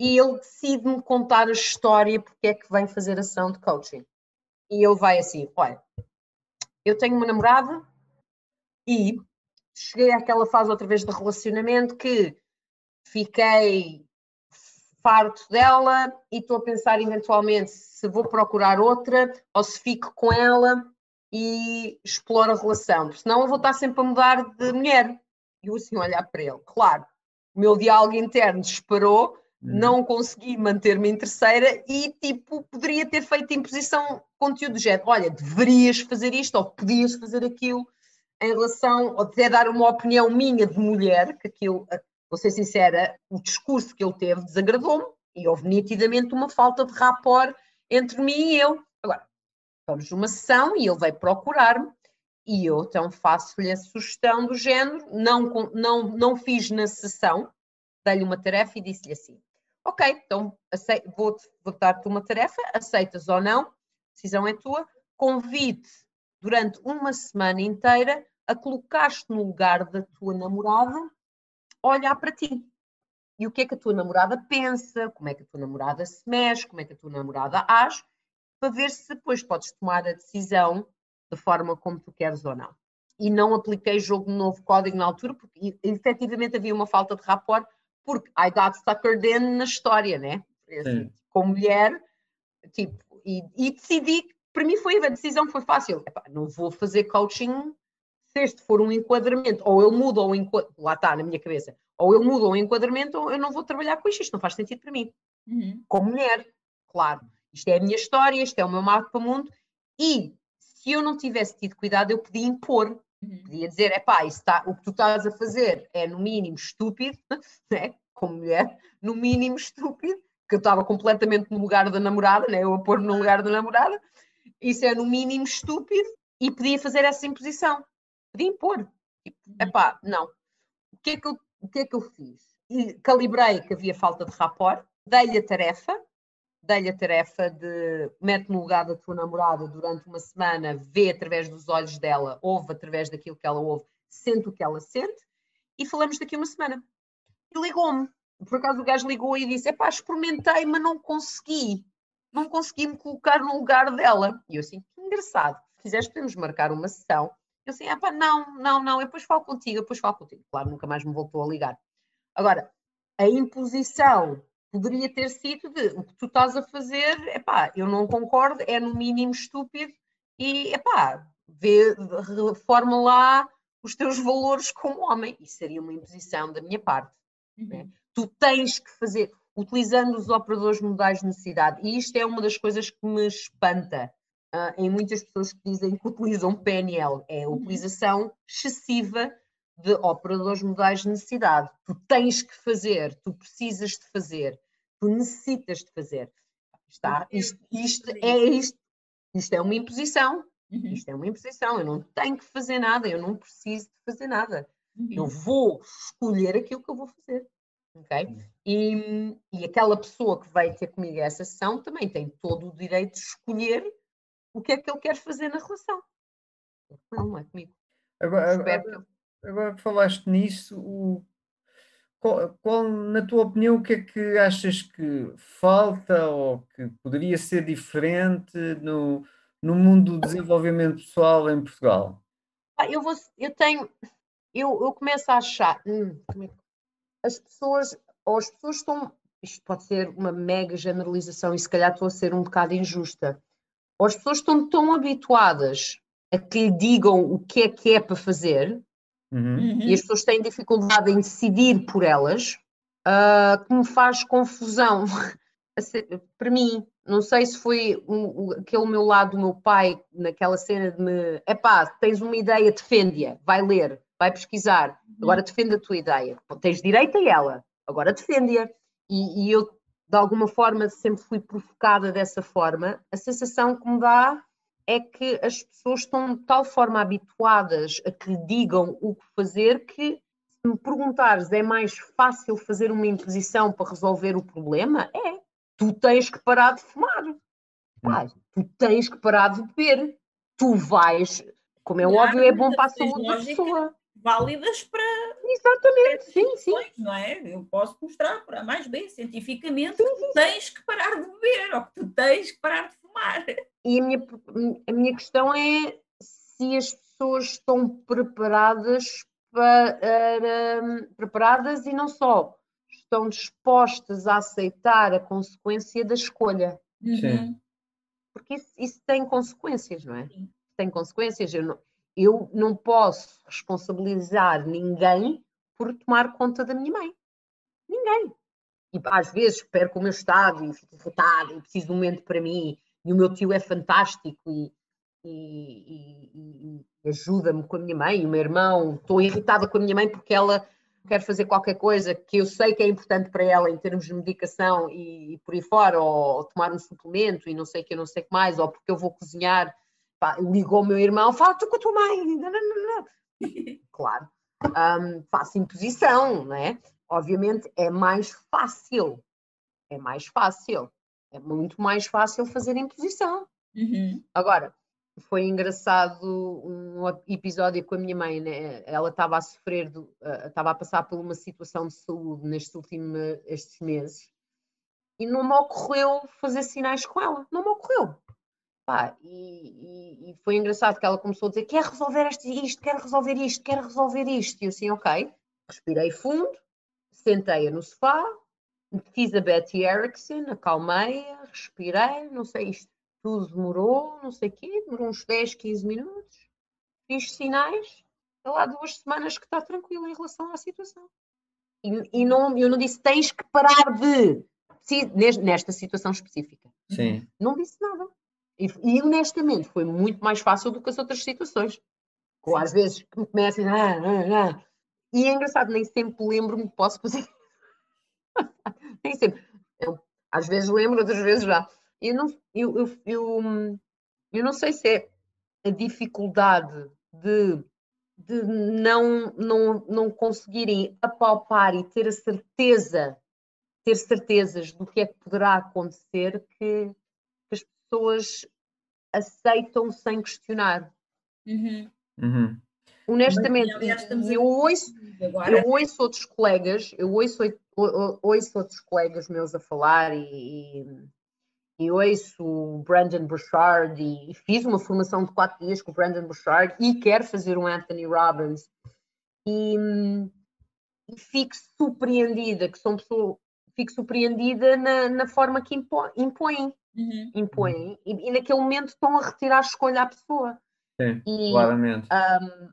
e ele decide-me contar a história porque é que vem fazer a sessão de coaching. E ele vai assim, olha, eu tenho uma namorada e cheguei àquela fase outra vez de relacionamento que fiquei farto dela e estou a pensar eventualmente se vou procurar outra ou se fico com ela e exploro a relação, porque senão eu vou estar sempre a mudar de mulher. E eu assim olhar para ele, claro, o meu diálogo interno disparou, uhum. não consegui manter-me em terceira e tipo, poderia ter feito imposição conteúdo do género, olha, deverias fazer isto ou podias fazer aquilo em relação, ou até dar uma opinião minha de mulher, que aquilo vou ser sincera, o discurso que ele teve desagradou-me e houve nitidamente uma falta de rapport entre mim e eu. Agora, vamos numa sessão e ele veio procurar-me e eu então faço-lhe a sugestão do género, não, não, não fiz na sessão, dei-lhe uma tarefa e disse-lhe assim, ok, então vou-te vou dar-te uma tarefa, aceitas ou não, decisão é tua, convide durante uma semana inteira a colocar-te no lugar da tua namorada, olhar para ti. E o que é que a tua namorada pensa, como é que a tua namorada se mexe, como é que a tua namorada age, para ver se depois podes tomar a decisão da forma como tu queres ou não. E não apliquei jogo de novo código na altura, porque efetivamente havia uma falta de rapport, porque I got suckered in na história, né? Assim, como mulher, tipo, e, e, decidi, para mim foi a decisão foi fácil. Epá, não vou fazer coaching se este for um enquadramento, ou eu mudo ou enquadramento, lá está na minha cabeça, ou eu mudo o enquadramento, ou eu não vou trabalhar com isto, isto não faz sentido para mim. Uhum. Como mulher, claro. Isto é a minha história, isto é o meu mapa mundo, e se eu não tivesse tido cuidado, eu podia impor. Uhum. Podia dizer, é pá, tá, o que tu estás a fazer é no mínimo estúpido, [LAUGHS] né? como mulher, no mínimo estúpido, que eu estava completamente no lugar da namorada, né? eu a pôr no lugar da namorada, isso é no mínimo estúpido, e podia fazer essa imposição, podia impor. Tipo, é pá, não. O que é que eu, o que é que eu fiz? E calibrei que havia falta de rapport, dei-lhe a tarefa, dei-lhe a tarefa de mete no lugar da tua namorada durante uma semana, vê através dos olhos dela, ouve através daquilo que ela ouve, sente o que ela sente, e falamos daqui uma semana. E ligou-me. Por acaso o gajo ligou e disse: Epá, experimentei, mas não consegui. Não consegui me colocar no lugar dela. E eu assim, que engraçado. Se quiseres, podemos marcar uma sessão. Eu assim, epá, não, não, não, eu depois falo contigo, eu depois falo contigo. Claro, nunca mais me voltou a ligar. Agora, a imposição poderia ter sido de o que tu estás a fazer, epá, eu não concordo, é no mínimo estúpido e epá, vê, reforma lá os teus valores como homem. Isso seria uma imposição da minha parte. Né? Uhum. Né? Tu tens que fazer, utilizando os operadores modais de necessidade, e isto é uma das coisas que me espanta uh, em muitas pessoas que dizem que utilizam PNL, é a uhum. utilização excessiva de operadores modais de necessidade. Tu tens que fazer, tu precisas de fazer, tu necessitas de fazer. Está, isto, isto é isto, isto é uma imposição. Uhum. Isto é uma imposição. Eu não tenho que fazer nada, eu não preciso de fazer nada. Uhum. Eu vou escolher aquilo que eu vou fazer. Ok? Uhum. E, e aquela pessoa que vai ter comigo essa sessão também tem todo o direito de escolher o que é que ele quer fazer na relação. Não, não é comigo. Agora, agora, agora que falaste nisso, o, qual, qual, na tua opinião, o que é que achas que falta ou que poderia ser diferente no, no mundo do desenvolvimento pessoal em Portugal? Eu, vou, eu tenho, eu, eu começo a achar, hum, é as pessoas, ou as pessoas estão, isto pode ser uma mega generalização e se calhar estou a ser um bocado injusta, ou as pessoas estão tão habituadas a que lhe digam o que é que é para fazer, Uhum. E as pessoas têm dificuldade em decidir por elas, uh, que me faz confusão. [LAUGHS] Para mim, não sei se foi um, aquele meu lado do meu pai, naquela cena de me. Epá, tens uma ideia, defende-a, vai ler, vai pesquisar, uhum. agora defende a tua ideia. Tens direito a ela, agora defende-a. E, e, eu, de alguma forma, sempre fui provocada dessa forma. A sensação que me dá é que as pessoas estão de tal forma habituadas a que digam o que fazer que se me perguntares é mais fácil fazer uma imposição para resolver o problema? É. Tu tens que parar de fumar. Pai, tu tens que parar de beber. Tu vais, como é claro, óbvio, é bom para a saúde da pessoa. Válidas para. Exatamente, sim, sim. Não é? Eu posso mostrar para mais bem, cientificamente, sim, sim. tu tens que parar de beber ou que tu tens que parar de fumar. E a minha, a minha questão é se as pessoas estão preparadas para, preparadas e não só estão dispostas a aceitar a consequência da escolha. Sim. Porque isso, isso tem consequências, não é? Sim. Tem consequências. Eu não, eu não posso responsabilizar ninguém por tomar conta da minha mãe. Ninguém. E às vezes perco o meu estado e fico irritada e preciso de um momento para mim e o meu tio é fantástico e, e, e, e ajuda-me com a minha mãe, e o meu irmão, estou irritada com a minha mãe porque ela quer fazer qualquer coisa que eu sei que é importante para ela em termos de medicação e, e por aí fora, ou, ou, tomar um suplemento e não sei o que, não sei o que mais, ou porque eu vou cozinhar, pá, ligou o meu irmão, fala tu com a tua mãe, não, não, não. [LAUGHS] claro, um, faço imposição, não é? Obviamente é mais fácil, é mais fácil, é muito mais fácil fazer imposição. Uhum. Agora, foi engraçado um episódio com a minha mãe, né? ela estava a sofrer, uh, estava a passar por uma situação de saúde nestes últimos estes meses e não me ocorreu fazer sinais com ela, não me ocorreu. Pá, e, e, e, foi engraçado que ela começou a dizer: quer resolver isto, quer resolver isto, quer resolver isto. E eu assim, ok, respirei fundo, sentei-a no sofá, fiz a Betty Erickson, acalmei-a, respirei, não sei isto tudo demorou, não sei o quê, demorou uns 10, 15 minutos, fiz sinais, há lá duas semanas que está tranquila em relação à situação. E, e não, eu não disse tens que parar de, nesta situação específica. Sim. Não disse nada. E, e, honestamente foi muito mais fácil do que as outras situações. Ou às vezes me começam ah, ah, ah. E é engraçado, nem sempre lembro-me que posso fazer. [LAUGHS] nem sempre. Eu, às vezes lembro, outras vezes já. Eu não, eu, eu, eu, eu não sei se é a dificuldade de, de não, não, não conseguirem apalpar e ter a certeza, ter certezas do que é que poderá acontecer que, pessoas aceitam sem questionar. Uhum. Uhum. Honestamente, eu ouço, eu ouço outros colegas, eu ouço, ouço outros colegas meus a falar e, e ouço o Brandon Bouchard e, fiz uma formação de quatro dias com o Brandon Bouchard e quero fazer um Anthony Robbins e, e fico surpreendida que são pessoas fico surpreendida na, na forma que impõem. Uhum. impõem. E, e, naquele momento estão a retirar a escolha à pessoa. Sim, e, claramente. um,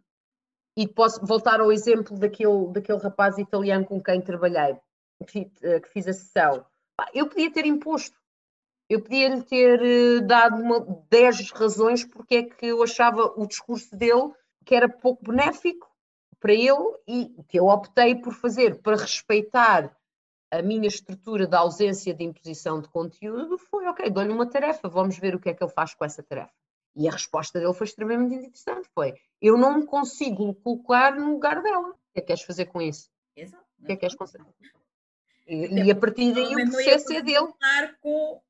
e posso voltar ao exemplo daquele, daquele rapaz italiano com quem trabalhei que, que fiz a sessão. Eu podia ter imposto. Eu podia-lhe ter eh, dado uma, 10 razões porque é que eu achava o discurso dele que era pouco benéfico para ele e que eu optei por fazer para respeitar a minha estrutura da ausência de imposição de conteúdo foi, ok, dou-lhe uma tarefa, vamos ver o que é que ele faz com essa tarefa. E a resposta dele foi extremamente interessante, foi, eu não me consigo colocar no lugar dela. O que é que queres fazer com isso? Exato. O que é que queres fazer? E, e a partir daí o processo é dele. Com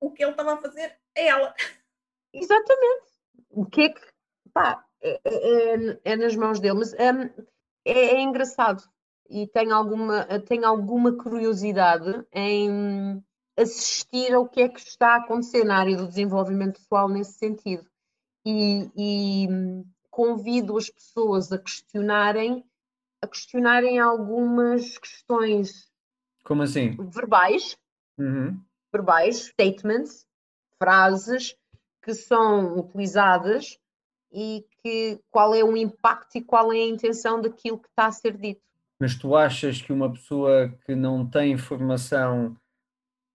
o que ele estava a fazer a ela. Exatamente. O que é que. Pá, é, é, é, é nas mãos dele, mas hum, é, é, engraçado e tenho alguma, tenho alguma curiosidade em assistir ao que é que está a acontecer na área do desenvolvimento pessoal nesse sentido. E, e convido as pessoas a questionarem a questionarem algumas questões como assim verbais uhum verbais, statements, frases que são utilizadas e que qual é o impacto e qual é a intenção daquilo que está a ser dito. Mas tu achas que uma pessoa que não tem informação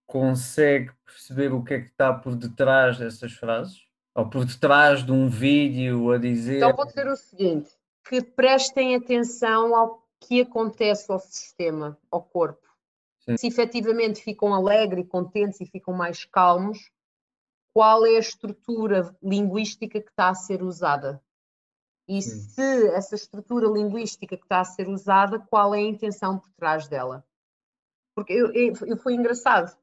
consegue perceber o que é que está por detrás dessas frases? Ou por detrás de um vídeo a dizer. Então vou dizer o seguinte: que prestem atenção ao que acontece ao sistema, ao corpo. Sim. se efetivamente ficam alegres e contentes e ficam mais calmos, qual é a estrutura linguística que está a ser usada? E se essa estrutura linguística que está a ser usada, qual é a intenção por trás dela? Porque eu, eu, eu foi engraçado.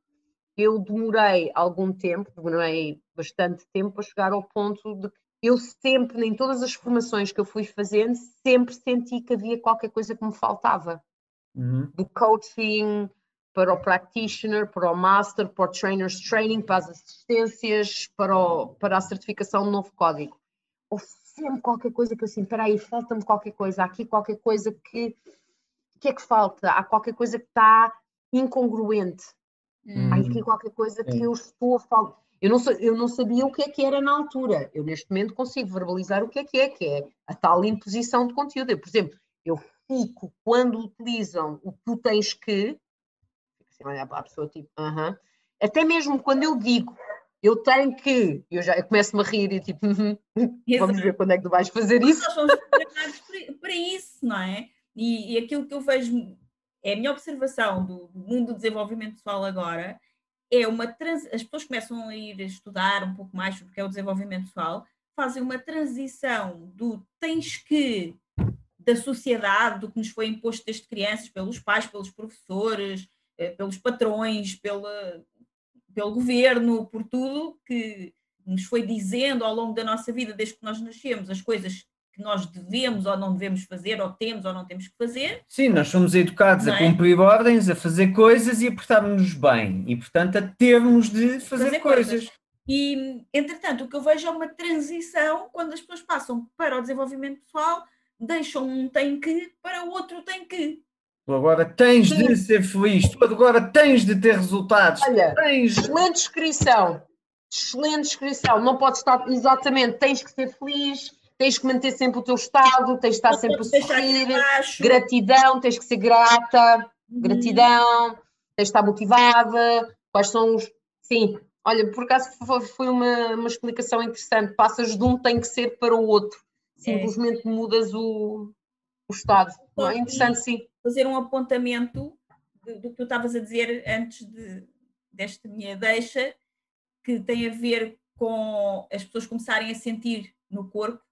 Eu demorei algum tempo, demorei bastante tempo a chegar ao ponto de que eu sempre, em todas as formações que eu fui fazendo, sempre senti que havia qualquer coisa que me faltava. Uhum. Do coaching, para o practitioner, para o master, para o trainer's training, para as assistências, para, o, para a certificação do novo código. Houve sempre qualquer coisa que eu assim, espera aí, falta-me qualquer coisa, há aqui qualquer coisa que, que é que falta? Há qualquer coisa que está incongruente. Hum. Há aqui qualquer coisa que eu estou a falar. Eu não, eu não sabia o que é que era na altura. Eu neste momento consigo verbalizar o que é que é, que é a tal imposição de conteúdo. Eu, por exemplo, eu fico quando utilizam o tu tens que, assim, olhar para a pessoa tipo. Uh -huh. Até mesmo quando eu digo, eu tenho que, eu já começo-me a rir e tipo, [LAUGHS] uh -huh, vamos ver quando é que tu vais fazer isso. Nós somos para isso, não é? e, e aquilo que eu vejo, é a minha observação do, do mundo do desenvolvimento pessoal agora, é uma trans... as pessoas começam a ir estudar um pouco mais sobre o que é o desenvolvimento pessoal, fazem uma transição do tens que da sociedade, do que nos foi imposto desde crianças, pelos pais, pelos professores, eh, pelos patrões, pela, pelo governo, por tudo que nos foi dizendo ao longo da nossa vida, desde que nós nascemos, as coisas que nós devemos ou não devemos fazer, ou temos ou não temos que fazer. Sim, nós somos educados a é? cumprir ordens, a fazer coisas e a portarmos-nos bem, e portanto a termos de fazer, fazer coisas. coisas. E, entretanto, o que eu vejo é uma transição quando as pessoas passam para o desenvolvimento pessoal, deixam um tem que para o outro tem que. Tu agora tens Sim. de ser feliz, tu agora tens de ter resultados. Olha, tens... excelente descrição, excelente descrição. Não podes estar exatamente, tens que ser feliz, tens que manter sempre o teu estado, tens de estar Não sempre a sorrir, gratidão, tens que ser grata, uhum. gratidão, tens de estar motivada. Quais são os. Sim, olha, por acaso foi uma, uma explicação interessante. Passas de um tem que ser para o outro, é. simplesmente é. mudas o, o estado. É interessante, sim fazer um apontamento do, do que tu estavas a dizer antes de, desta minha deixa, que tem a ver com as pessoas começarem a sentir no corpo,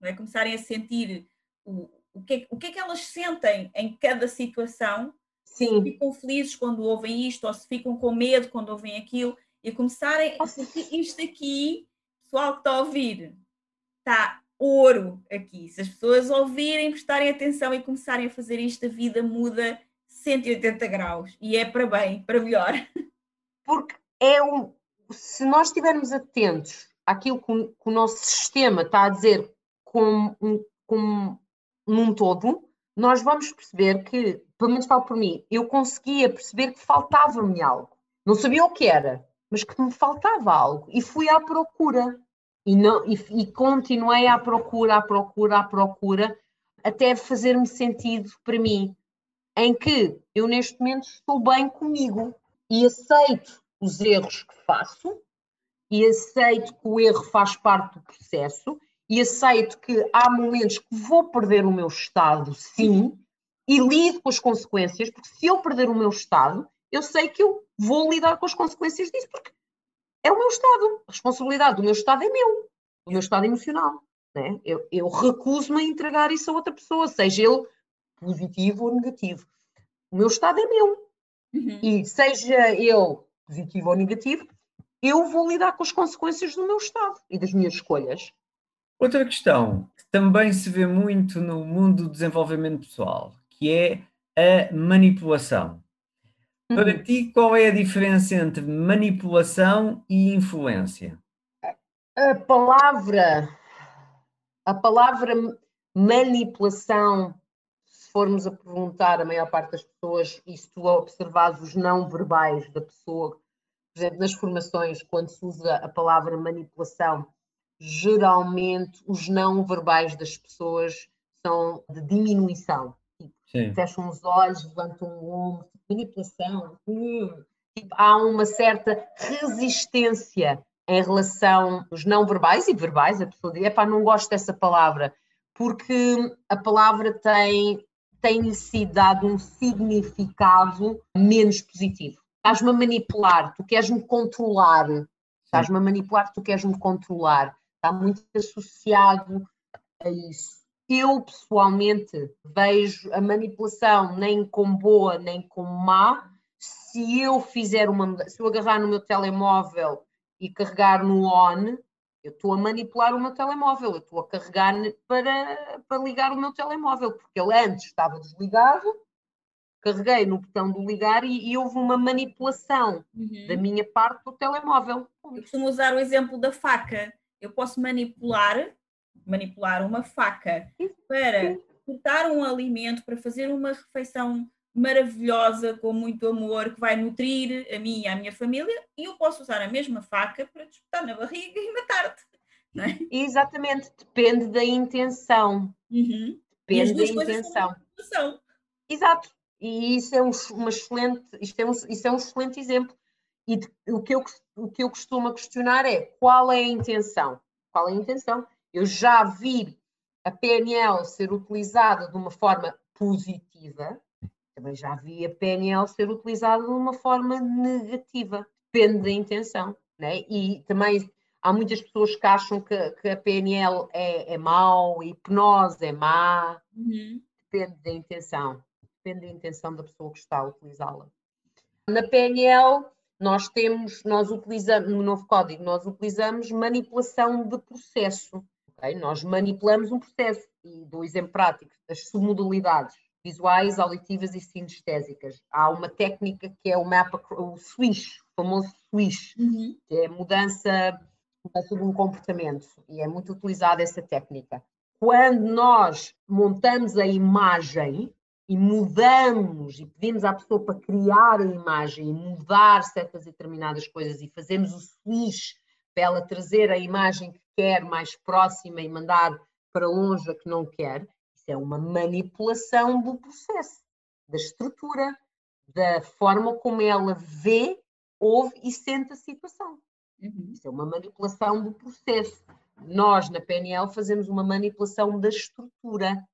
não é? começarem a sentir o, o, que é, o que é que elas sentem em cada situação, Sim. se ficam felizes quando ouvem isto, ou se ficam com medo quando ouvem aquilo, e começarem a sentir isto aqui, pessoal que está a ouvir, está ouro aqui. Se as pessoas ouvirem, prestarem atenção e começarem a fazer isto, a vida muda 180 graus e é para bem, para melhor. [LAUGHS] Porque é um. Se nós estivermos atentos àquilo que o, que o nosso sistema está a dizer como, um, como num todo, nós vamos perceber que, pelo menos falo por mim, eu conseguia perceber que faltava-me algo. Não sabia o que era, mas que me faltava algo e fui à procura. E, não, e, e continuei à procura, à procura, à procura, até fazer-me sentido para mim, em que eu neste momento estou bem comigo e aceito os erros que faço e aceito que o erro faz parte do processo e aceito que há momentos que vou perder o meu estado, sim, e lido com as consequências, porque se eu perder o meu estado, eu sei que eu vou lidar com as consequências disso, porque é o meu estado. A responsabilidade do meu estado é meu, do meu estado emocional. Né? Eu, eu recuso-me a entregar isso a outra pessoa, seja ele positivo ou negativo. O meu estado é meu. Uhum. E seja eu positivo ou negativo, eu vou lidar com as consequências do meu estado e das minhas escolhas. Outra questão que também se vê muito no mundo do desenvolvimento pessoal, que é a manipulação. Para uhum. ti, qual é a diferença entre manipulação e influência? A palavra, a palavra manipulação, se formos a perguntar a maior parte das pessoas, e se tu observares os não verbais da pessoa, por exemplo, nas formações, quando se usa a palavra manipulação, geralmente os não verbais das pessoas são de diminuição. Tipo, fecham os olhos, levantam o ombro, manipulação. Tipo, há uma certa resistência em relação aos não verbais e verbais. A pessoa diz: epá, não gosto dessa palavra, porque a palavra tem tem-lhe sido dado um significado menos positivo. Estás-me a manipular, tu queres-me controlar. Estás-me a manipular, tu queres-me controlar. Está muito associado a isso eu pessoalmente vejo a manipulação nem como boa nem como má. Se eu fizer uma se eu agarrar no meu telemóvel e carregar no on, eu estou a manipular o meu telemóvel, eu estou a carregar para, para ligar o meu telemóvel, porque ele antes estava desligado, carreguei no botão do ligar e, e houve uma manipulação uhum. da minha parte do telemóvel. Eu costumo usar o exemplo da faca. Eu posso manipular manipular uma faca para cortar um alimento, para fazer uma refeição maravilhosa, com muito amor, que vai nutrir a mim e a minha família, e eu posso usar a mesma faca para disputar na barriga e matar-te. É? Exatamente, depende da intenção. Uhum. Depende da intenção. Exato, e isso é um, uma excelente, isto é um, isso é um excelente exemplo. E de, o, que eu, o que eu costumo questionar é qual é a intenção? Qual é a intenção? Eu já vi a PNL ser utilizada de uma forma positiva, também já vi a PNL ser utilizada de uma forma negativa, depende da intenção. Né? E também há muitas pessoas que acham que, que a PNL é, é mau, a hipnose é má, uhum. depende da intenção, depende da intenção da pessoa que está a utilizá-la. Na PNL, nós temos, nós utilizamos, no novo código, nós utilizamos manipulação de processo. Okay? Nós manipulamos um processo, e dou exemplo prático, as submodalidades visuais, auditivas e sinestésicas. Há uma técnica que é o mapa, o swish, o famoso swish, uhum. que é mudança, mudança de um comportamento, e é muito utilizada essa técnica. Quando nós montamos a imagem e mudamos e pedimos à pessoa para criar a imagem e mudar certas determinadas coisas e fazemos o switch para ela trazer a imagem que quer mais próxima e mandar para longe a que não quer, isso é uma manipulação do processo, da estrutura, da forma como ela vê, ouve e sente a situação. Uhum. Isso é uma manipulação do processo. Nós, na PNL, fazemos uma manipulação da estrutura.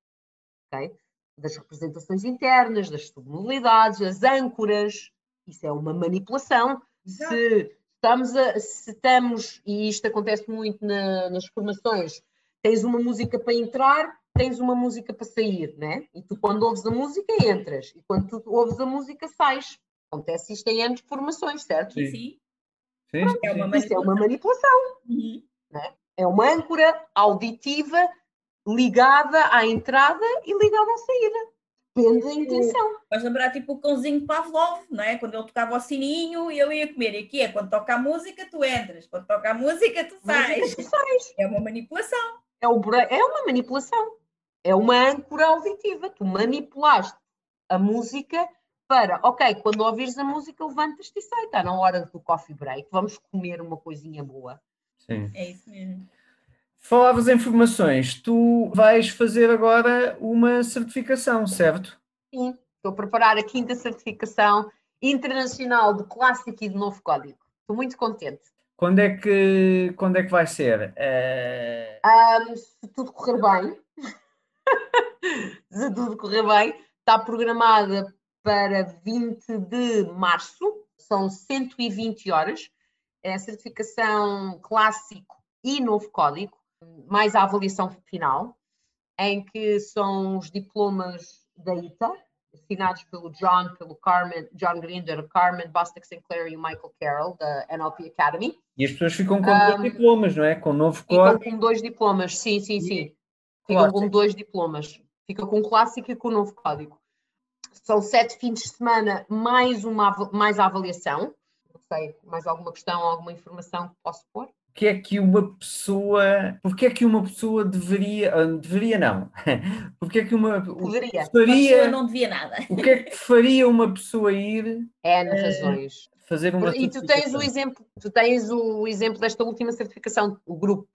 Okay? das representações internas, das submodalidades, as âncoras. Isso é uma manipulação. Se estamos, a, se estamos, e isto acontece muito na, nas formações, tens uma música para entrar, tens uma música para sair, né? E tu, quando ouves a música, entras. E quando tu ouves a música, sais. Acontece isto em anos de formações, certo? Sim. Sim. Pronto, é uma isso é uma manipulação. Uhum. Né? É uma âncora auditiva ligada à entrada e ligada à saída. Depende da intenção. Vais lembrar tipo o cãozinho Pavlov, não é? Quando ele tocava o sininho e eu ia comer. E aqui é quando toca a música, tu entras. Quando toca a música, tu sais. Música, tu sais. É uma manipulação. É, o, é uma manipulação. É uma âncora auditiva. Tu manipulaste a música para, ok, quando ouvires a música, levantas-te e sai. Está na hora do coffee break. Vamos comer uma coisinha boa. Sim. É isso mesmo. Falavas em formações, tu vais fazer agora uma certificação, certo? Sim, estou a preparar a quinta certificação internacional de clássico e de novo código. Estou muito contente. Quando é que, quando é que vai ser? Um, se tudo correr bem, [LAUGHS] se tudo correr bem, está programada para 20 de março, são 120 horas. É a certificação clássico e novo código mais a avaliação final, em que são os diplomas da ITA, assinados pelo John, pelo Carmen, John Grinder, Carmen Bostic Sinclair e o Michael Carroll, da NLP Academy. E as pessoas ficam com um, dois diplomas, não é? Com novo código. Ficam com dois diplomas, sim, sim, sim. Ficam com dois diplomas. Fica com o clássico e com o novo código. São sete fins de semana, mais, uma, mais a avaliação. Não sei, mais alguma questão, alguma informação que posso pôr? Que é que uma pessoa, porque é que uma pessoa deveria, deveria não, [LAUGHS] porque é que uma deveria. Faria, uma não devia nada. [LAUGHS] O que é que faria uma pessoa ir? É, nas razões. Fazer uma e tu tens o exemplo, tu tens o exemplo desta última certificação, o grupo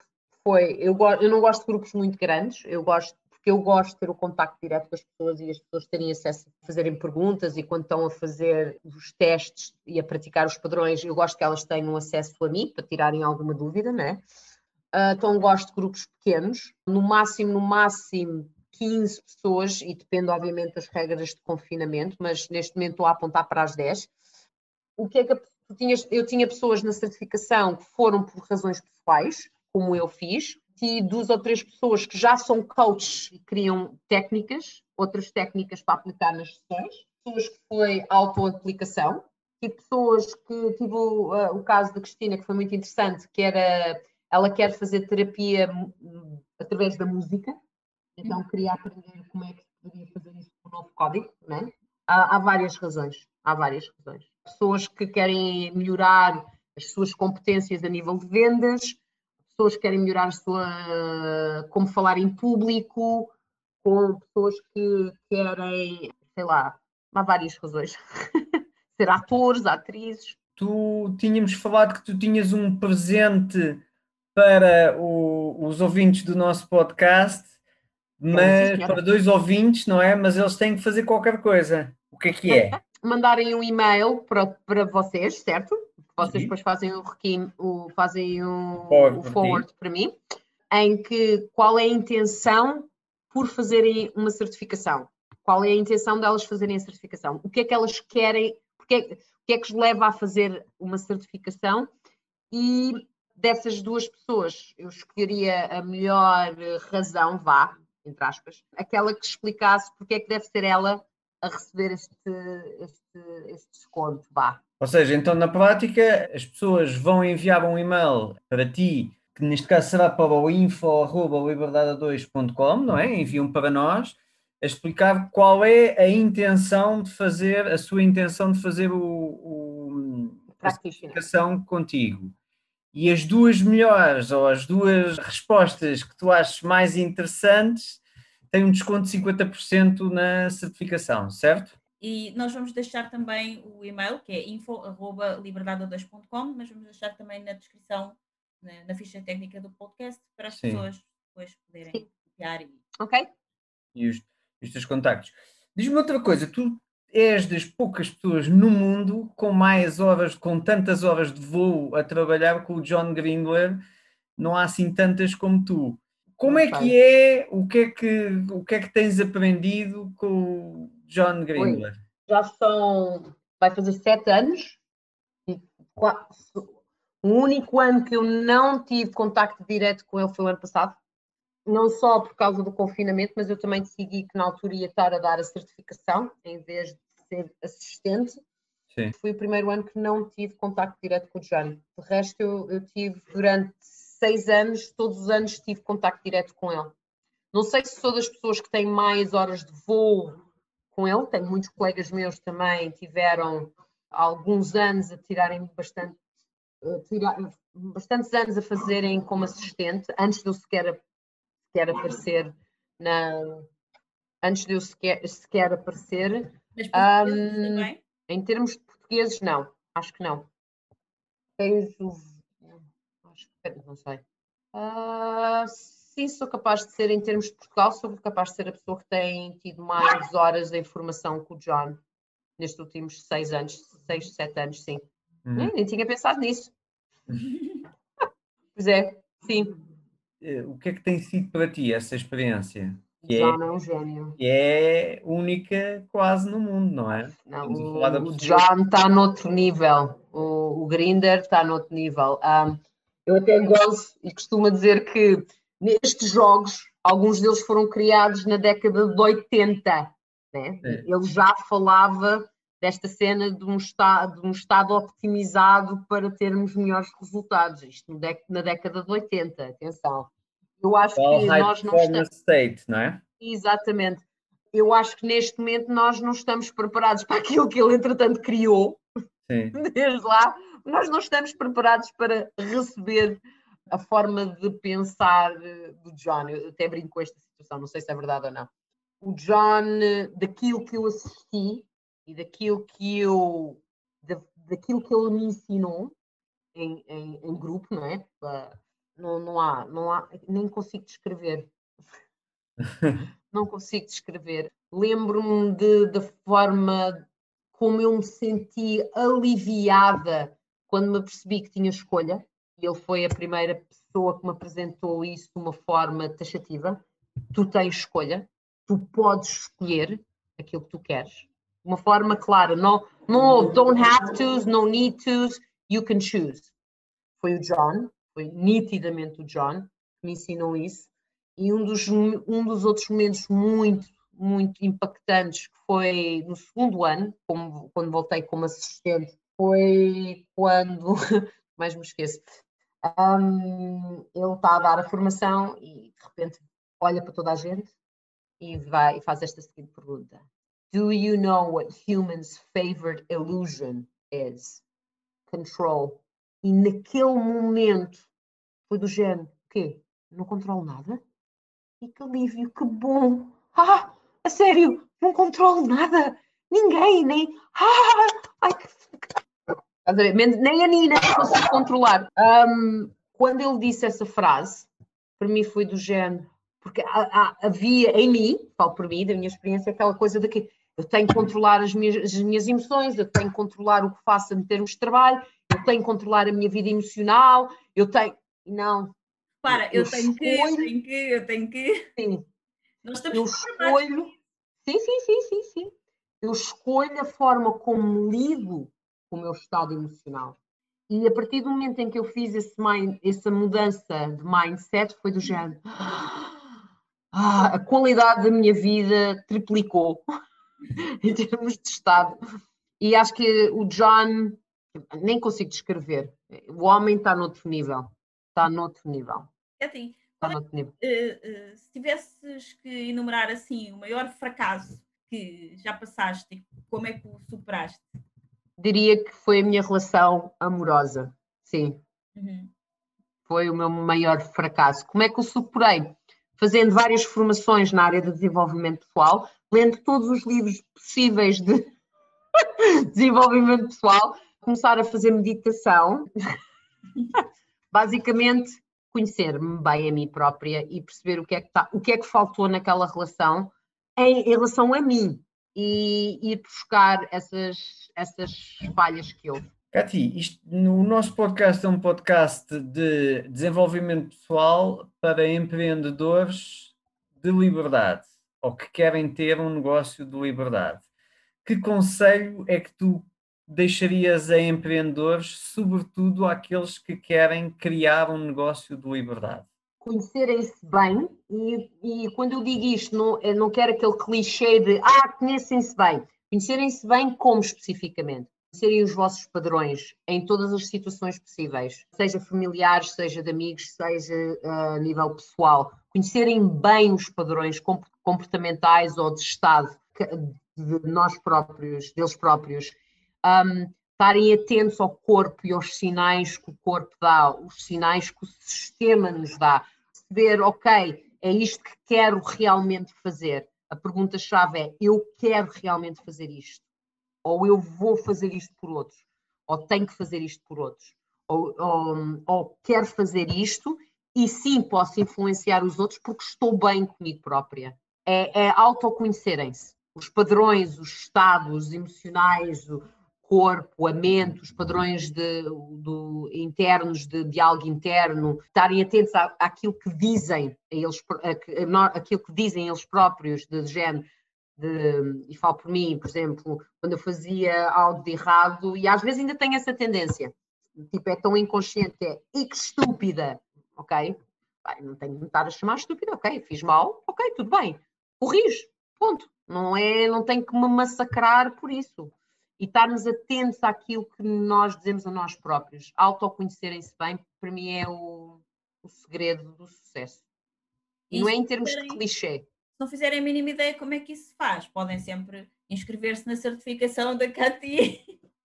foi, eu, eu não gosto de grupos muito grandes, eu gosto porque eu gosto de ter o contacto direto com as pessoas e as pessoas terem acesso a fazerem perguntas e quando estão a fazer os testes e a praticar os padrões, eu gosto que elas tenham acesso a mim para tirarem alguma dúvida, né? Uh, então gosto de grupos pequenos, no máximo, no máximo 15 pessoas, e depende obviamente das regras de confinamento, mas neste momento estou a apontar para as 10. O que é que eu tinha pessoas na certificação que foram por razões pessoais, como eu fiz, e duas ou três pessoas que já são coaches e criam técnicas, outras técnicas para aplicar nas sessões, pessoas que foi auto-aplicação, e pessoas que tive uh, o caso da Cristina, que foi muito interessante, que era ela quer fazer terapia através da música, então queria aprender como é que poderia fazer isso com o novo código, né? há, há várias razões, há várias razões. Pessoas que querem melhorar as suas competências a nível de vendas, pessoas que querem melhorar a sua, como falar em público, com pessoas que querem, sei lá, há várias razões. [LAUGHS] Ser atores, atrizes. Tu tínhamos falado que tu tinhas um presente para o, os ouvintes do nosso podcast, mas para dois ouvintes, não é? Mas eles têm que fazer qualquer coisa. O que é que é? [LAUGHS] Mandarem um e-mail para, para vocês, certo? Vocês uhum. depois fazem o requiem, o, fazem o, forward, o forward para mim, em que qual é a intenção por fazerem uma certificação. qual é a intenção delas fazerem a certificação, o que é que elas querem, porque o que é que os leva a fazer uma certificação e dessas duas pessoas eu escolheria a melhor razão, vá, entre aspas, aquela que explicasse porque é que deve ser ela a receber este, este, este desconto, vá. Ou seja, então na prática as pessoas vão enviar um e-mail para ti, que neste caso será para o info.liberdade2.com, não é? Enviam para nós a explicar qual é a intenção de fazer, a sua intenção de fazer o, o a certificação contigo. E as duas melhores ou as duas respostas que tu achas mais interessantes têm um desconto de 50% na certificação, certo? E nós vamos deixar também o e-mail, que é info.liberdade2.com, mas vamos deixar também na descrição, na, na, ficha técnica do podcast, para as Sim. pessoas depois poderem copiar. E... Ok. E os, os teus contactos. Diz-me outra coisa, tu és das poucas pessoas no mundo com mais horas, com tantas horas de voo a trabalhar com o John Grindler, não há assim tantas como tu. Como é que é, o que é que, o que é que tens aprendido com o John Grindler? Já são, vai fazer sete anos, e o único ano que eu não tive contacto direto com ele foi o ano passado, não só por causa do confinamento, mas eu também decidi que na altura ia estar a dar a certificação em vez de ser assistente. Sim. Foi o primeiro ano que não tive contacto direto com o Johnny. De resto, eu, eu tive durante seis anos, todos os anos tive contacto direto com ele. Não sei se sou das pessoas que têm mais horas de voo com ele, tenho muitos colegas meus também tiveram alguns anos a tirarem bastante, tirar, bastantes anos a fazerem como assistente, antes de eu sequer, sequer aparecer na. Antes de eu sequer, sequer aparecer, um, em termos de portugueses, não. Acho que não. Tens o. Acho que não sei. Uh, sim, sou capaz de ser, em termos de Portugal, sou capaz de ser a pessoa que tem tido mais horas de informação com o John nestes últimos seis anos, seis, sete anos, sim. Hum. Nem, nem tinha pensado nisso. [LAUGHS] pois é, sim. Eh, o que é que tem sido para ti essa experiência? que John é, é um gênio. Que é única quase no mundo, não é? Não, o, o John está noutro nível, o, o Grinder está noutro nível. Um, eu até gosto e costumo dizer que nestes jogos, alguns deles foram criados na década de 80. Né? É. Ele já falava desta cena de um, estado, de um estado optimizado para termos melhores resultados. Isto na década de 80, atenção. Eu acho All que nós não estamos. State, não é? Exatamente. Eu acho que neste momento nós não estamos preparados para aquilo que ele, entretanto, criou. Sim. [LAUGHS] Desde lá, nós não estamos preparados para receber a forma de pensar do John. Eu até brinco com esta situação, não sei se é verdade ou não. O John, daquilo que eu assisti e daquilo que eu daquilo que ele me ensinou em, em, em grupo, não é? não, não há, não há, nem consigo descrever. [LAUGHS] não consigo descrever. Lembro-me de, da forma como eu me senti aliviada quando me apercebi que tinha escolha. Ele foi a primeira pessoa que me apresentou isso de uma forma taxativa. Tu tens escolha, tu podes escolher aquilo que tu queres. De uma forma clara, não, não don't have to, no need to, you can choose. Foi o John, foi nitidamente o John que me ensinou isso. E um dos, um dos outros momentos muito, muito impactantes que foi no segundo ano, como, quando voltei como assistente, foi quando, [LAUGHS] mais me esqueço, um, ele está a dar a formação e de repente olha para toda a gente e vai e faz esta seguinte pergunta: Do you know what humans' favorite illusion is? Control e naquele momento foi do género, o quê? Não controlo nada? E que alívio, que bom! Ah, a sério, não controlo nada! Ninguém, nem. Ah, ai, que... Nem a Nina conseguiu controlar. Um, quando ele disse essa frase, para mim foi do género, porque havia em mim, falo por mim, da minha experiência, aquela coisa de que eu tenho que controlar as minhas, as minhas emoções, eu tenho que controlar o que faço em termos de trabalho, eu tenho que controlar a minha vida emocional, eu tenho. Não. Para, eu, eu tenho escolho... que, eu tenho que, eu tenho que. Sim. Nós estamos eu escolho. Sim, sim, sim, eu escolho a forma como lido com o meu estado emocional. E a partir do momento em que eu fiz mind, essa mudança de mindset, foi do género. [GASPS] Ah, a qualidade da minha vida triplicou [LAUGHS] em termos de estado. E acho que o John, nem consigo descrever, o homem está noutro nível. Está noutro nível. É assim, está noutro nível. Uh, uh, se tivesses que enumerar assim o maior fracasso que já passaste, como é que o superaste? Diria que foi a minha relação amorosa, sim. Uhum. Foi o meu maior fracasso. Como é que o superei? Fazendo várias formações na área de desenvolvimento pessoal, lendo todos os livros possíveis de [LAUGHS] desenvolvimento pessoal, começar a fazer meditação. [LAUGHS] Basicamente, conhecer-me bem a mim própria e perceber o que é que, tá, o que, é que faltou naquela relação em, em relação a mim e ir buscar essas, essas falhas que houve. Cati, isto, no nosso podcast é um podcast de desenvolvimento pessoal para empreendedores de liberdade ou que querem ter um negócio de liberdade. Que conselho é que tu deixarias a empreendedores, sobretudo àqueles que querem criar um negócio de liberdade? Conhecerem-se bem, e, e, quando eu digo isto, não, não quero aquele clichê de ah, conhecem-se bem. Conhecerem-se bem como especificamente? Conhecerem os vossos padrões em todas as situações possíveis, seja familiares, seja de amigos, seja uh, a nível pessoal. Conhecerem bem os padrões comportamentais ou de estado de nós próprios, deles próprios um, estarem atentos ao corpo e aos sinais que o corpo dá, os sinais que o sistema nos dá, perceber, ok, é isto que quero realmente fazer. A pergunta-chave é: eu quero realmente fazer isto? Ou eu vou fazer isto por outros? Ou tenho que fazer isto por outros? Ou, ou, ou quero fazer isto e sim posso influenciar os outros porque estou bem comigo própria. É, é autoconhecerem-se. Os padrões, os estados emocionais, corpo, a mente, os padrões de, do, internos de diálogo interno, estarem atentos à, àquilo que dizem eles, a, aquilo que dizem eles próprios de género. De, e falo por mim, por exemplo, quando eu fazia algo de errado, e às vezes ainda tenho essa tendência, tipo, é tão inconsciente, é e que estúpida, ok? não tenho que me estar a chamar estúpida, ok? Fiz mal, ok, tudo bem, corrijo, ponto. Não é, não tenho que me massacrar por isso e estarmos atentos àquilo que nós dizemos a nós próprios. Autoconhecerem-se bem, para mim é o, o segredo do sucesso. E não é em termos de clichê. Se não fizerem a mínima ideia como é que isso se faz, podem sempre inscrever-se na certificação da Cati.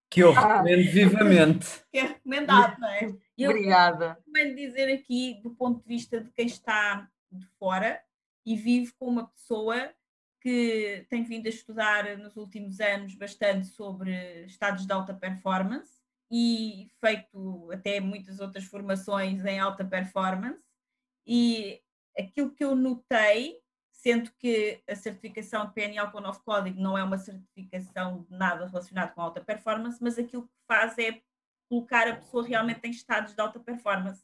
Que eu recomendo vivamente. [LAUGHS] Que é recomendado, não é? Eu Obrigada. Recomendo dizer aqui, do ponto de vista de quem está de fora e vive com uma pessoa que tem vindo a estudar nos últimos anos bastante sobre estados de alta performance e feito até muitas outras formações em alta performance. E aquilo que eu notei, sendo que a certificação de PNL com o novo código não é uma certificação de nada relacionado com alta performance, mas aquilo que faz é colocar a pessoa realmente em estados de alta performance.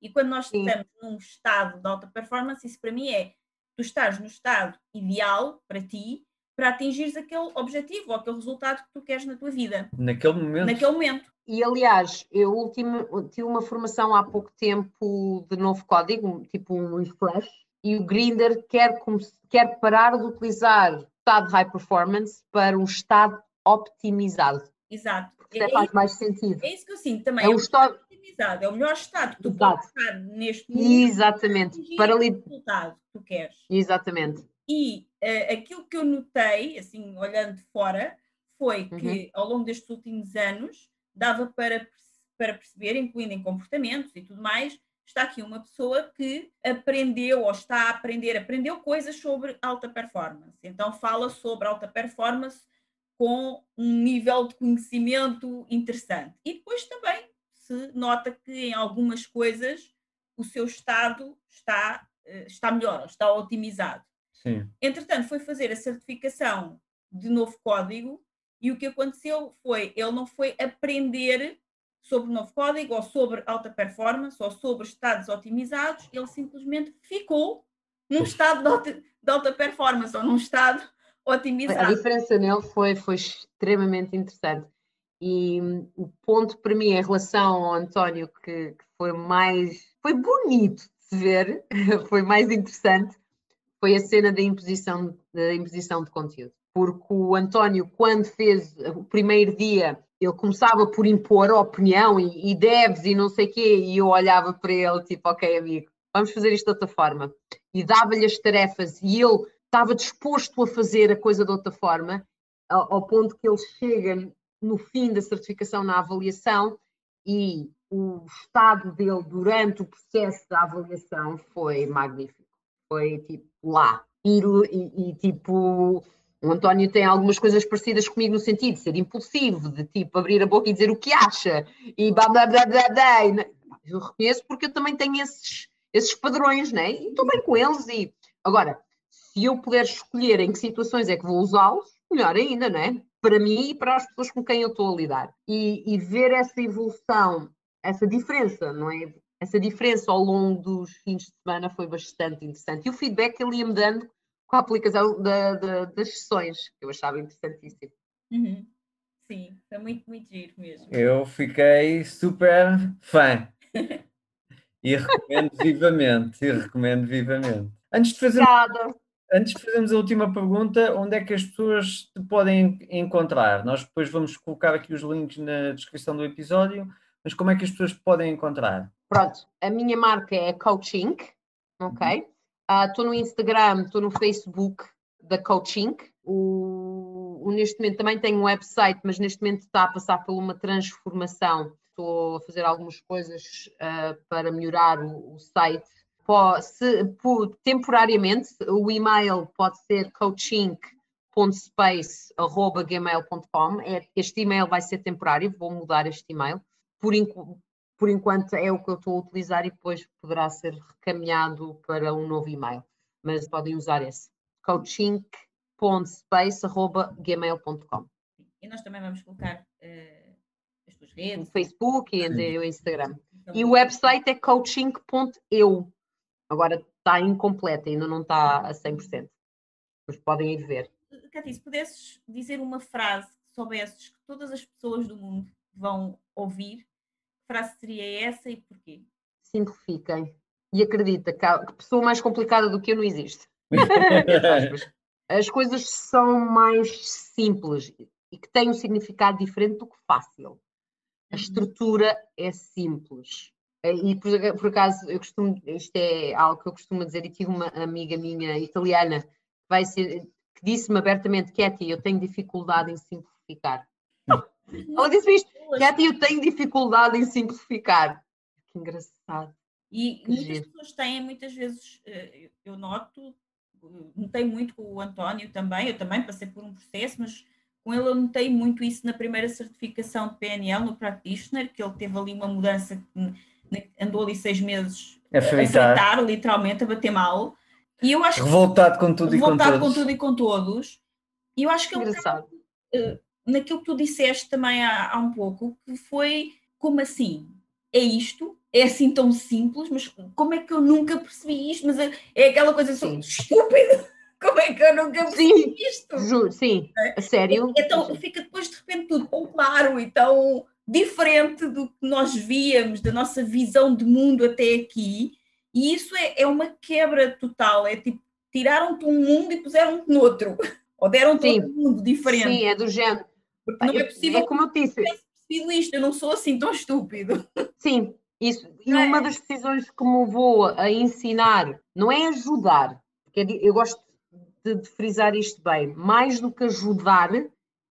E quando nós Sim. estamos num estado de alta performance, isso para mim é tu estás no estado ideal para ti para atingires aquele objetivo ou aquele resultado que tu queres na tua vida. Naquele momento. Naquele momento. E aliás, eu último, tive uma formação há pouco tempo de novo código, tipo um refresh, e o Grinder quer, quer parar de utilizar o estado high performance para um estado optimizado. Exato. Porque é, faz mais sentido. É isso que eu sinto também. É, é um estado é o melhor estado que tu Exato. podes estar neste momento. Exatamente. Para o resultado que tu queres. Exatamente. E uh, aquilo que eu notei, assim, olhando de fora, foi que uhum. ao longo destes últimos anos dava para, para perceber, incluindo em comportamentos e tudo mais, está aqui uma pessoa que aprendeu ou está a aprender, aprendeu coisas sobre alta performance. Então fala sobre alta performance com um nível de conhecimento interessante. E depois também se nota que em algumas coisas o seu estado está, eh, está melhor, está otimizado. Sim. Entretanto, foi fazer a certificação de novo código e o que aconteceu foi, ele não foi aprender sobre novo código ou sobre alta performance ou sobre estados otimizados, ele simplesmente ficou num estado de alta, de alta performance ou num estado otimizado. A diferença nele foi, foi extremamente interessante. E o ponto para mim em relação ao António que, que foi mais foi bonito de ver, [LAUGHS] foi mais interessante, foi a cena da imposição, da imposição de conteúdo. Porque o António, quando fez o primeiro dia, ele começava por impor a opinião e, e deves e não sei o quê, e eu olhava para ele tipo, ok amigo, vamos fazer isto de outra forma. E dava-lhe as tarefas e ele estava disposto a fazer a coisa de outra forma, ao ponto que ele chega no fim da certificação na avaliação e o estado dele durante o processo da avaliação foi magnífico. Foi tipo lá. E, e, e, tipo, o António tem algumas coisas parecidas comigo no sentido de ser impulsivo, de tipo abrir a boca e dizer o que acha e blá blá blá blá blá. Eu reconheço porque eu também tenho esses, esses padrões, né? E estou bem com eles. E agora, se eu puder escolher em que situações é que vou usá-los, melhor ainda, não é? Para mim e para as pessoas com quem eu estou a lidar. E, e ver essa evolução essa diferença, não é? Essa diferença ao longo dos fins de semana foi bastante interessante. E o feedback que ele ia me dando com a aplicação da, da, das sessões, que eu achava interessantíssimo. Uhum. Sim, é muito, muito giro mesmo. Eu fiquei super fã. [LAUGHS] e recomendo vivamente, e recomendo vivamente. Antes de fazer. Obrigada. Antes de fazermos a última pergunta, onde é que as pessoas te podem encontrar? Nós depois vamos colocar aqui os links na descrição do episódio mas como é que as pessoas podem encontrar? Pronto, a minha marca é Coaching, ok? Estou uhum. uh, no Instagram, estou no Facebook da Coaching. O, o, neste momento também tenho um website, mas neste momento está a passar por uma transformação. Estou a fazer algumas coisas uh, para melhorar o, o site. Pode, se, por, temporariamente, o e-mail pode ser coaching.space.gmail.com. É, este e-mail vai ser temporário, vou mudar este e-mail por, por enquanto é o que eu estou a utilizar e depois poderá ser recaminhado para um novo e-mail. Mas podem usar esse. coaching.space.gmail.com E nós também vamos colocar uh, as tuas redes. O Facebook e o Instagram. Então, e o website é coaching.eu. Agora está incompleta, ainda não está a 100%. Mas podem ir ver. Cati, se pudesses dizer uma frase que soubesses que todas as pessoas do mundo vão ouvir, frase seria essa e porquê? Simplifiquem. E acredita que pessoa mais complicada do que eu não existe. [LAUGHS] As coisas são mais simples e que têm um significado diferente do que fácil. A uhum. estrutura é simples. E por, por, acaso, eu costumo, isto é algo que eu costumo dizer, e tive uma amiga minha italiana que, vai ser, que disse-me abertamente, Katy, eu tenho dificuldade em simplificar. [LAUGHS] Ela disse isto, Katy, eu tenho dificuldade em simplificar. Que engraçado. E que muitas giro. pessoas têm, muitas vezes, eh, eu noto, notei muito com o António também, eu também passei por um processo, mas com ele eu notei muito isso na primeira certificação de PNL, no Practitioner, que ele teve ali uma mudança, andou ali seis meses a fritar, a fritar literalmente, a bater mal. E eu acho revoltado com tudo revoltado e com, com tudo e com todos. E eu acho que Engraçado. ele naquilo que tu disseste também há, há um pouco, que foi como assim? É isto? É assim tão simples, mas como é que eu nunca percebi isto? Mas é, é aquela coisa assim, estúpida. [LAUGHS] Como é que eu nunca percebi sim, isto? Juro, sim, é? a sério. Então fica depois de repente tudo tão claro e tão diferente do que nós víamos, da nossa visão de mundo até aqui. E isso é, é uma quebra total. É tipo, tiraram-te um mundo e puseram-te noutro. [LAUGHS] Ou deram-te um mundo diferente. Sim, é do género. Porque não é possível. É como eu disse. Eu isto, eu não sou assim tão estúpido. [LAUGHS] Sim, isso. E é. uma das decisões que me vou a ensinar não é ajudar, porque eu gosto de, de frisar isto bem, mais do que ajudar,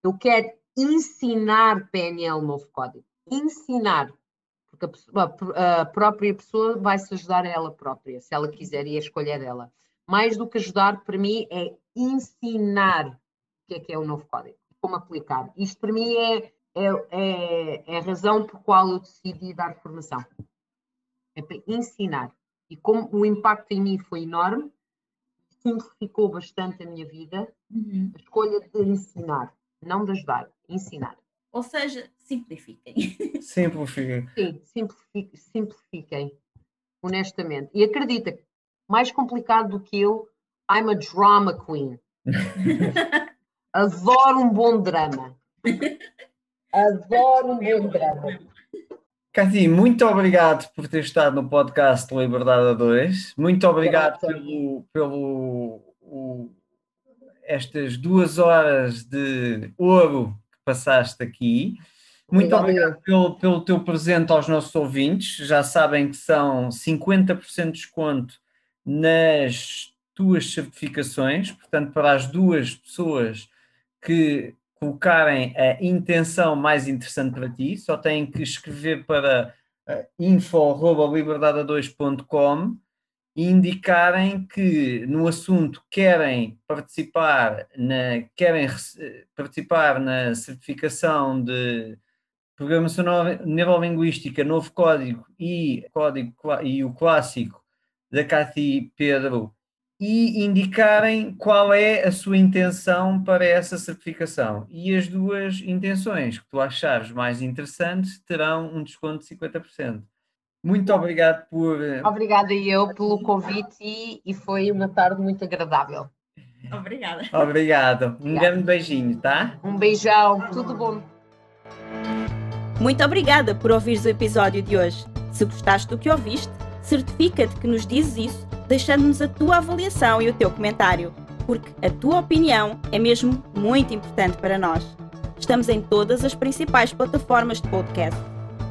eu quero ensinar PNL novo código. Ensinar. Porque a, a própria pessoa vai se ajudar a ela própria, se ela quiser, e a escolha é dela. Mais do que ajudar, para mim, é ensinar o que é que é o novo código como aplicar. Isto para mim é, é, é, é a razão por qual eu decidi dar formação. É para ensinar. E como o impacto em mim foi enorme, simplificou bastante a minha vida, uhum. a escolha de ensinar, não de ajudar, ensinar. Ou seja, simplifiquem. [LAUGHS] Simplifiquem. Sim, simplifiquem, simplifiquem, honestamente. E acredita, mais complicado do que eu, I'm a drama queen. [LAUGHS] Adoro um bom drama. Adoro um bom drama. Cati, muito obrigado por ter estado no podcast Liberdade a 2. Muito obrigado pelo, pelo o, estas duas horas de ouro que passaste aqui. Muito obrigado pelo, pelo teu presente aos nossos ouvintes. Já sabem que são 50% de desconto nas tuas certificações, portanto, para as duas pessoas que colocarem a intenção mais interessante para ti, só têm que escrever para uh, info.liberdade2.com e indicarem que no assunto querem participar na, querem participar na certificação de programação neurolinguística, novo código e, código, e o clássico da Cathy Pedro e indicarem qual é a sua intenção para essa certificação. E as duas intenções que tu achares mais interessantes terão um desconto de 50%. Muito obrigado por. Eh, Obrigada eu pelo convite e, e foi uma tarde muito agradável. Obrigada. Obrigado. Um grande beijinho, tá? Um beijão, tudo bom. Muito obrigada por ouvires o episódio de hoje. Se gostaste do que ouviste, certifica-te que nos dizes isso deixando-nos a tua avaliação e o teu comentário, porque a tua opinião é mesmo muito importante para nós. Estamos em todas as principais plataformas de podcast.